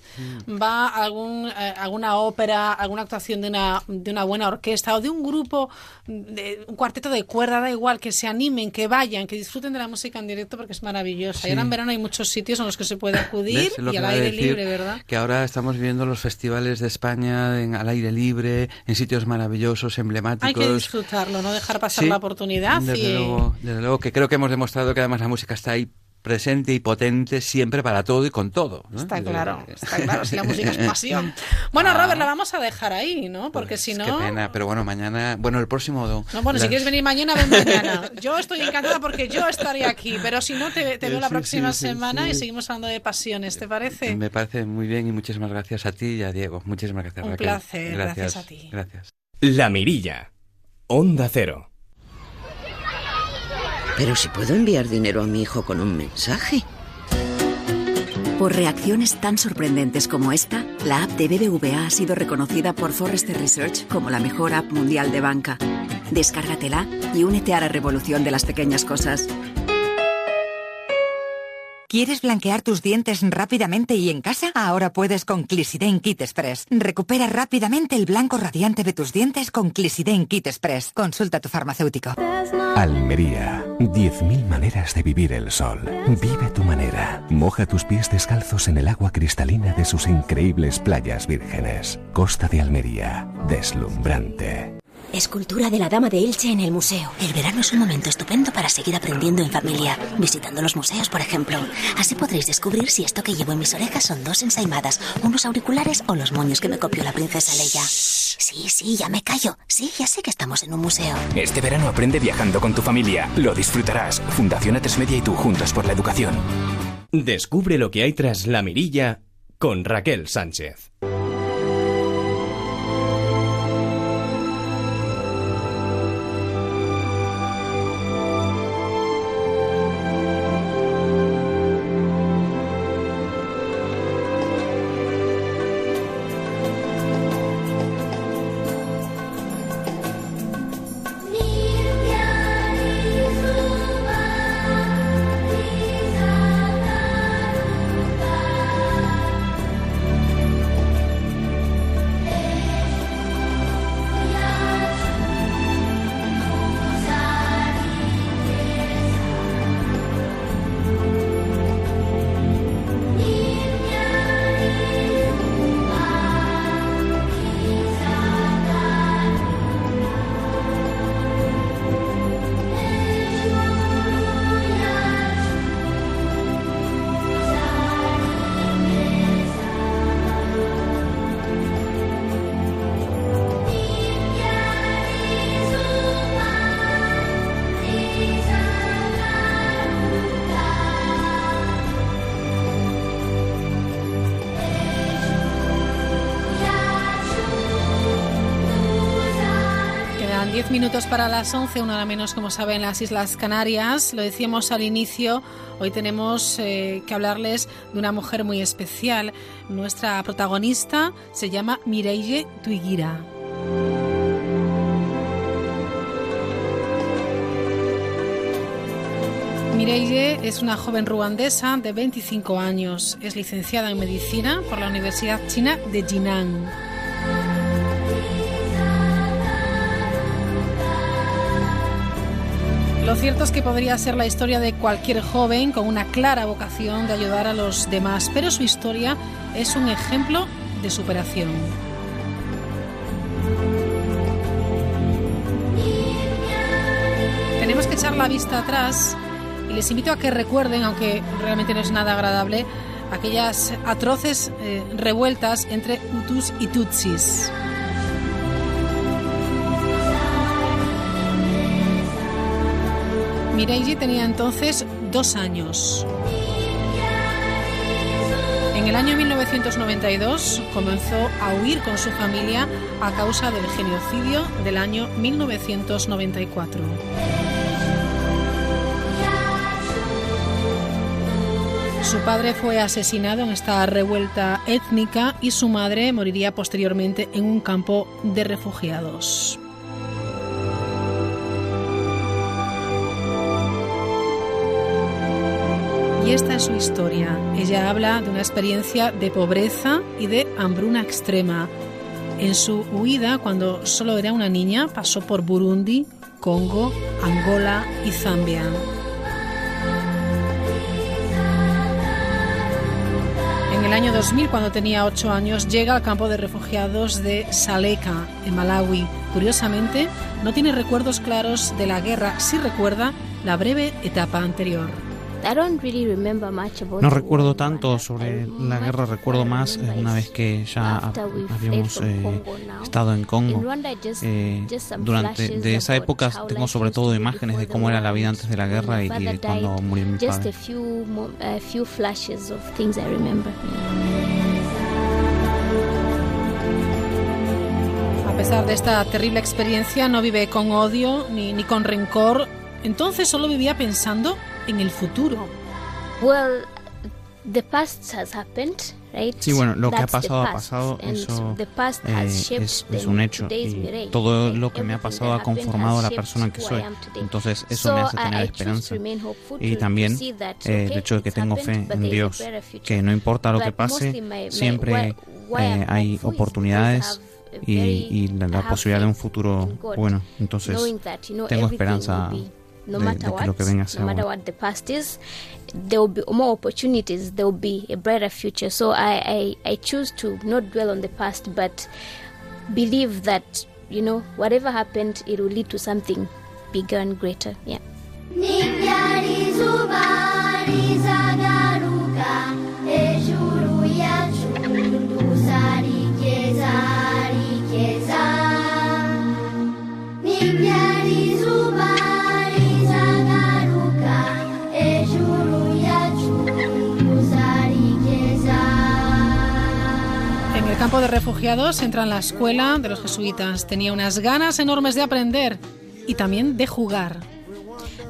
va algún, eh, alguna ópera, alguna actuación de una, de una buena orquesta o de un grupo, de, un cuarteto de cuerda, da igual, que se animen, que vayan, que disfruten de la música en directo porque es maravillosa. Sí. Y ahora en verano hay muchos sitios en los que se puede acudir y al a aire libre, ¿verdad? Que ahora estamos viendo los festivales de España en- al aire libre, en sitios maravillosos, emblemáticos. Hay que disfrutarlo, no dejar pasar Sí, la oportunidad. Desde, y... luego, desde luego, que creo que hemos demostrado que además la música está ahí presente y potente siempre para todo y con todo. ¿no? Está claro, está claro, si la música es pasión. Bueno, Robert, la vamos a dejar ahí, ¿no? Porque si no... Ah. Pues Qué pena, pero bueno, mañana, bueno, el próximo... No, bueno, si quieres venir mañana, ven mañana. Yo estoy encantada porque yo estaré aquí, pero si no, te, te veo la próxima sí, sí, semana y sí. seguimos hablando de pasiones, ¿te parece? Me parece muy bien y muchísimas gracias a ti y a Diego. Muchísimas gracias, Un Raquel. placer, gracias a ti. Gracias. La Mirilla. Onda Cero. Pero si puedo enviar dinero a mi hijo con un mensaje. Por reacciones tan sorprendentes como esta, la app de BBVA ha sido reconocida por Forrester Research como la mejor app mundial de banca. Descárgatela y únete a la revolución de las pequeñas cosas. ¿Quieres blanquear tus dientes rápidamente y en casa? Ahora puedes con Clisiden Kit Express. Recupera rápidamente el blanco radiante de tus dientes con Clisiden Kit Express. Consulta a tu farmacéutico. Almería. 10.000 maneras de vivir el sol. Vive tu manera. Moja tus pies descalzos en el agua cristalina de sus increíbles playas vírgenes. Costa de Almería. Deslumbrante. Escultura de la Dama de Elche en el museo. El verano es un momento estupendo para seguir aprendiendo en familia, visitando los museos, por ejemplo. Así podréis descubrir si esto que llevo en mis orejas son dos ensaimadas, unos auriculares o los moños que me copió la princesa Leia. Sí, sí, ya me callo. Sí, ya sé que estamos en un museo. Este verano aprende viajando con tu familia. Lo disfrutarás. Fundación A3 Media y tú juntos por la educación. Descubre lo que hay tras la mirilla con Raquel Sánchez. minutos para las 11, una hora menos, como saben, las Islas Canarias. Lo decíamos al inicio, hoy tenemos eh, que hablarles de una mujer muy especial. Nuestra protagonista se llama Mireille Tuigira. Mireille es una joven ruandesa de 25 años. Es licenciada en medicina por la Universidad China de Jinan. Lo cierto es que podría ser la historia de cualquier joven con una clara vocación de ayudar a los demás, pero su historia es un ejemplo de superación. Tenemos que echar la vista atrás y les invito a que recuerden, aunque realmente no es nada agradable, aquellas atroces eh, revueltas entre Hutus y Tutsis. Mireille tenía entonces dos años. En el año 1992 comenzó a huir con su familia a causa del genocidio del año 1994. Su padre fue asesinado en esta revuelta étnica y su madre moriría posteriormente en un campo de refugiados. Esta es su historia. Ella habla de una experiencia de pobreza y de hambruna extrema. En su huida, cuando solo era una niña, pasó por Burundi, Congo, Angola y Zambia. En el año 2000, cuando tenía 8 años, llega al campo de refugiados de Saleka, en Malawi. Curiosamente, no tiene recuerdos claros de la guerra, sí recuerda la breve etapa anterior. No recuerdo tanto sobre la guerra, recuerdo más eh, una vez que ya habíamos eh, estado en Congo. Eh, durante de esa época tengo sobre todo imágenes de cómo era la vida antes de la guerra y, y de cuando murió mi padre. A pesar de esta terrible experiencia, no vive con odio ni, ni con rencor. Entonces solo vivía pensando en el futuro. Well, the past has happened, right? Sí, bueno, lo que ha That's the pasado ha past, pasado, and eso the past eh, has shaped es, the- es un hecho y todo lo que me ha pasado ha conformado has la persona que soy. Entonces eso So me hace I- tener esperanza. remain hopeful Y también eh, el hecho de que tengo fe en a Dios, que no importa lo que But mostly pase, my- my- siempre why- why eh, hay oportunidades a y, y la, la posibilidad de un futuro bueno. Entonces tengo esperanza no de, matter de que lo que what, venga no matter what the past is, there will be more opportunities. There will be a brighter future. So I, I, I choose to not dwell on the past, but believe that you know whatever happened, it will lead to something bigger and greater. Yeah. Campo de refugiados entra en la escuela de los jesuitas. Tenía unas ganas enormes de aprender y también de jugar.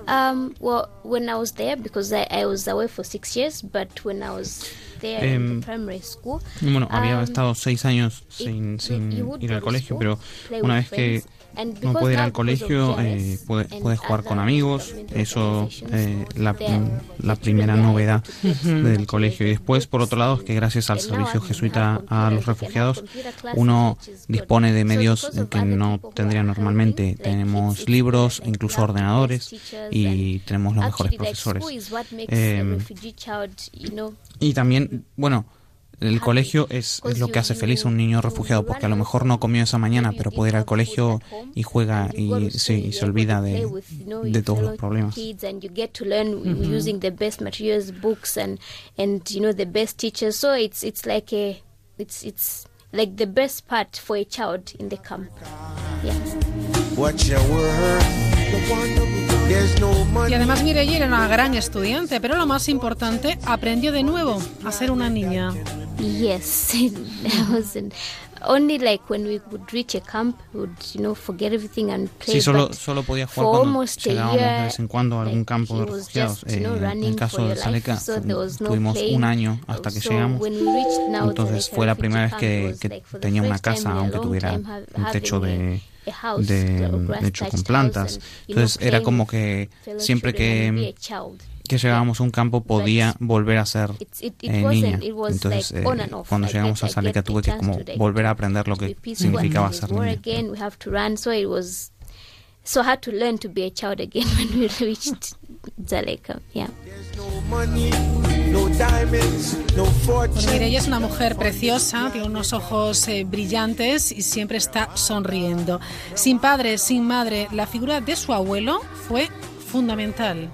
Um, well, when I was there, because I, I was away for six years, but when I was there in Em, the primary school, Bueno, había um, estado seis años sin, sin ir al colegio, school, pero una vez que no puede ir al colegio, eh, puede, puede jugar con amigos, eso eh, la, la primera novedad del colegio. Y después, por otro lado, es que gracias al servicio jesuita a los refugiados, uno dispone de medios que no tendría normalmente. Tenemos libros, incluso ordenadores, y tenemos los mejores profesores. Eh, know, y también, bueno, el colegio es, es lo que hace feliz a un niño refugiado, porque a lo mejor no comió esa mañana, pero puede ir al colegio y juega y, sí, y se olvida de, de todos los problemas. kids and Y además Mireille era una gran estudiante, pero lo más importante, aprendió de nuevo a ser una niña. yes I wasn't only like when we would reach a camp we would you know forget everything and play Sí, solo, solo podía jugar cuando llegábamos de vez en cuando a algún like, campo de refugiados. Eh, en el caso de no tuvimos un año hasta que llegamos. Entonces fue la primera vez camp, que, que tenía una casa, aunque tuviera un techo de, de, de hecho thatched con plantas. Entonces era como que siempre que que llegábamos a un campo podía volver a ser eh, niña. Entonces, eh, cuando llegamos a Saleka tuve que como volver a aprender lo que significaba ser niña. So I had to learn to be a child again when we reached Zaleka. Yeah. Pues mire, ella es una mujer preciosa, tiene unos ojos eh, brillantes y siempre está sonriendo. Sin padre, sin madre, la figura de su abuelo fue fundamental.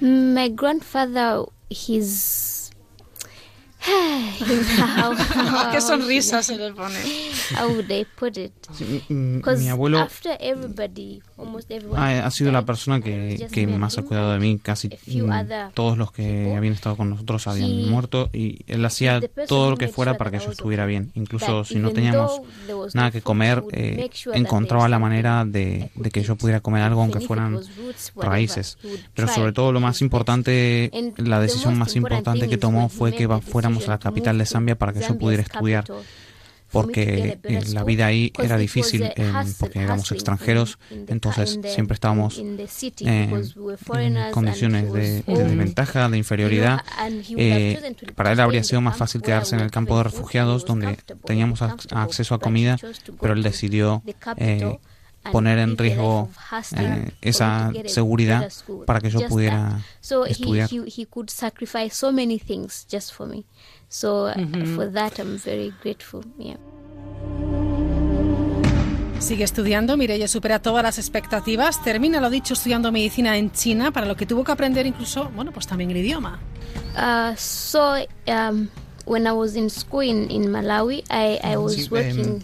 My grandfather, his Qué sonrisa se le pone. How would I put it? Mi abuelo after everybody, ha, ha sido la persona que, que más ha cuidado de mí. Casi mm, todos los que habían estado con nosotros habían muerto y él hacía todo lo que fuera para que yo estuviera bien. Incluso si no teníamos nada que comer, eh, encontraba la manera de, de que yo pudiera comer algo aunque fueran raíces. Pero sobre todo lo más importante, la decisión más importante que tomó fue que fuéramos a la capital de Zambia para que yo pudiera estudiar porque la vida ahí era difícil eh, porque éramos extranjeros, entonces siempre estábamos en condiciones de, desventaja, de inferioridad. Eh, para él habría sido más fácil quedarse en el campo de refugiados donde teníamos acceso a comida, pero él decidió eh, poner en riesgo eh, esa seguridad para que yo pudiera estudiar. So uh, for that I'm very grateful. Yeah. Sigue estudiando, Mireia supera todas las expectativas, termina lo dicho estudiando medicina en China, para lo que tuvo que aprender incluso, bueno, pues también el idioma. Uh, so um, when I was in school in, in Malawi, I, I was Sí, working. em,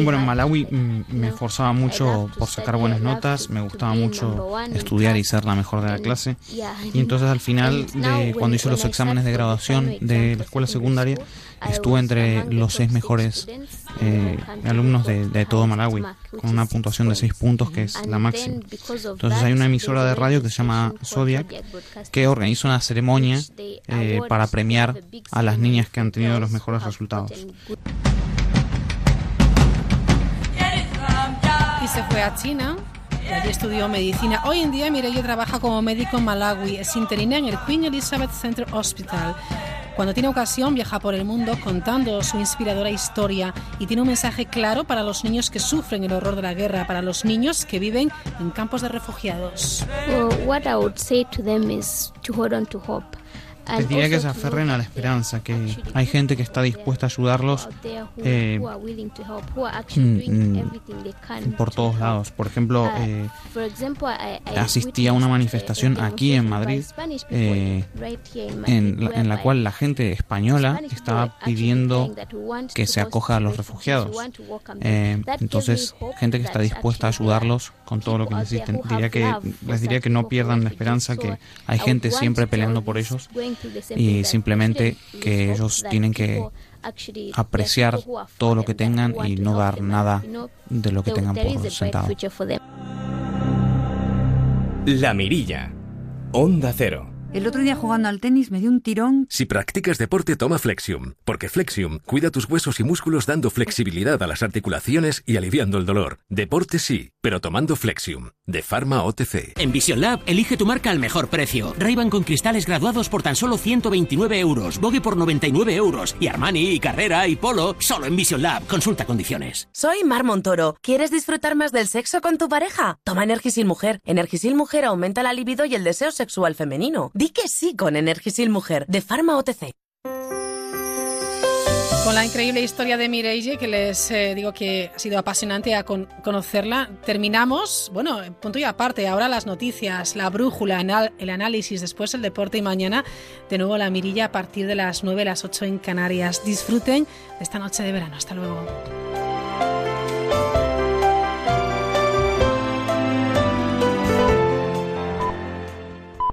Bueno, en Malawi mm, me esforzaba mucho por sacar buenas notas, me gustaba mucho estudiar y ser la mejor de la clase. Y entonces al final, de, cuando hice los exámenes de graduación de la escuela secundaria, estuve entre los seis mejores eh, alumnos de, de todo Malawi, con una puntuación de seis puntos, que es la máxima. Entonces hay una emisora de radio que se llama Zodiac, que organiza una ceremonia eh, para premiar a las niñas que han tenido los mejores resultados. Se fue a China. Y allí estudió medicina. Hoy en día Mireille trabaja como médico en Malawi. Es interina en el Queen Elizabeth Center Hospital. Cuando tiene ocasión viaja por el mundo contando su inspiradora historia y tiene un mensaje claro para los niños que sufren el horror de la guerra, para los niños que viven en campos de refugiados. Well, what I would say to them is to hold on to hope. Les diría que se aferren a la esperanza, que hay gente que está dispuesta a ayudarlos eh, mm, can. por todos lados. Por ejemplo, eh, I, I asistí a una manifestación aquí en Madrid eh, en, la, en la cual la gente española estaba pidiendo que se acoja a los refugiados. Eh, entonces, gente que está dispuesta a ayudarlos con todo lo que necesiten. Diría que, les diría que no pierdan la esperanza, que hay gente siempre peleando por ellos y simplemente que ellos tienen que apreciar todo lo que tengan y no dar nada de lo que tengan por sentado. La Mirilla. Onda Cero. El otro día jugando al tenis me dio un tirón. Si practicas deporte, toma Flexium, porque Flexium cuida tus huesos y músculos dando flexibilidad a las articulaciones y aliviando el dolor. Deporte sí, pero tomando Flexium, de Pharma OTC. En Vision Lab, elige tu marca al mejor precio. ray con cristales graduados por tan solo 129 euros, Vogue por 99 euros y Armani y Carrera y Polo solo en Vision Lab. Consulta condiciones. Soy Mar Montoro. ¿Quieres disfrutar más del sexo con tu pareja? Toma Energisil Mujer. Energisil Mujer aumenta la libido y el deseo sexual femenino. Di que sí con Energisil Mujer, de Pharma OTC. Con la increíble historia de Mireille, que les eh, digo que ha sido apasionante a con- conocerla, terminamos, bueno, punto y aparte, ahora las noticias, la brújula, anal- el análisis, después el deporte y mañana de nuevo la mirilla a partir de las 9, las 8 en Canarias. Disfruten de esta noche de verano. Hasta luego.